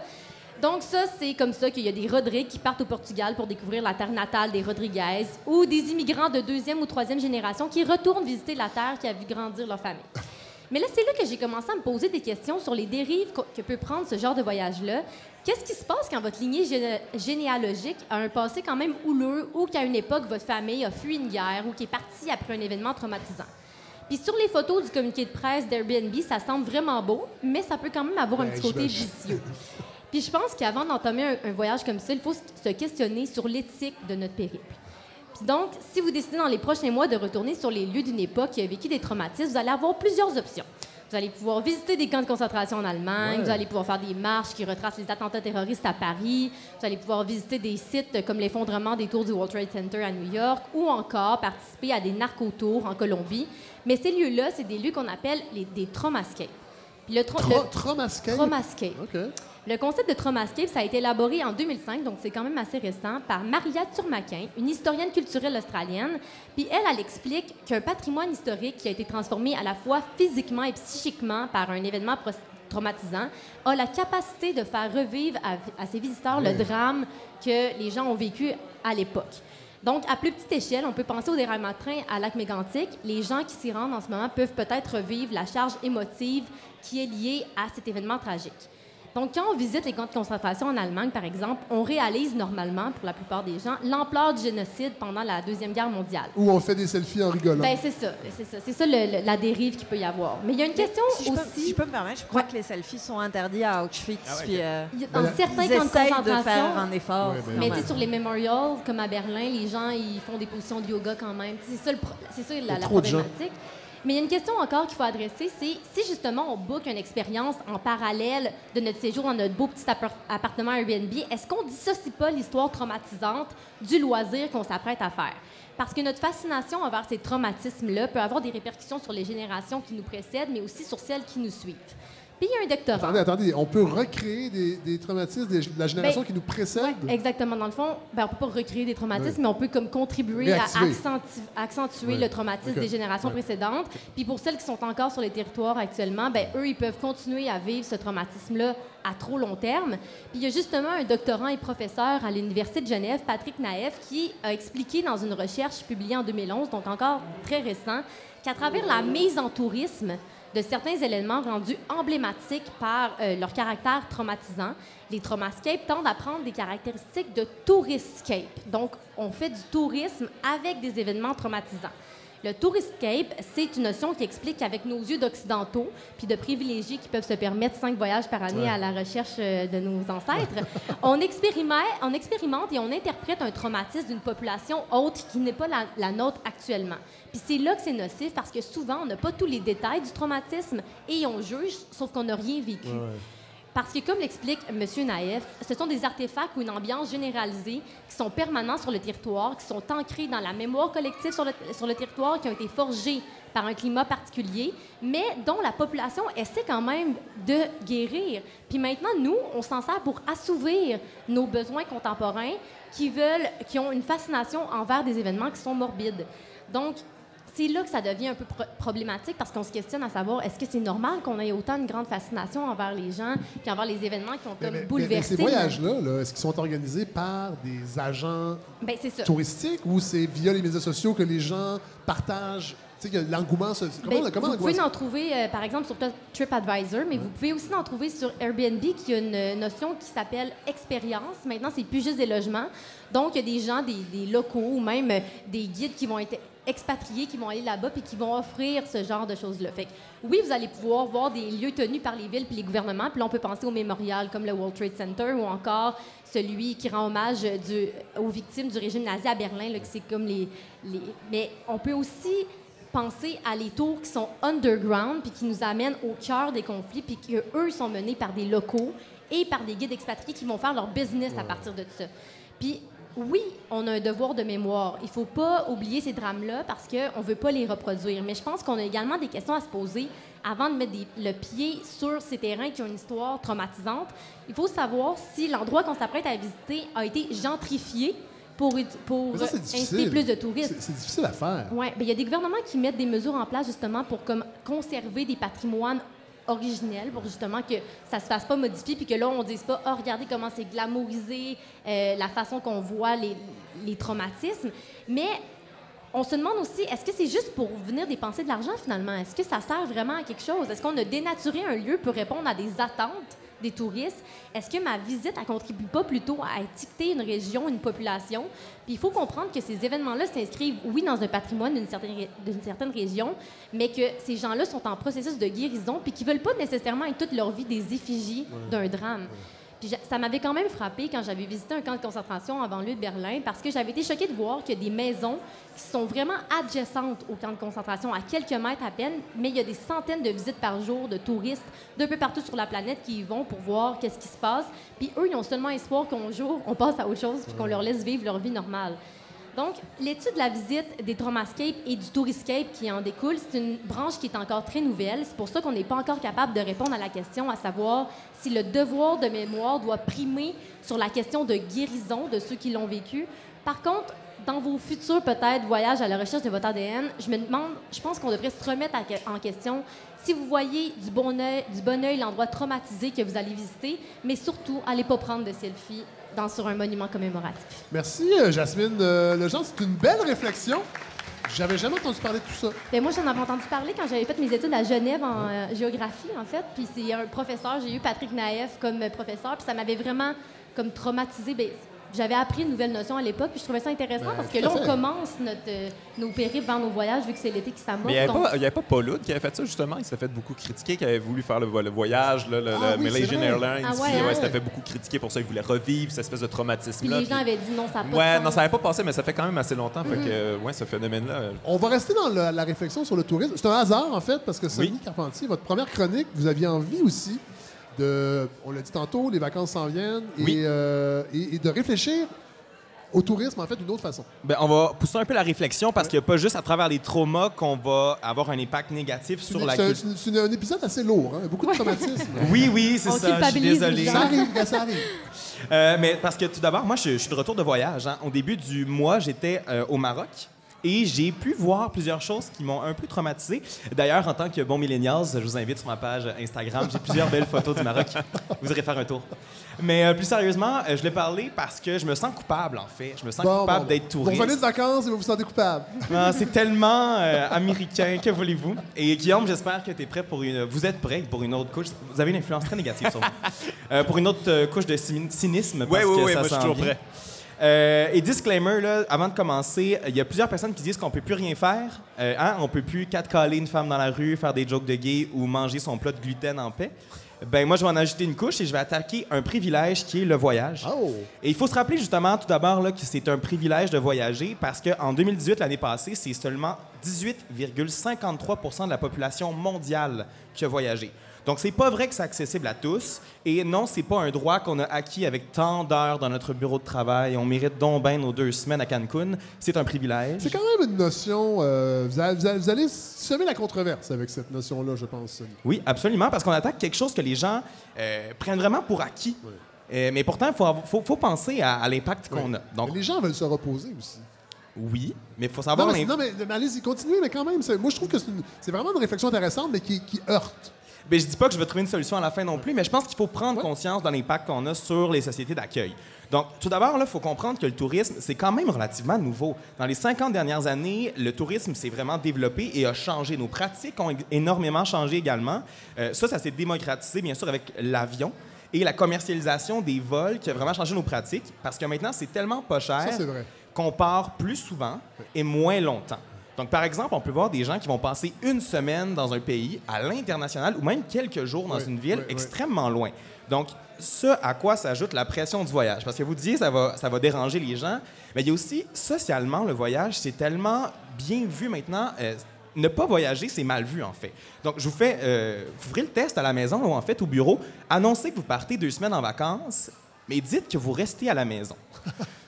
Donc ça, c'est comme ça qu'il y a des Rodrigues qui partent au Portugal pour découvrir la terre natale des Rodriguez ou des immigrants de deuxième ou troisième génération qui retournent visiter la terre qui a vu grandir leur famille. Mais là, c'est là que j'ai commencé à me poser des questions sur les dérives que peut prendre ce genre de voyage-là. Qu'est-ce qui se passe quand votre lignée géné- généalogique a un passé quand même houleux ou qu'à une époque, votre famille a fui une guerre ou qui est partie après un événement traumatisant? Puis sur les photos du communiqué de presse d'Airbnb, ça semble vraiment beau, mais ça peut quand même avoir un Ben, petit côté vicieux. (laughs) Puis je pense qu'avant d'entamer un, un voyage comme ça, il faut se questionner sur l'éthique de notre périple. Puis donc, si vous décidez dans les prochains mois de retourner sur les lieux d'une époque qui a vécu des traumatismes, vous allez avoir plusieurs options. Vous allez pouvoir visiter des camps de concentration en Allemagne, Ouais. vous allez pouvoir faire des marches qui retracent les attentats terroristes à Paris, vous allez pouvoir visiter des sites comme l'effondrement des tours du World Trade Center à New York ou encore participer à des narcotours en Colombie. Mais ces lieux-là, c'est des lieux qu'on appelle les, des traumascapes. Puis le, tra- Tra- le- Traumascape. Le concept de Traumascape, ça a été élaboré en 2005, donc c'est quand même assez récent, par Maria Turmaquin, une historienne culturelle australienne. Puis elle, elle explique qu'un patrimoine historique qui a été transformé à la fois physiquement et psychiquement par un événement traumatisant a la capacité de faire revivre à, à ses visiteurs le drame que les gens ont vécu à l'époque. Donc, à plus petite échelle, on peut penser au déraillement de train à lac mégantic. Les gens qui s'y rendent en ce moment peuvent peut-être revivre la charge émotive qui est liée à cet événement tragique. Donc, quand on visite les camps de concentration en Allemagne, par exemple, on réalise normalement, pour la plupart des gens, l'ampleur du génocide pendant la Deuxième Guerre mondiale. Où on fait des selfies en rigolant. Ben, c'est ça, c'est ça. C'est ça le- le- la dérive qu'il peut y avoir. Mais il y a une question Si je, peux, aussi. si je peux me permettre, je crois que les selfies sont interdits à Auschwitz. Ah ouais, puis, euh, dans Ben, certains ils camps de essayent de concentration. faire un effort. Ouais, ben, Mais tu sais, sur les memorials, comme à Berlin, les gens, ils font des positions de yoga quand même. C'est ça, le ça la, gens. Mais il y a une question encore qu'il faut adresser, c'est si justement on book une expérience en parallèle de notre séjour dans notre beau petit appart- appartement Airbnb, est-ce qu'on dissocie pas l'histoire traumatisante du loisir qu'on s'apprête à faire? Parce que notre fascination envers ces traumatismes-là peut avoir des répercussions sur les générations qui nous précèdent, mais aussi sur celles qui nous suivent. Puis il y a un doctorat. Attendez, attendez, on peut recréer des, des traumatismes des- de la génération Ben, qui nous précède? Ouais, exactement. Dans le fond, ben, on peut pas recréer des traumatismes, mais on peut comme contribuer à accentu- accentuer le traumatisme des générations précédentes. Puis pour celles qui sont encore sur les territoires actuellement, ben eux, ils peuvent continuer à vivre ce traumatisme-là à trop long terme. Puis il y a justement un doctorant et professeur à l'Université de Genève, Patrick Naef, qui a expliqué dans une recherche publiée en 2011, donc encore très récent, qu'à travers la mise en tourisme de certains éléments rendus emblématiques par euh, leur caractère traumatisant, les traumascapes tendent à prendre des caractéristiques de touristscape. Donc, on fait du tourisme avec des événements traumatisants. Le touristscape, c'est une notion qui explique qu'avec nos yeux d'occidentaux, puis de privilégiés qui peuvent se permettre cinq voyages par année à la recherche euh, de nos ancêtres, (laughs) on, expérimente, on expérimente et on interprète un traumatisme d'une population autre qui n'est pas la, la nôtre actuellement. Puis c'est là que c'est nocif parce que souvent, on n'a pas tous les détails du traumatisme et on juge, sauf qu'on n'a rien vécu. Parce que, comme l'explique M. Naef, ce sont des artefacts ou une ambiance généralisée qui sont permanents sur le territoire, qui sont ancrés dans la mémoire collective sur le, sur le territoire, qui ont été forgés par un climat particulier, mais dont la population essaie quand même de guérir. Puis maintenant, nous, on s'en sert pour assouvir nos besoins contemporains qui veulent, qui ont une fascination envers des événements qui sont morbides. Donc, c'est là que ça devient un peu pro- problématique parce qu'on se questionne à savoir est-ce que c'est normal qu'on ait autant une grande fascination envers les gens puis envers les événements qui ont Mais- comme mais- mais- mais bouleversé. ces voyages-là, là, est-ce qu'ils sont organisés par des agents Ben, touristiques ou c'est via les médias sociaux que les gens partagent? L'engouement se. Comment, Ben, comment vous pouvez en trouver, euh, par exemple, sur TripAdvisor, mais vous pouvez aussi en trouver sur Airbnb, qui a une notion qui s'appelle expérience. Maintenant, c'est plus juste des logements. Donc, il y a des gens, des, des locaux ou même euh, des guides qui vont être expatriés, qui vont aller là-bas puis qui vont offrir ce genre de choses-là. Fait que, oui, vous allez pouvoir voir des lieux tenus par les villes puis les gouvernements. Puis là, on peut penser au mémorial comme le World Trade Center ou encore celui qui rend hommage du- aux victimes du régime nazi à Berlin, là, que c'est comme les, les... Mais on peut aussi penser à les tours qui sont underground puis qui nous amènent au cœur des conflits puis qui, eux, sont menés par des locaux et par des guides expatriés qui vont faire leur business à partir de ça. Puis oui, on a un devoir de mémoire. Il faut pas oublier ces drames-là parce qu'on veut pas les reproduire. Mais je pense qu'on a également des questions à se poser avant de mettre des- le pied sur ces terrains qui ont une histoire traumatisante. Il faut savoir si l'endroit qu'on s'apprête à visiter a été gentrifié pour, pour ça, inciter plus de touristes. C'est c'est difficile à faire. Oui, il y a des gouvernements qui mettent des mesures en place justement pour comme, conserver des patrimoines originels pour justement que ça se fasse pas modifier puis que là on dise pas oh regardez comment c'est glamourisé euh, la façon qu'on voit les, les traumatismes mais on se demande aussi, est-ce que c'est juste pour venir dépenser de l'argent finalement? Est-ce que ça sert vraiment à quelque chose? Est-ce qu'on a dénaturé un lieu pour répondre à des attentes? Des touristes? Est-ce que ma visite, elle contribue pas plutôt à étiqueter une région, une population? Puis il faut comprendre que ces événements-là s'inscrivent, oui, dans un patrimoine d'une certaine, d'une certaine région, mais que ces gens-là sont en processus de guérison puis qu'ils veulent pas nécessairement être toute leur vie des effigies d'un drame. Puis ça m'avait quand même frappé quand j'avais visité un camp de concentration en banlieue de Berlin parce que j'avais été choquée de voir qu'il y a des maisons qui sont vraiment adjacentes au camp de concentration, à quelques mètres à peine, mais il y a des centaines de visites par jour de touristes d'un peu partout sur la planète qui y vont pour voir qu'est-ce qui se passe. Puis eux, ils ont seulement espoir qu'un jour, on passe à autre chose puis qu'on leur laisse vivre leur vie normale. Donc, l'étude de la visite des Traumascapes et du Touriscape qui en découle, c'est une branche qui est encore très nouvelle. C'est pour ça qu'on n'est pas encore capable de répondre à la question, à savoir si le devoir de mémoire doit primer sur la question de guérison de ceux qui l'ont vécu. Par contre, dans vos futurs, peut-être, voyages à la recherche de votre ADN, je me demande, je pense qu'on devrait se remettre en question si vous voyez du bon œil l'endroit traumatisé que vous allez visiter, mais surtout, allez pas prendre de selfie dans, sur un monument commémoratif. Merci, euh, Jasmine euh, Lejean. C'est une belle réflexion. J'avais jamais entendu parler de tout ça. Ben, moi, j'en avais entendu parler quand j'avais fait mes études à Genève en euh, géographie, en fait. Puis c'est un professeur, j'ai eu Patrick Naef comme professeur, puis ça m'avait vraiment comme traumatisé. Ben, j'avais appris une nouvelle notion à l'époque, puis je trouvais ça intéressant Ben, parce que là, on commence notre, euh, nos périples vers nos voyages, vu que c'est l'été qui s'amorce. Mais il n'y avait, donc- pas- il y avait pas Paul Oud qui avait fait ça, justement. Il s'est fait beaucoup critiquer, qui avait voulu faire le, vo- le voyage, là, le, Ah le oui, c'est Malaysian vrai. Airlines. Ah ouais, qui, hein? s'était fait beaucoup critiquer pour ça. Il voulait revivre cette espèce de traumatisme-là. les gens puis- avaient dit non, ça n'a pas Ouais, non, ça n'avait pas passé, mais ça fait quand même assez longtemps. Fait Mhm. que, euh, ouais, ce phénomène-là. euh, On va rester dans le- la réflexion sur le tourisme. C'est un hasard, en fait, parce que Sonny Carpentier, votre première chronique, vous aviez envie aussi de, on l'a dit tantôt, les vacances s'en viennent, Oui. euh, et- et de réfléchir au tourisme, en fait, d'une autre façon. Ben, on va pousser un peu la réflexion parce qu'il n'y a pas juste à travers les traumas qu'on va avoir un impact négatif sur la culture. c'est un, épisode assez lourd, hein, beaucoup de traumatisme. (laughs) Oui, oui, c'est On ça. Je suis désolé. Ça arrive, gars, ça arrive. Euh, mais parce que tout d'abord, moi, je, je suis de retour de voyage. hein. Au début du mois, j'étais euh, au Maroc. Et j'ai pu voir plusieurs choses qui m'ont un peu traumatisé. D'ailleurs, en tant que bon millennials, je vous invite sur ma page Instagram. J'ai plusieurs belles photos du Maroc. Vous irez faire un tour. Mais euh, plus sérieusement, euh, je l'ai parlé parce que je me sens coupable, en fait. Je me sens Bon, coupable bon, d'être Vous touriste. revenez de vacances et vous vous sentez coupable. Ah, c'est tellement euh, américain, que voulez-vous? Et Guillaume, j'espère que tu es prêt pour une. Vous êtes prêt pour une autre couche. Vous avez une influence très négative sur moi. Euh, pour une autre euh, couche de cyni- cynisme. Que ouais, ça moi, je suis toujours prêt. Euh, et disclaimer, là, avant de commencer, il y a plusieurs personnes qui disent qu'on peut plus rien faire. Euh, hein? On peut plus catcaler une femme dans la rue, faire des jokes de gay ou manger son plat de gluten en paix. Ben moi, je vais en ajouter une couche et je vais attaquer un privilège qui est le voyage. Et il faut se rappeler justement tout d'abord là, que c'est un privilège de voyager parce qu'en 2018, l'année passée, c'est seulement 18,53% de la population mondiale qui a voyagé. Donc, c'est pas vrai que c'est accessible à tous. Et non, c'est pas un droit qu'on a acquis avec tant d'heures dans notre bureau de travail. On mérite donc bien nos deux semaines à Cancun. C'est un privilège. C'est quand même une notion. euh, vous, allez, vous semer la controverse avec cette notion-là, je pense. Oui, absolument, parce qu'on attaque quelque chose que les gens euh, prennent vraiment pour acquis. Euh, mais pourtant, il faut, faut, faut penser à, à l'impact qu'on a. Donc, Les gens veulent se reposer aussi. oui, mais il faut Non, savoir... mais, non, mais, mais allez-y, continuez, mais quand même, moi, je trouve que c'est vraiment une réflexion intéressante, mais qui, qui heurte. Ben, je dis pas que je vais trouver une solution à la fin non plus, mais je pense qu'il faut prendre conscience de l'impact qu'on a sur les sociétés d'accueil. Donc, tout d'abord, il faut comprendre que le tourisme, c'est quand même relativement nouveau. Dans les 50 dernières années, le tourisme s'est vraiment développé et a changé. Nos pratiques ont énormément changé également. Euh, ça, ça s'est démocratisé, bien sûr, avec l'avion et la commercialisation des vols qui a vraiment changé nos pratiques parce que maintenant, c'est tellement pas cher qu'on part plus souvent et moins longtemps. Donc, par exemple, on peut voir des gens qui vont passer une semaine dans un pays à l'international ou même quelques jours dans Oui, une ville oui, oui. extrêmement loin. Donc, ce à quoi s'ajoute la pression du voyage. Parce que vous disiez, ça va, ça va déranger les gens. Mais il y a aussi, socialement, le voyage, c'est tellement bien vu maintenant. euh, ne pas voyager, c'est mal vu, en fait. Donc, je vous fais... euh, vous ferez le test à la maison ou en fait au bureau. Annoncez que vous partez deux semaines en vacances mais dites que vous restez à la maison.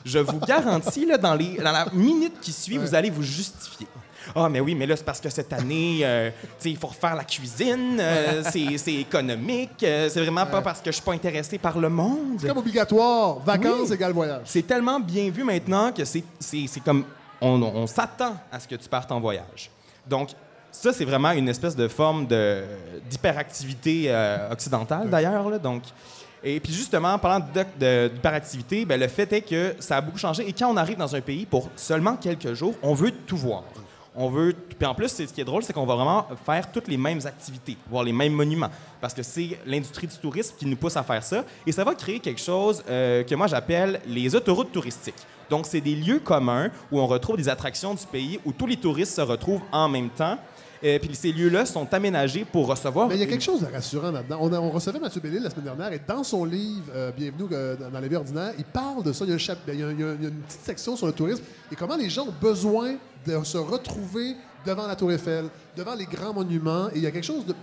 Je vous garantis, là, dans, les, dans la minute qui suit, vous allez vous justifier. Ah, mais oui, mais là, c'est parce que cette année, euh, il faut refaire la cuisine, euh, c'est économique, euh, c'est vraiment pas parce que je suis pas intéressé par le monde. C'est comme obligatoire. Vacances Oui. égale voyage. C'est tellement bien vu maintenant que c'est comme. On, on s'attend à ce que tu partes en voyage. Donc, ça, c'est vraiment une espèce de forme d'hyperactivité euh, occidentale, d'ailleurs. Donc, et puis justement, en parlant d'hyperactivité, ben, le fait est que ça a beaucoup changé. Et quand on arrive dans un pays pour seulement quelques jours, on veut tout voir. On veut. Puis en plus, ce qui est drôle, c'est qu'on va vraiment faire toutes les mêmes activités, voir les mêmes monuments, parce que c'est l'industrie du tourisme qui nous pousse à faire ça. Et ça va créer quelque chose euh, que moi j'appelle les autoroutes touristiques. Donc, c'est des lieux communs où on retrouve des attractions du pays où tous les touristes se retrouvent en même temps. Et puis ces lieux-là sont aménagés pour recevoir. Mais il y a quelque chose de rassurant là-dedans. On, recevait Mathieu Bellil la semaine dernière et dans son livre euh, Bienvenue euh, dans la vie ordinaire, il parle de ça. Il y, a un chap- il y a- il y a- il y a une petite section sur le tourisme et comment les gens ont besoin de se retrouver devant la Tour Eiffel, devant les grands monuments. Et il y a quelque chose de,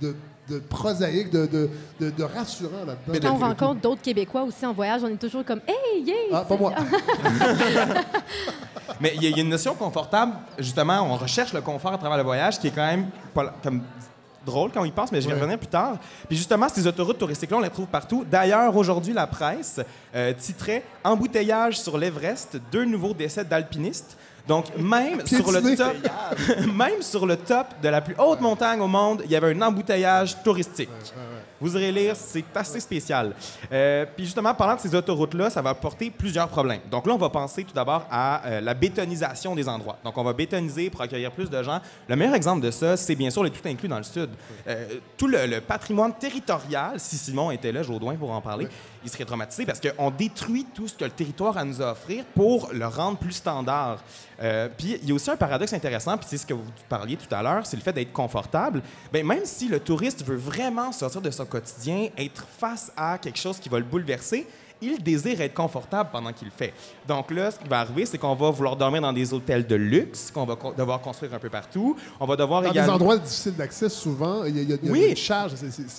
de, de prosaïque, de, de, de- de rassurant là-dedans. Quand on rencontre d'autres Québécois aussi en voyage, on est toujours comme Hey, yeah! Ah, pas moi. (laughs) Mais il y, a- il y a une notion confortable, justement, on recherche le confort à travers le voyage, qui est quand même pas- comme drôle quand on y pense, mais je vais Ouais. revenir plus tard. Puis justement, ces autoroutes touristiques-là, on les trouve partout. D'ailleurs, aujourd'hui, la presse euh, titrait Embouteillage sur l'Everest, deux nouveaux décès d'alpinistes. Donc, même sur, le top, (laughs) même sur le top de la plus haute montagne au monde, il y avait un embouteillage touristique. Vous irez lire, c'est assez spécial. Euh, puis justement, parlant de ces autoroutes-là, ça va apporter plusieurs problèmes. Donc là, on va penser tout d'abord à euh, la bétonisation des endroits. Donc on va bétoniser pour accueillir plus de gens. Le meilleur exemple de ça, c'est bien sûr le tout inclus dans le sud. Euh, tout le, le patrimoine territorial, si Simon était là, Jodoin, pour en parler, il serait traumatisé parce qu'on détruit tout ce que le territoire a à nous offrir pour le rendre plus standard. Euh, puis il y a aussi un paradoxe intéressant, puis c'est ce que vous parliez tout à l'heure, c'est le fait d'être confortable. Ben, même si le touriste veut vraiment sortir de son quotidien, être face à quelque chose qui va le bouleverser, il désire être confortable pendant qu'il le fait. Donc là, ce qui va arriver, c'est qu'on va vouloir dormir dans des hôtels de luxe qu'on va co- devoir construire un peu partout. On va devoir Dans des endroits difficiles d'accès, souvent, il y a, il y a- il y a Oui.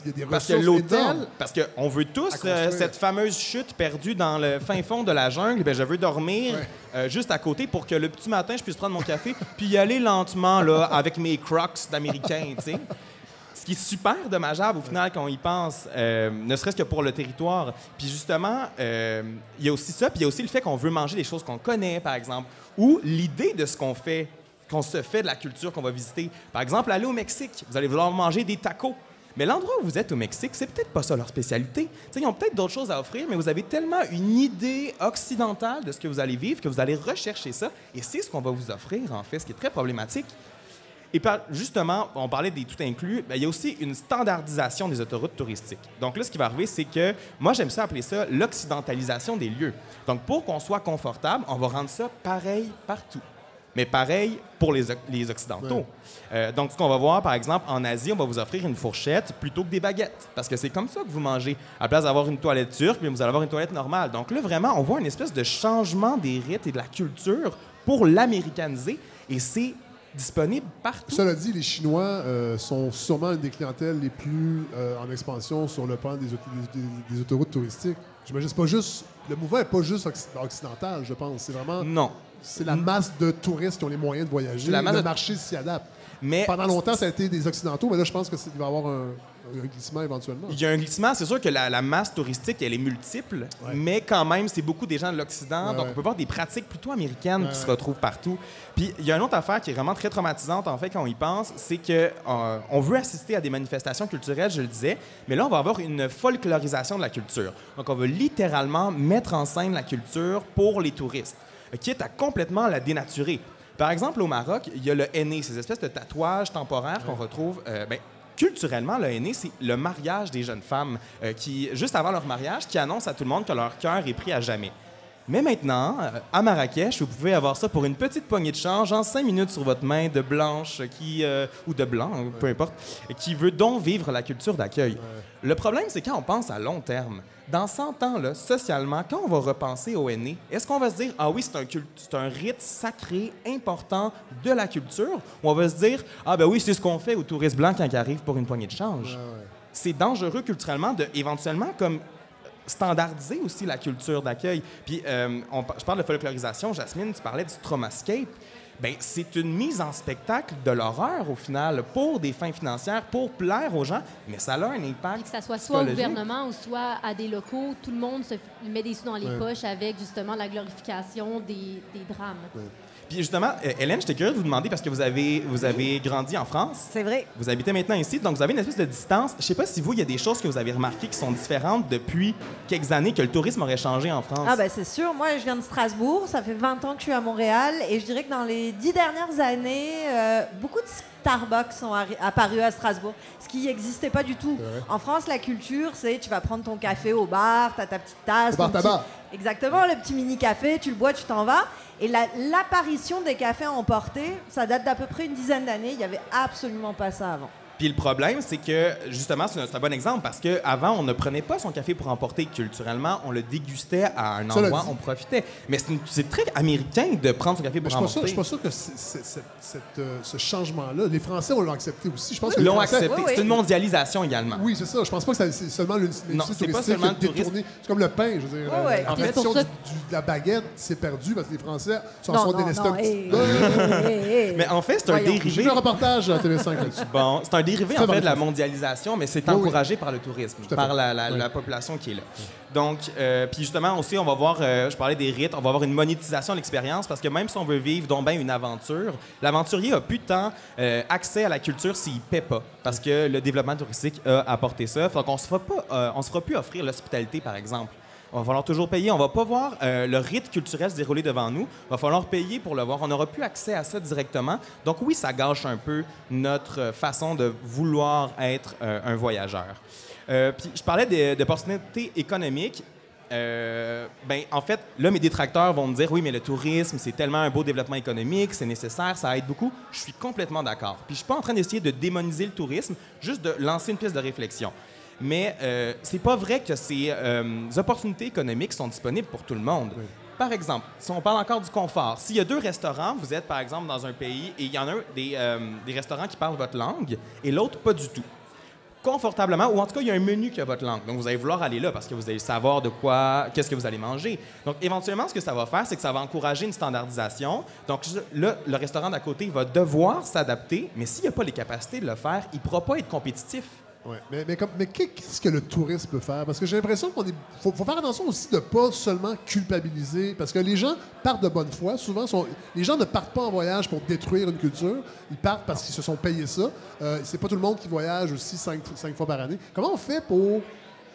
il y des Parce que ressources l'hôtel, énormes. parce qu'on veut tous euh, cette fameuse chute perdue dans le fin fond de la jungle, ben, je veux dormir euh, juste à côté pour que le petit matin, je puisse prendre mon café (laughs) puis y aller lentement là, avec mes crocs d'Américains, tu sais. Ce qui est super dommageable au final quand on y pense, euh, ne serait-ce que pour le territoire. Puis justement, euh, il y a aussi ça, puis il y a aussi le fait qu'on veut manger des choses qu'on connaît, par exemple, ou l'idée de ce qu'on fait, qu'on se fait de la culture qu'on va visiter. Par exemple, aller au Mexique, vous allez vouloir manger des tacos. Mais l'endroit où vous êtes au Mexique, c'est peut-être pas ça leur spécialité. Ils ont peut-être d'autres choses à offrir, mais vous avez tellement une idée occidentale de ce que vous allez vivre que vous allez rechercher ça. Et c'est ce qu'on va vous offrir, en fait, ce qui est très problématique. Et par- justement, on parlait des tout inclus, ben, il y a aussi une standardisation des autoroutes touristiques. Donc là, ce qui va arriver, c'est que moi, j'aime ça appeler ça l'occidentalisation des lieux. Donc pour qu'on soit confortable, on va rendre ça pareil partout. Mais pareil pour les, Oc- les Occidentaux. Ouais. Euh, donc, ce qu'on va voir, par exemple, en Asie, on va vous offrir une fourchette plutôt que des baguettes. Parce que c'est comme ça que vous mangez. À la place d'avoir une toilette turque, bien, vous allez avoir une toilette normale. Donc là, vraiment, on voit une espèce de changement des rites et de la culture pour l'américaniser. Et c'est disponible partout. Cela dit, les Chinois euh, sont sûrement une des clientèles les plus euh, en expansion sur le plan des, auto- des- des- des autoroutes touristiques. J'imagine c'est pas juste le mouvement n'est pas juste occ- occidental, je pense. C'est vraiment Non. c'est la masse de touristes qui ont les moyens de voyager. C'est la masse le de- marché s'y adapte. Mais Pendant longtemps, ça a été des occidentaux, mais là, je pense que c'est- il va y avoir un, un glissement éventuellement. Il y a un glissement. C'est sûr que la, la masse touristique, elle est multiple, mais quand même, c'est beaucoup des gens de l'Occident. Ouais, donc, ouais. on peut voir des pratiques plutôt américaines qui se retrouvent partout. Puis, il y a une autre affaire qui est vraiment très traumatisante, en fait, quand on y pense, c'est que euh, on veut assister à des manifestations culturelles, je le disais, mais là, on va avoir une folklorisation de la culture. Donc, on va littéralement mettre en scène la culture pour les touristes, quitte à complètement la dénaturer. Par exemple, au Maroc, il y a le henné, ces espèces de tatouages temporaires qu'on retrouve. euh, ben, culturellement, le henné, c'est le mariage des jeunes femmes euh, qui, juste avant leur mariage, qui annoncent à tout le monde que leur cœur est pris à jamais. Mais maintenant, euh, à Marrakech, vous pouvez avoir ça pour une petite poignée de change en cinq minutes sur votre main de blanche qui, euh, ou de blanc, hein, peu importe, qui veut donc vivre la culture d'accueil. Le problème, c'est quand on pense à long terme. Dans 100 ans, là, socialement, quand on va repenser au henné, est-ce qu'on va se dire, ah oui, c'est un, c'est un rite sacré, important de la culture, ou on va se dire, ah ben oui, c'est ce qu'on fait aux touristes blancs quand ils arrivent pour une poignée de change? C'est dangereux culturellement de, éventuellement, comme standardiser aussi la culture d'accueil. Puis, euh, on je parle de folklorisation. Jasmine, tu parlais du Traumascape. Ben, c'est une mise en spectacle de l'horreur, au final, pour des fins financières, pour plaire aux gens, mais ça a un impact. Que ça soit soit au gouvernement ou soit à des locaux, tout le monde se met des sous dans les Ouais. poches avec justement la glorification des, des drames. Puis justement, euh, Hélène, j'étais curieux de vous demander parce que vous avez, vous avez grandi en France. C'est vrai. Vous habitez maintenant ici, donc vous avez une espèce de distance. Je sais pas si vous, il y a des choses que vous avez remarquées qui sont différentes depuis quelques années que le tourisme aurait changé en France. Ah ben c'est sûr, moi je viens de Strasbourg, ça fait 20 ans que je suis à Montréal et je dirais que dans les dix dernières années, euh, beaucoup de Starbucks sont apparus à Strasbourg, ce qui n'existait pas du tout. En France, la culture, c'est tu vas prendre ton café au bar, tu as ta petite tasse. Au bar ton petit- tabac. Exactement, le petit mini-café, tu le bois, tu t'en vas. Et la- l'apparition des cafés emportés, ça date d'à peu près une dizaine d'années, il n'y avait absolument pas ça avant. Puis le problème, c'est que, justement, c'est un, c'est un bon exemple parce qu'avant, on ne prenait pas son café pour emporter culturellement, on le dégustait à un Cela endroit, dit- on profitait. Mais c'est une- c'est très américain de prendre son café Mais pour je suis pas sûr, je suis pas sûr que c'est- c'est- c'est- cette, euh, ce changement-là, les Français on l'ont accepté aussi. Je pense que les l'ont Français- accepté. C'est une mondialisation également. Oui, c'est ça. Je pense pas que ça- c'est seulement le- Non, c'est pas touristique seulement qui a le tourisme. détourné. C'est comme le pain, je veux dire. Ouais, la- ouais. La En fait, pour ça- de la baguette s'est perdue parce que les Français s'en sont délestés non, un petit hey, peu. hey, hey, hey. Mais en fait, c'est un Voyons. J'ai dérivé. vu un reportage à TV5 là-dessus. Bon, c'est un dérivé en fait de la mondialisation, mais c'est Oui, oui. encouragé par le tourisme, par la, la- Oui. la population qui est là. Donc, euh, puis justement aussi, on va voir, euh, je parlais des rites, on va avoir une monétisation de l'expérience parce que même si on veut vivre donc ben une aventure, l'aventurier a plus tant euh, accès à la culture s'il paie pas, parce que le développement touristique a apporté ça. Donc, on se fera pas, euh, on se fera plus offrir l'hospitalité, par exemple. On va falloir toujours payer. On va pas voir euh, le rite culturel se dérouler devant nous. Il va falloir payer pour le voir. On n'aura plus accès à ça directement. Donc oui, ça gâche un peu notre euh, façon de vouloir être euh, un voyageur. Puis je parlais d'opportunités économiques. Ben, en fait, là, mes détracteurs vont me dire oui, mais le tourisme, c'est tellement un beau développement économique, c'est nécessaire, ça aide beaucoup. Je suis complètement d'accord. Puis je suis pas en train d'essayer de démoniser le tourisme, juste de lancer une piste de réflexion. Mais euh, c'est pas vrai que ces euh, opportunités économiques sont disponibles pour tout le monde. Par exemple, si on parle encore du confort, s'il y a deux restaurants, vous êtes par exemple dans un pays et il y en a un des, euh, des restaurants qui parlent votre langue et l'autre pas du tout confortablement, ou en tout cas, il y a un menu qui a votre langue. Donc, vous allez vouloir aller là parce que vous allez savoir de quoi, qu'est-ce que vous allez manger. Donc, éventuellement, ce que ça va faire, c'est que ça va encourager une standardisation. Donc, là, le restaurant d'à côté va devoir s'adapter, mais s'il n'a pas les capacités de le faire, il ne pourra pas être compétitif. Ouais. Mais, mais, qu'est-ce que le tourisme peut faire? Parce que j'ai l'impression qu'on est. Faut, faire attention aussi de pas seulement culpabiliser. Parce que les gens partent de bonne foi. Souvent, les gens ne partent pas en voyage pour détruire une culture. Ils partent parce qu'ils se sont payés ça. Euh, c'est pas tout le monde qui voyage aussi cinq, cinq fois par année. Comment on fait pour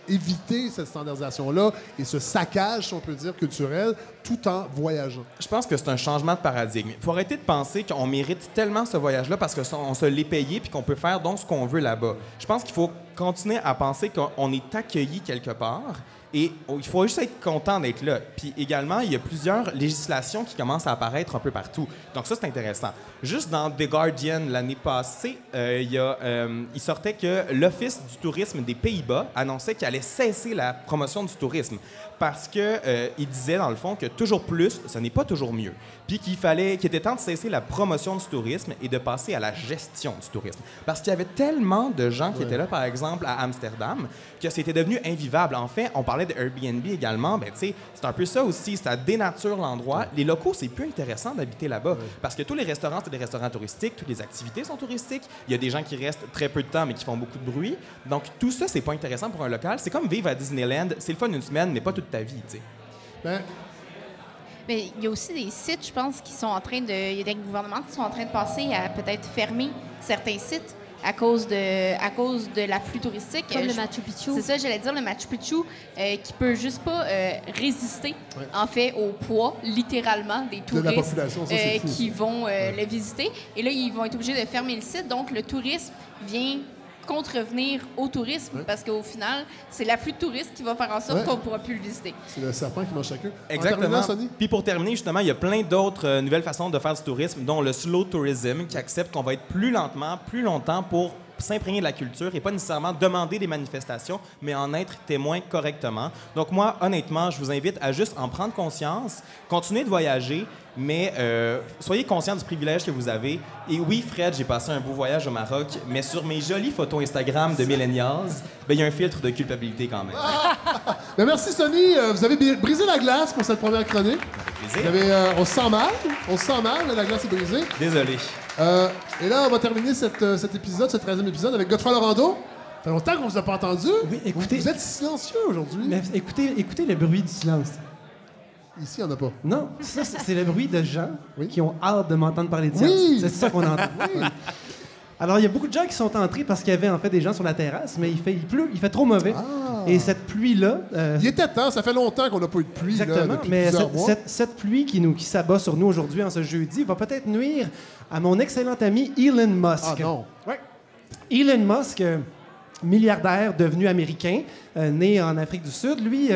éviter cette standardisation-là et ce saccage, si on peut dire, culturel, tout en voyageant? Je pense que c'est un changement de paradigme. Il faut arrêter de penser qu'on mérite tellement ce voyage-là parce qu'on se l'est payé puis qu'on peut faire donc ce qu'on veut là-bas. Je pense qu'il faut continuer à penser qu'on est accueilli quelque part et il faut juste être content d'être là. Puis également, il y a plusieurs législations qui commencent à apparaître un peu partout. Donc ça, c'est intéressant. Juste dans The Guardian l'année passée, euh, il, y a, euh, il sortait que l'Office du tourisme des Pays-Bas annonçait qu'il allait cesser la promotion du tourisme parce que euh, il disait dans le fond que toujours plus, ce n'est pas toujours mieux. Puis qu'il fallait, qu'il était temps de cesser la promotion du tourisme et de passer à la gestion du tourisme. Parce qu'il y avait tellement de gens qui Ouais. étaient là, par exemple, à Amsterdam, que c'était devenu invivable. En fait, on parlait de Airbnb également. Ben, tu sais, c'est un peu ça aussi. Ça dénature l'endroit. Les locaux, c'est plus intéressant d'habiter là-bas. Parce que tous les restaurants, c'est des restaurants touristiques. Toutes les activités sont touristiques. Il y a des gens qui restent très peu de temps, mais qui font beaucoup de bruit. Donc, tout ça, c'est pas intéressant pour un local. C'est comme vivre à Disneyland. C'est le fun une semaine, mais pas toute ta vie, tu sais. Ben, Mais il y a aussi des sites, je pense, qui sont en train de. Il y a des gouvernements qui sont en train de passer à peut-être fermer certains sites à cause de, à cause de l'afflux touristique. Comme Euh, le Machu Picchu. C'est ça, j'allais dire, le Machu Picchu, euh, qui peut juste pas euh, résister, Ouais. en fait, au poids, littéralement, des De la touristes population, ça, c'est euh, fou, qui vont euh, le visiter. Et là, ils vont être obligés de fermer le site. Donc, le tourisme vient contrevenir au tourisme parce qu'au final, c'est l'afflux de touristes qui va faire en sorte Ouais. qu'on ne pourra plus le visiter. c'est le serpent qui mange chacun. En Exactement. Puis pour terminer, justement, il y a plein d'autres euh, nouvelles façons de faire du tourisme, dont le slow tourism, qui accepte qu'on va être plus lentement, plus longtemps pour s'imprégner de la culture et pas nécessairement demander des manifestations, mais en être témoin correctement. Donc moi, honnêtement, je vous invite à juste en prendre conscience, continuer de voyager, mais euh, soyez conscient du privilège que vous avez. Et oui, Fred, j'ai passé un beau voyage au Maroc, mais sur mes jolies photos Instagram de millennials, ben, il y a un filtre de culpabilité quand même. (laughs) Ben, merci, Sonny. Euh, vous avez brisé la glace pour cette première chronique. plaisir. Vous avez, euh, on se sent mal. On se sent mal, la glace est brisée. Désolé. Euh, et là, on va terminer cette, euh, cet épisode, ce 13e épisode, avec Godfrey Lorando. Ça fait longtemps qu'on vous a pas entendu. Oui, écoutez- Vous, vous êtes silencieux aujourd'hui. Mais écoutez, écoutez le bruit du silence. Ici, il n'y en a pas. Non, ça, c'est le bruit de gens Oui. qui ont hâte de m'entendre parler de Oui. C'est ça qu'on entend. (laughs) Alors, il y a beaucoup de gens qui sont entrés parce qu'il y avait en fait des gens sur la terrasse, mais il fait, il pleut, il fait trop mauvais. Et cette pluie-là. euh, Il était temps. Ça fait longtemps qu'on n'a pas eu de pluie là, Exactement, depuis mais cette, mois. cette- cette pluie qui, nous, qui s'abat sur nous aujourd'hui, en ce jeudi, va peut-être nuire à mon excellent ami Elon Musk. Ah non. Ouais. Elon Musk, euh, milliardaire devenu américain, euh, né en Afrique du Sud, lui,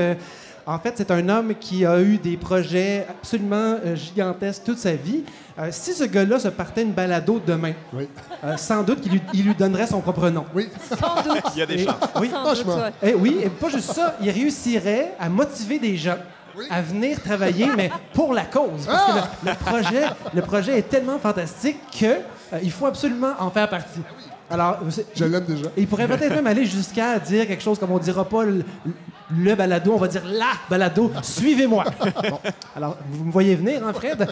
en fait, c'est un homme qui a eu des projets absolument euh, gigantesques toute sa vie. Euh, si ce gars-là se partait une balado demain, Oui. euh, sans doute qu'il lui, il lui donnerait son propre nom. Oui. Sans doute. Il y a des Et- chances. oui, Sans franchement. doute, ouais. eh oui, et pas juste ça, il réussirait à motiver des gens à venir travailler, mais pour la cause. Parce que le, le projet, le projet est tellement fantastique que euh, il faut absolument en faire partie. Alors, c'est- Je l'aime déjà. il pourrait peut-être même aller jusqu'à dire quelque chose comme on dira pas le, le balado, on va dire la balado. Suivez-moi. (laughs) Bon. Alors, vous me voyez venir, hein, Fred?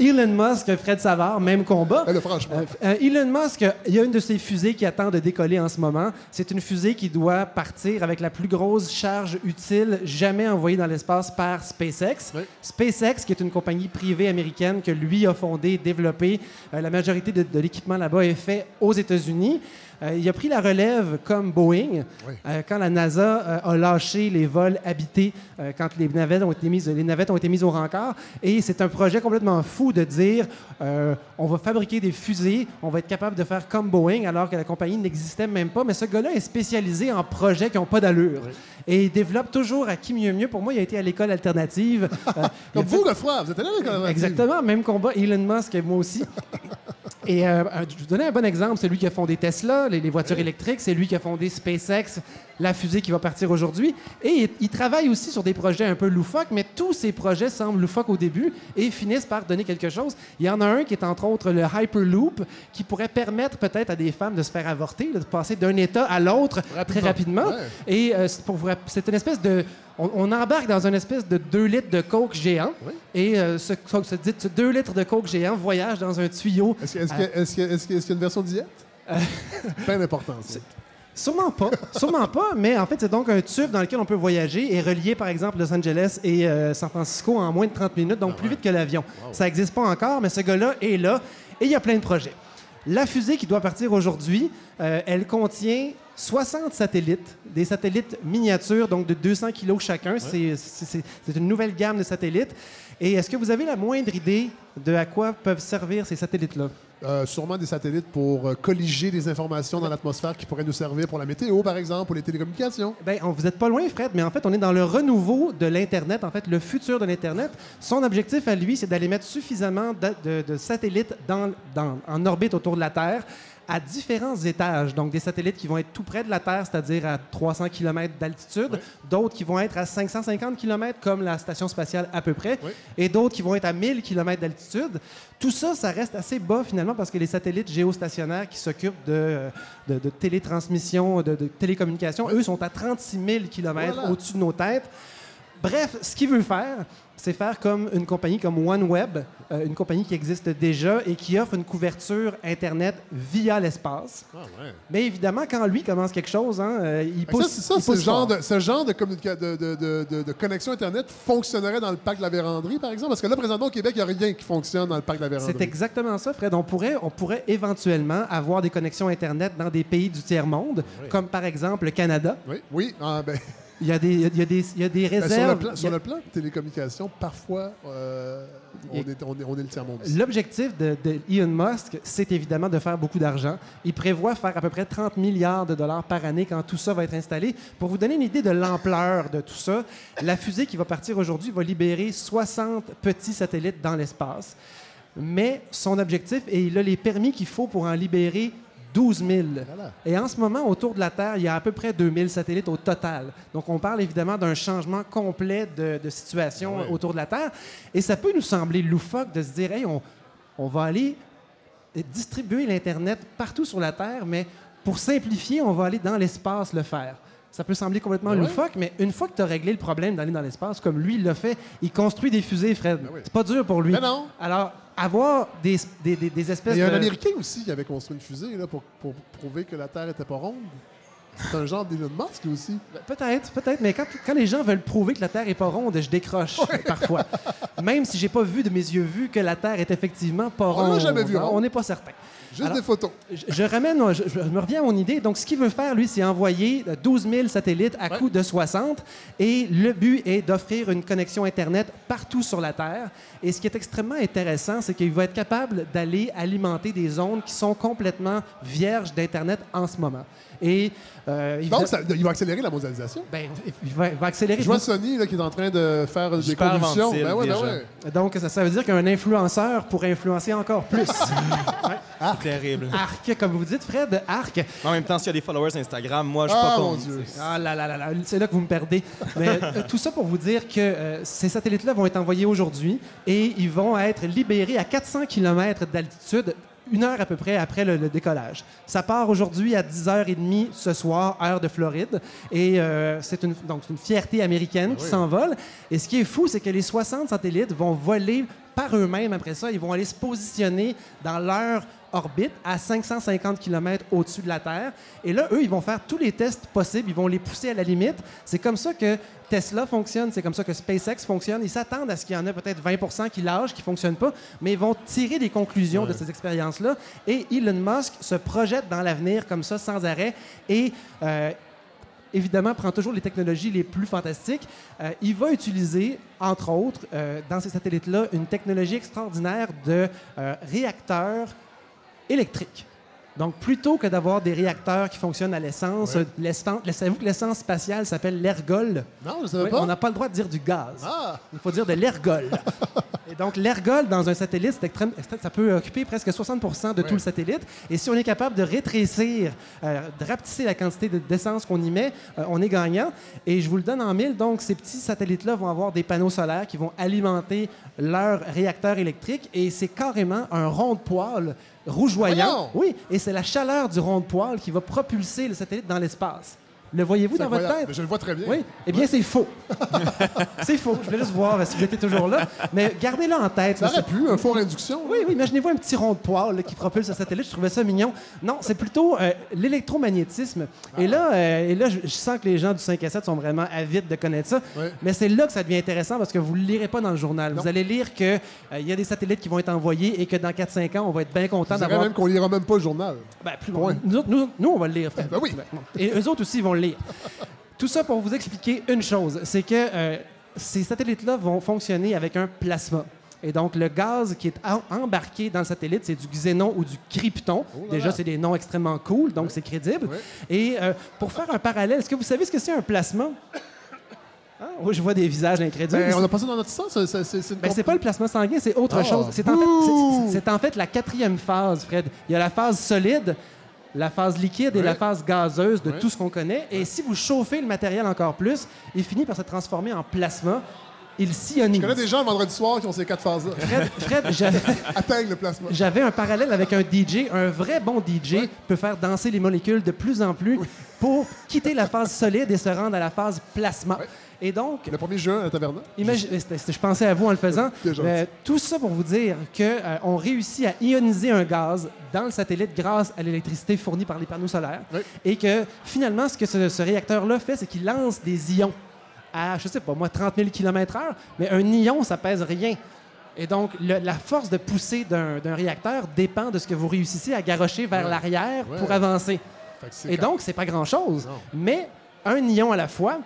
Elon Musk, Fred Savard, même combat. Là, franchement. Euh, euh, Elon Musk, il y a une de ses fusées qui attend de décoller en ce moment. C'est une fusée qui doit partir avec la plus grosse charge utile jamais envoyée dans l'espace par SpaceX. Oui. SpaceX, qui est une compagnie privée américaine que lui a fondée, développée. Euh, la majorité de, de l'équipement là-bas est fait aux États-Unis. Euh, il a pris la relève comme Boeing Oui. euh, quand la NASA euh, a lâché les vols habités, quand les navettes ont été mises, les navettes ont été mises au rencard. Et c'est un projet complètement fou de dire on va fabriquer des fusées, on va être capable de faire comme Boeing alors que la compagnie n'existait même pas. Mais ce gars-là est spécialisé en projets qui n'ont pas d'allure. Et il développe toujours à qui mieux mieux. Pour moi, il a été à l'école alternative. (laughs) Comme fait- vous, Godfrey, vous êtes allé à l'école alternative. Exactement, même combat. Elon Musk et moi aussi. (laughs) Et euh, euh, je vous donnais un bon exemple, c'est lui qui a fondé Tesla, les, les voitures électriques, c'est lui qui a fondé SpaceX, la fusée qui va partir aujourd'hui. Et il, il travaille aussi sur des projets un peu loufoques, mais tous ces projets semblent loufoques au début et finissent par donner quelque chose. Il y en a un qui est entre autres le Hyperloop, qui pourrait permettre peut-être à des femmes de se faire avorter, de passer d'un état à l'autre très Rapidement. Ouais. Et euh, c'est une espèce de. On, embarque dans une espèce de 2 litres de coke géant. Oui. Et euh, ce, ce, dit- ce 2 litres de coke géant voyage dans un tuyau. Est-ce est-ce qu'il y a- y une version diète? Euh. Plein d'importance. Sûrement pas. Sûrement pas, mais en fait, c'est donc un tube dans lequel on peut voyager et relier, par exemple, Los Angeles et euh, San Francisco en moins de 30 minutes, donc plus vite que l'avion. Ça n'existe pas encore, mais ce gars-là est là et il y a plein de projets. La fusée qui doit partir aujourd'hui, euh, elle contient 60 satellites, des satellites miniatures, donc de 200 kilos chacun. C'est une nouvelle gamme de satellites. Et est-ce que vous avez la moindre idée de à quoi peuvent servir ces satellites-là? Euh, sûrement des satellites pour euh, colliger des informations dans l'atmosphère qui pourraient nous servir pour la météo, par exemple, pour les télécommunications. Ben, on- vous n'êtes pas loin, Fred, mais en fait, on est dans le renouveau de l'Internet, en fait, le futur de l'Internet. Son objectif à lui, c'est d'aller mettre suffisamment de, satellites en orbite autour de la Terre à différents étages. Donc, des satellites qui vont être tout près de la Terre, c'est-à-dire à 300 km d'altitude, d'autres qui vont être à 550 km, comme la station spatiale à peu près, Oui. et d'autres qui vont être à 1000 km d'altitude. Tout ça, ça reste assez bas finalement parce que les satellites géostationnaires qui s'occupent de, de, de télétransmission, de, de télécommunication, eux sont à 36 000 km Voilà. au-dessus de nos têtes. Bref, ce qu'il veut faire, c'est faire comme une compagnie comme OneWeb, euh, une compagnie qui existe déjà et qui offre une couverture Internet via l'espace. Mais évidemment, quand lui commence quelque chose, hein, euh, il pousse. ça, c'est ça, ce genre, fort. de, ce genre de, communica- de, de- de- de- de connexion Internet fonctionnerait dans le parc de la Vérandrie, par exemple? Parce que là, présentement, au Québec, il n'y a rien qui fonctionne dans le parc de la Vérandrie. C'est exactement ça, Fred. On pourrait, on pourrait éventuellement avoir des connexions Internet dans des pays du tiers-monde, comme par exemple le Canada. Oui, oui. Ah, ben, Il y a des, il y a des, il y a des ben, sur, le réserves. sur a- le plan de télécommunication, parfois, euh, on, est, on, est, on est le tiers-monde. L'objectif de, de Elon Musk, c'est évidemment de faire beaucoup d'argent. Il prévoit faire à peu près 30 milliards de dollars par année quand tout ça va être installé. Pour vous donner une idée de l'ampleur de tout ça, la fusée qui va partir aujourd'hui va libérer 60 petits satellites dans l'espace. Mais son objectif, et il a les permis qu'il faut pour en libérer 12 000. Voilà. Et en ce moment, autour de la Terre, il y a à peu près 2000 satellites au total. Donc, on parle évidemment d'un changement complet de, de situation Ouais. autour de la Terre. Et ça peut nous sembler loufoque de se dire, hey, on, on va aller distribuer l'Internet partout sur la Terre, mais pour simplifier, on va aller dans l'espace le faire. Ça peut sembler complètement Ben loufoque, mais une fois que tu as réglé le problème d'aller dans l'espace, comme lui, il l'a fait, il construit des fusées, Fred. Ben oui. C'est pas dur pour lui. Mais non. Alors, avoir des, des, des- des espèces il y a un de... Américain aussi qui avait construit une fusée là, pour, pour prouver que la Terre était pas ronde. C'est un genre d'Elon Musk lui aussi. Peut-être, peut-être, mais quand, quand les gens veulent prouver que la Terre est pas ronde, je décroche parfois. Même si j'ai pas vu de mes yeux vus que la Terre est effectivement pas On ronde. l'a jamais vu hein? On n'est pas certain. Juste Alors, des photos. Je, je ramène, je, je me reviens à mon idée. Donc, ce qu'il veut faire, lui, c'est envoyer 12 000 satellites à coût de 60. Et le but est d'offrir une connexion Internet partout sur la Terre. Et ce qui est extrêmement intéressant, c'est qu'il va être capable d'aller alimenter des zones qui sont complètement vierges d'Internet en ce moment. Et euh, il, va, Donc, ça- il va accélérer la mondialisation. ben, il va- il va accélérer. Je vois Sony là, qui est en train de faire des convulsions. Ben ouais, ben ouais. Donc, ça, ça veut dire qu'un influenceur pourrait influencer encore plus. (laughs) Terrible. arc, comme vous dites, Fred, arc. En même temps, s'il y a des followers Instagram, moi, je suis Ah, pas mon. Dieu. Ah là là là là, c'est là que vous me perdez. Mais euh, (laughs) tout ça pour vous dire que euh, ces satellites-là vont être envoyés aujourd'hui et ils vont être libérés à 400 km d'altitude une heure à peu près après le, le décollage. Ça part aujourd'hui à 10h30 ce soir, heure de Floride. Et euh, c'est une, donc, une fierté américaine qui s'envole. Et ce qui est fou, c'est que les 60 satellites vont voler par eux-mêmes après ça. Ils vont aller se positionner dans leur orbite à 550 km au-dessus de la Terre. Et là, eux, ils vont faire tous les tests possibles. Ils vont les pousser à la limite. C'est comme ça que Tesla fonctionne. C'est comme ça que SpaceX fonctionne. Ils s'attendent à ce qu'il y en ait peut-être 20% qui lâchent, qui ne fonctionnent pas, mais ils vont tirer des conclusions de ces expériences-là. Et Elon Musk se projette dans l'avenir comme ça, sans arrêt. Et euh, évidemment, prend toujours les technologies les plus fantastiques. Euh, il va utiliser, entre autres, euh, dans ces satellites-là, une technologie extraordinaire de réacteurs électriques. Donc, plutôt que d'avoir des réacteurs qui fonctionnent à l'essence, euh, l'essence- savez-vous que l'essence spatiale s'appelle l'ergol? Non, je savais Oui, pas. on n'a pas le droit de dire du gaz. Ah! Il faut dire de l'ergol. (laughs) Et donc, l'ergol dans un satellite, extrême- ça peut occuper presque 60% de tout le satellite. Et si on est capable de rétrécir, euh, de rapetisser la quantité de- d'essence qu'on y met, euh, on est gagnant. Et je vous le donne en mille. Donc, ces petits satellites-là vont avoir des panneaux solaires qui vont alimenter leur réacteur électrique. Et c'est carrément un rond de poêle rougeoyant. Oui, et c'est la chaleur du rond de poêle qui va propulser le satellite dans l'espace. Le voyez-vous dans votre tête? Je le vois très bien. Oui. Eh bien, c'est faux. (laughs) c'est faux. Je voulais juste voir si vous étiez toujours là. Mais gardez-le en tête. Ça aurait pu, un four induction. Oui, oui, imaginez-vous un petit rond de là, qui propulse un satellite. Je trouvais ça mignon. Non, c'est plutôt euh, l'électromagnétisme. Et là, euh, et là je, je sens que les gens du 5 à 7 sont vraiment avides de connaître ça. Mais c'est là que ça devient intéressant parce que vous ne le lirez pas dans le journal. Non. Vous allez lire qu'il y a des satellites qui vont être envoyés et que dans 4-5 ans, on va être bien content d'avoir même qu'on lira même pas le journal. ben, plus Point. Nous, nous, nous, on va le lire, frère. Ben oui. Et eux autres aussi, ils vont le lire. Tout ça pour vous expliquer une chose, c'est que euh, ces satellites-là vont fonctionner avec un plasma. Et donc, le gaz qui est embarqué dans le satellite, c'est du xénon ou du krypton. Oh là Déjà, là. c'est des noms extrêmement cool, donc c'est crédible. Et euh, pour faire un parallèle, est-ce que vous savez ce que c'est un plasma? Ah, (laughs) oui, je vois des visages incrédules. Ben, on a pas ça dans notre ça- C'est Ben, c'est pas le plasma sanguin, c'est autre Ah, chose. En, fait, c'est en fait la quatrième phase, Fred. Il y a la phase solide, la phase liquide et la phase gazeuse de tout ce qu'on connaît. Et si vous chauffez le matériel encore plus, il finit par se transformer en plasma. Il sillonise. Je connais des gens vendredi soir qui ont ces quatre phases-là. Fred, (laughs) le plasma. j'avais un parallèle avec un DJ. Un vrai bon DJ peut faire danser les molécules de plus en plus pour quitter la phase solide et se rendre à la phase plasma. Et donc, Le 1er juin à c'était- je pensais à vous en le faisant. Euh, tout ça pour vous dire qu'on réussit à ioniser un gaz dans le satellite grâce à l'électricité fournie par les panneaux solaires. Oui. Et que finalement, ce que ce, ce réacteur-là fait, c'est qu'il lance des ions à, je sais pas moi, 30 000 km/h. Mais un ion, ça pèse rien. Et donc, le- la force de poussée d'un réacteur dépend de ce que vous réussissez à garrocher vers Ouais. l'arrière Ouais. pour avancer. Et quand- donc, c'est pas grand-chose. Mais un ion à la fois,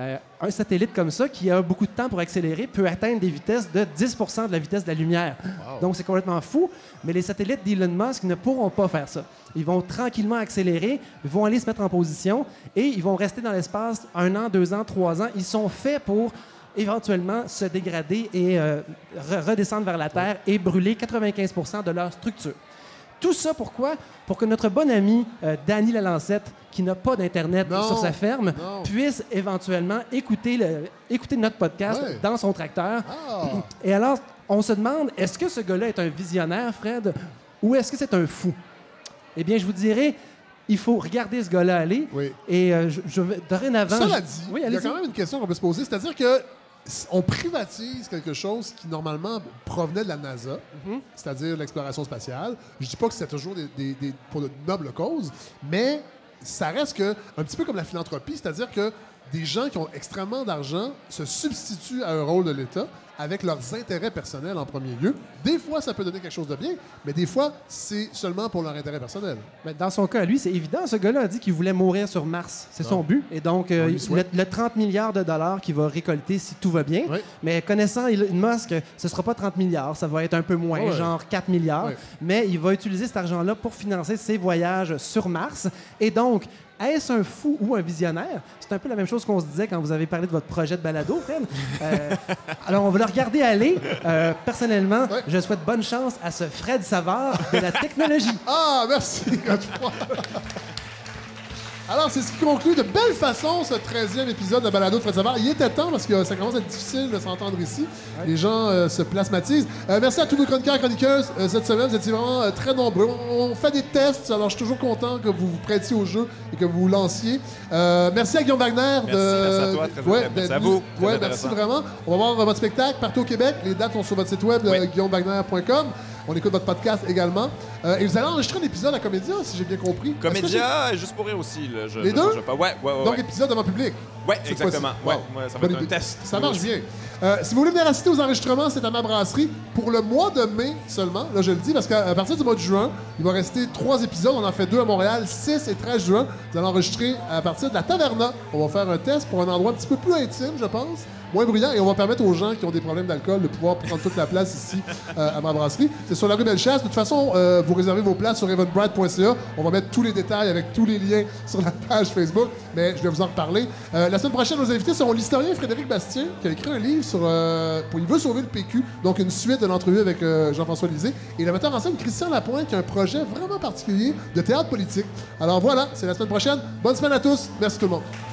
euh, un satellite comme ça, qui a beaucoup de temps pour accélérer, peut atteindre des vitesses de 10% de la vitesse de la lumière. Donc, c'est complètement fou. Mais les satellites d'Elon Musk ne pourront pas faire ça. Ils vont tranquillement accélérer, ils vont aller se mettre en position et ils vont rester dans l'espace un an, deux ans, trois ans. Ils sont faits pour éventuellement se dégrader et euh, re- redescendre vers la Terre et brûler 95% de leur structure. Tout ça pourquoi? Pour que notre bon ami euh, Danny Lalancette, qui n'a pas d'Internet sur sa ferme, non. puisse éventuellement écouter, le- écouter notre podcast Ouais. dans son tracteur. Ah! (clears throat) Et alors, on se demande, est-ce que ce gars-là est un visionnaire, Fred, ou est-ce que c'est un fou? Eh bien, je vous dirais, Il faut regarder ce gars-là aller. Oui. Et euh, je, je dorénavant. Cela je- dit, oui, il y a quand même une question qu'on peut se poser, c'est-à-dire que on privatise quelque chose qui normalement provenait de la NASA, c'est-à-dire l'exploration spatiale. Je dis pas que c'est toujours des- pour de nobles causes, mais ça reste que un petit peu comme la philanthropie, c'est-à-dire que des gens qui ont extrêmement d'argent se substituent à un rôle de l'État avec leurs intérêts personnels en premier lieu. Des fois, ça peut donner quelque chose de bien, mais des fois, c'est seulement pour leur intérêt personnel. Mais dans son cas, lui, c'est évident. Ce gars-là a dit qu'il voulait mourir sur Mars. C'est son Non. but. Et donc, euh, le, le 30 milliards de dollars qu'il va récolter si tout va bien. Oui. Mais connaissant Elon Musk, ce sera pas 30 milliards. Ça va être un peu moins, genre 4 milliards. Mais il va utiliser cet argent-là pour financer ses voyages sur Mars. Et donc, est-ce un fou ou un visionnaire? C'est un peu la même chose qu'on se disait quand vous avez parlé de votre projet de balado, Fred. Euh, (laughs) alors, on va le regarder aller. Euh, personnellement, Ouais. je souhaite bonne chance à ce Fred Savard de la technologie. Ah, merci. (laughs) Alors, c'est ce qui conclut de belle façon ce 13e épisode de Balado de Fred Savard. Il était temps parce que ça commence à être difficile de s'entendre ici. Les gens euh, se plasmatisent. Euh, merci à tous nos chroniqueurs et chroniqueuses euh, cette semaine. Vous étiez vraiment très nombreux. On, on fait des tests, alors je suis toujours content que vous vous prêtiez au jeu et que vous vous lanciez. Merci à Guillaume Wagner. Merci, de... merci à toi. Très Ouais, Merci à vous. Ouais, merci vraiment. On va voir votre spectacle partout au Québec. Les dates sont sur votre site web, Oui. guillaumewagner.com. On écoute votre podcast également. Euh, et vous allez enregistrer un épisode à Comédia, si j'ai bien compris. Comédia, juste pour rire aussi. Là, je, Les je- deux? je ouais, ouais, ouais. Donc, ouais. épisode devant public. Ouais, exactement. Ouais, Wow. ouais, ça va être un idée. test. Ça marche bien. Euh, si vous voulez venir assister aux enregistrements, c'est à ma brasserie pour le mois de mai seulement. Là, je le dis parce qu'à partir du mois de juin, il va rester trois épisodes. On en fait deux à Montréal, 6 et 13 juin. Vous allez enregistrer à partir de la Taverna. On va faire un test pour un endroit un petit peu plus intime, je pense. Moins bruyant et on va permettre aux gens qui ont des problèmes d'alcool de pouvoir prendre toute la place ici (laughs) euh, à ma brasserie. C'est sur la rue Bellechasse. De toute façon, euh, vous réservez vos places sur eventbrite.ca. On va mettre tous les détails avec tous les liens sur la page Facebook, mais je vais vous en reparler. Euh, la semaine prochaine, nos invités seront l'historien Frédéric Bastien, qui a écrit un livre sur. euh, Il veut sauver le PQ, donc une suite de l'entrevue avec euh, Jean-François Lisée. Et le metteur en scène Christian Lapointe, qui a un projet vraiment particulier de théâtre politique. Alors voilà, c'est la semaine prochaine. Bonne semaine à tous. Merci tout le monde.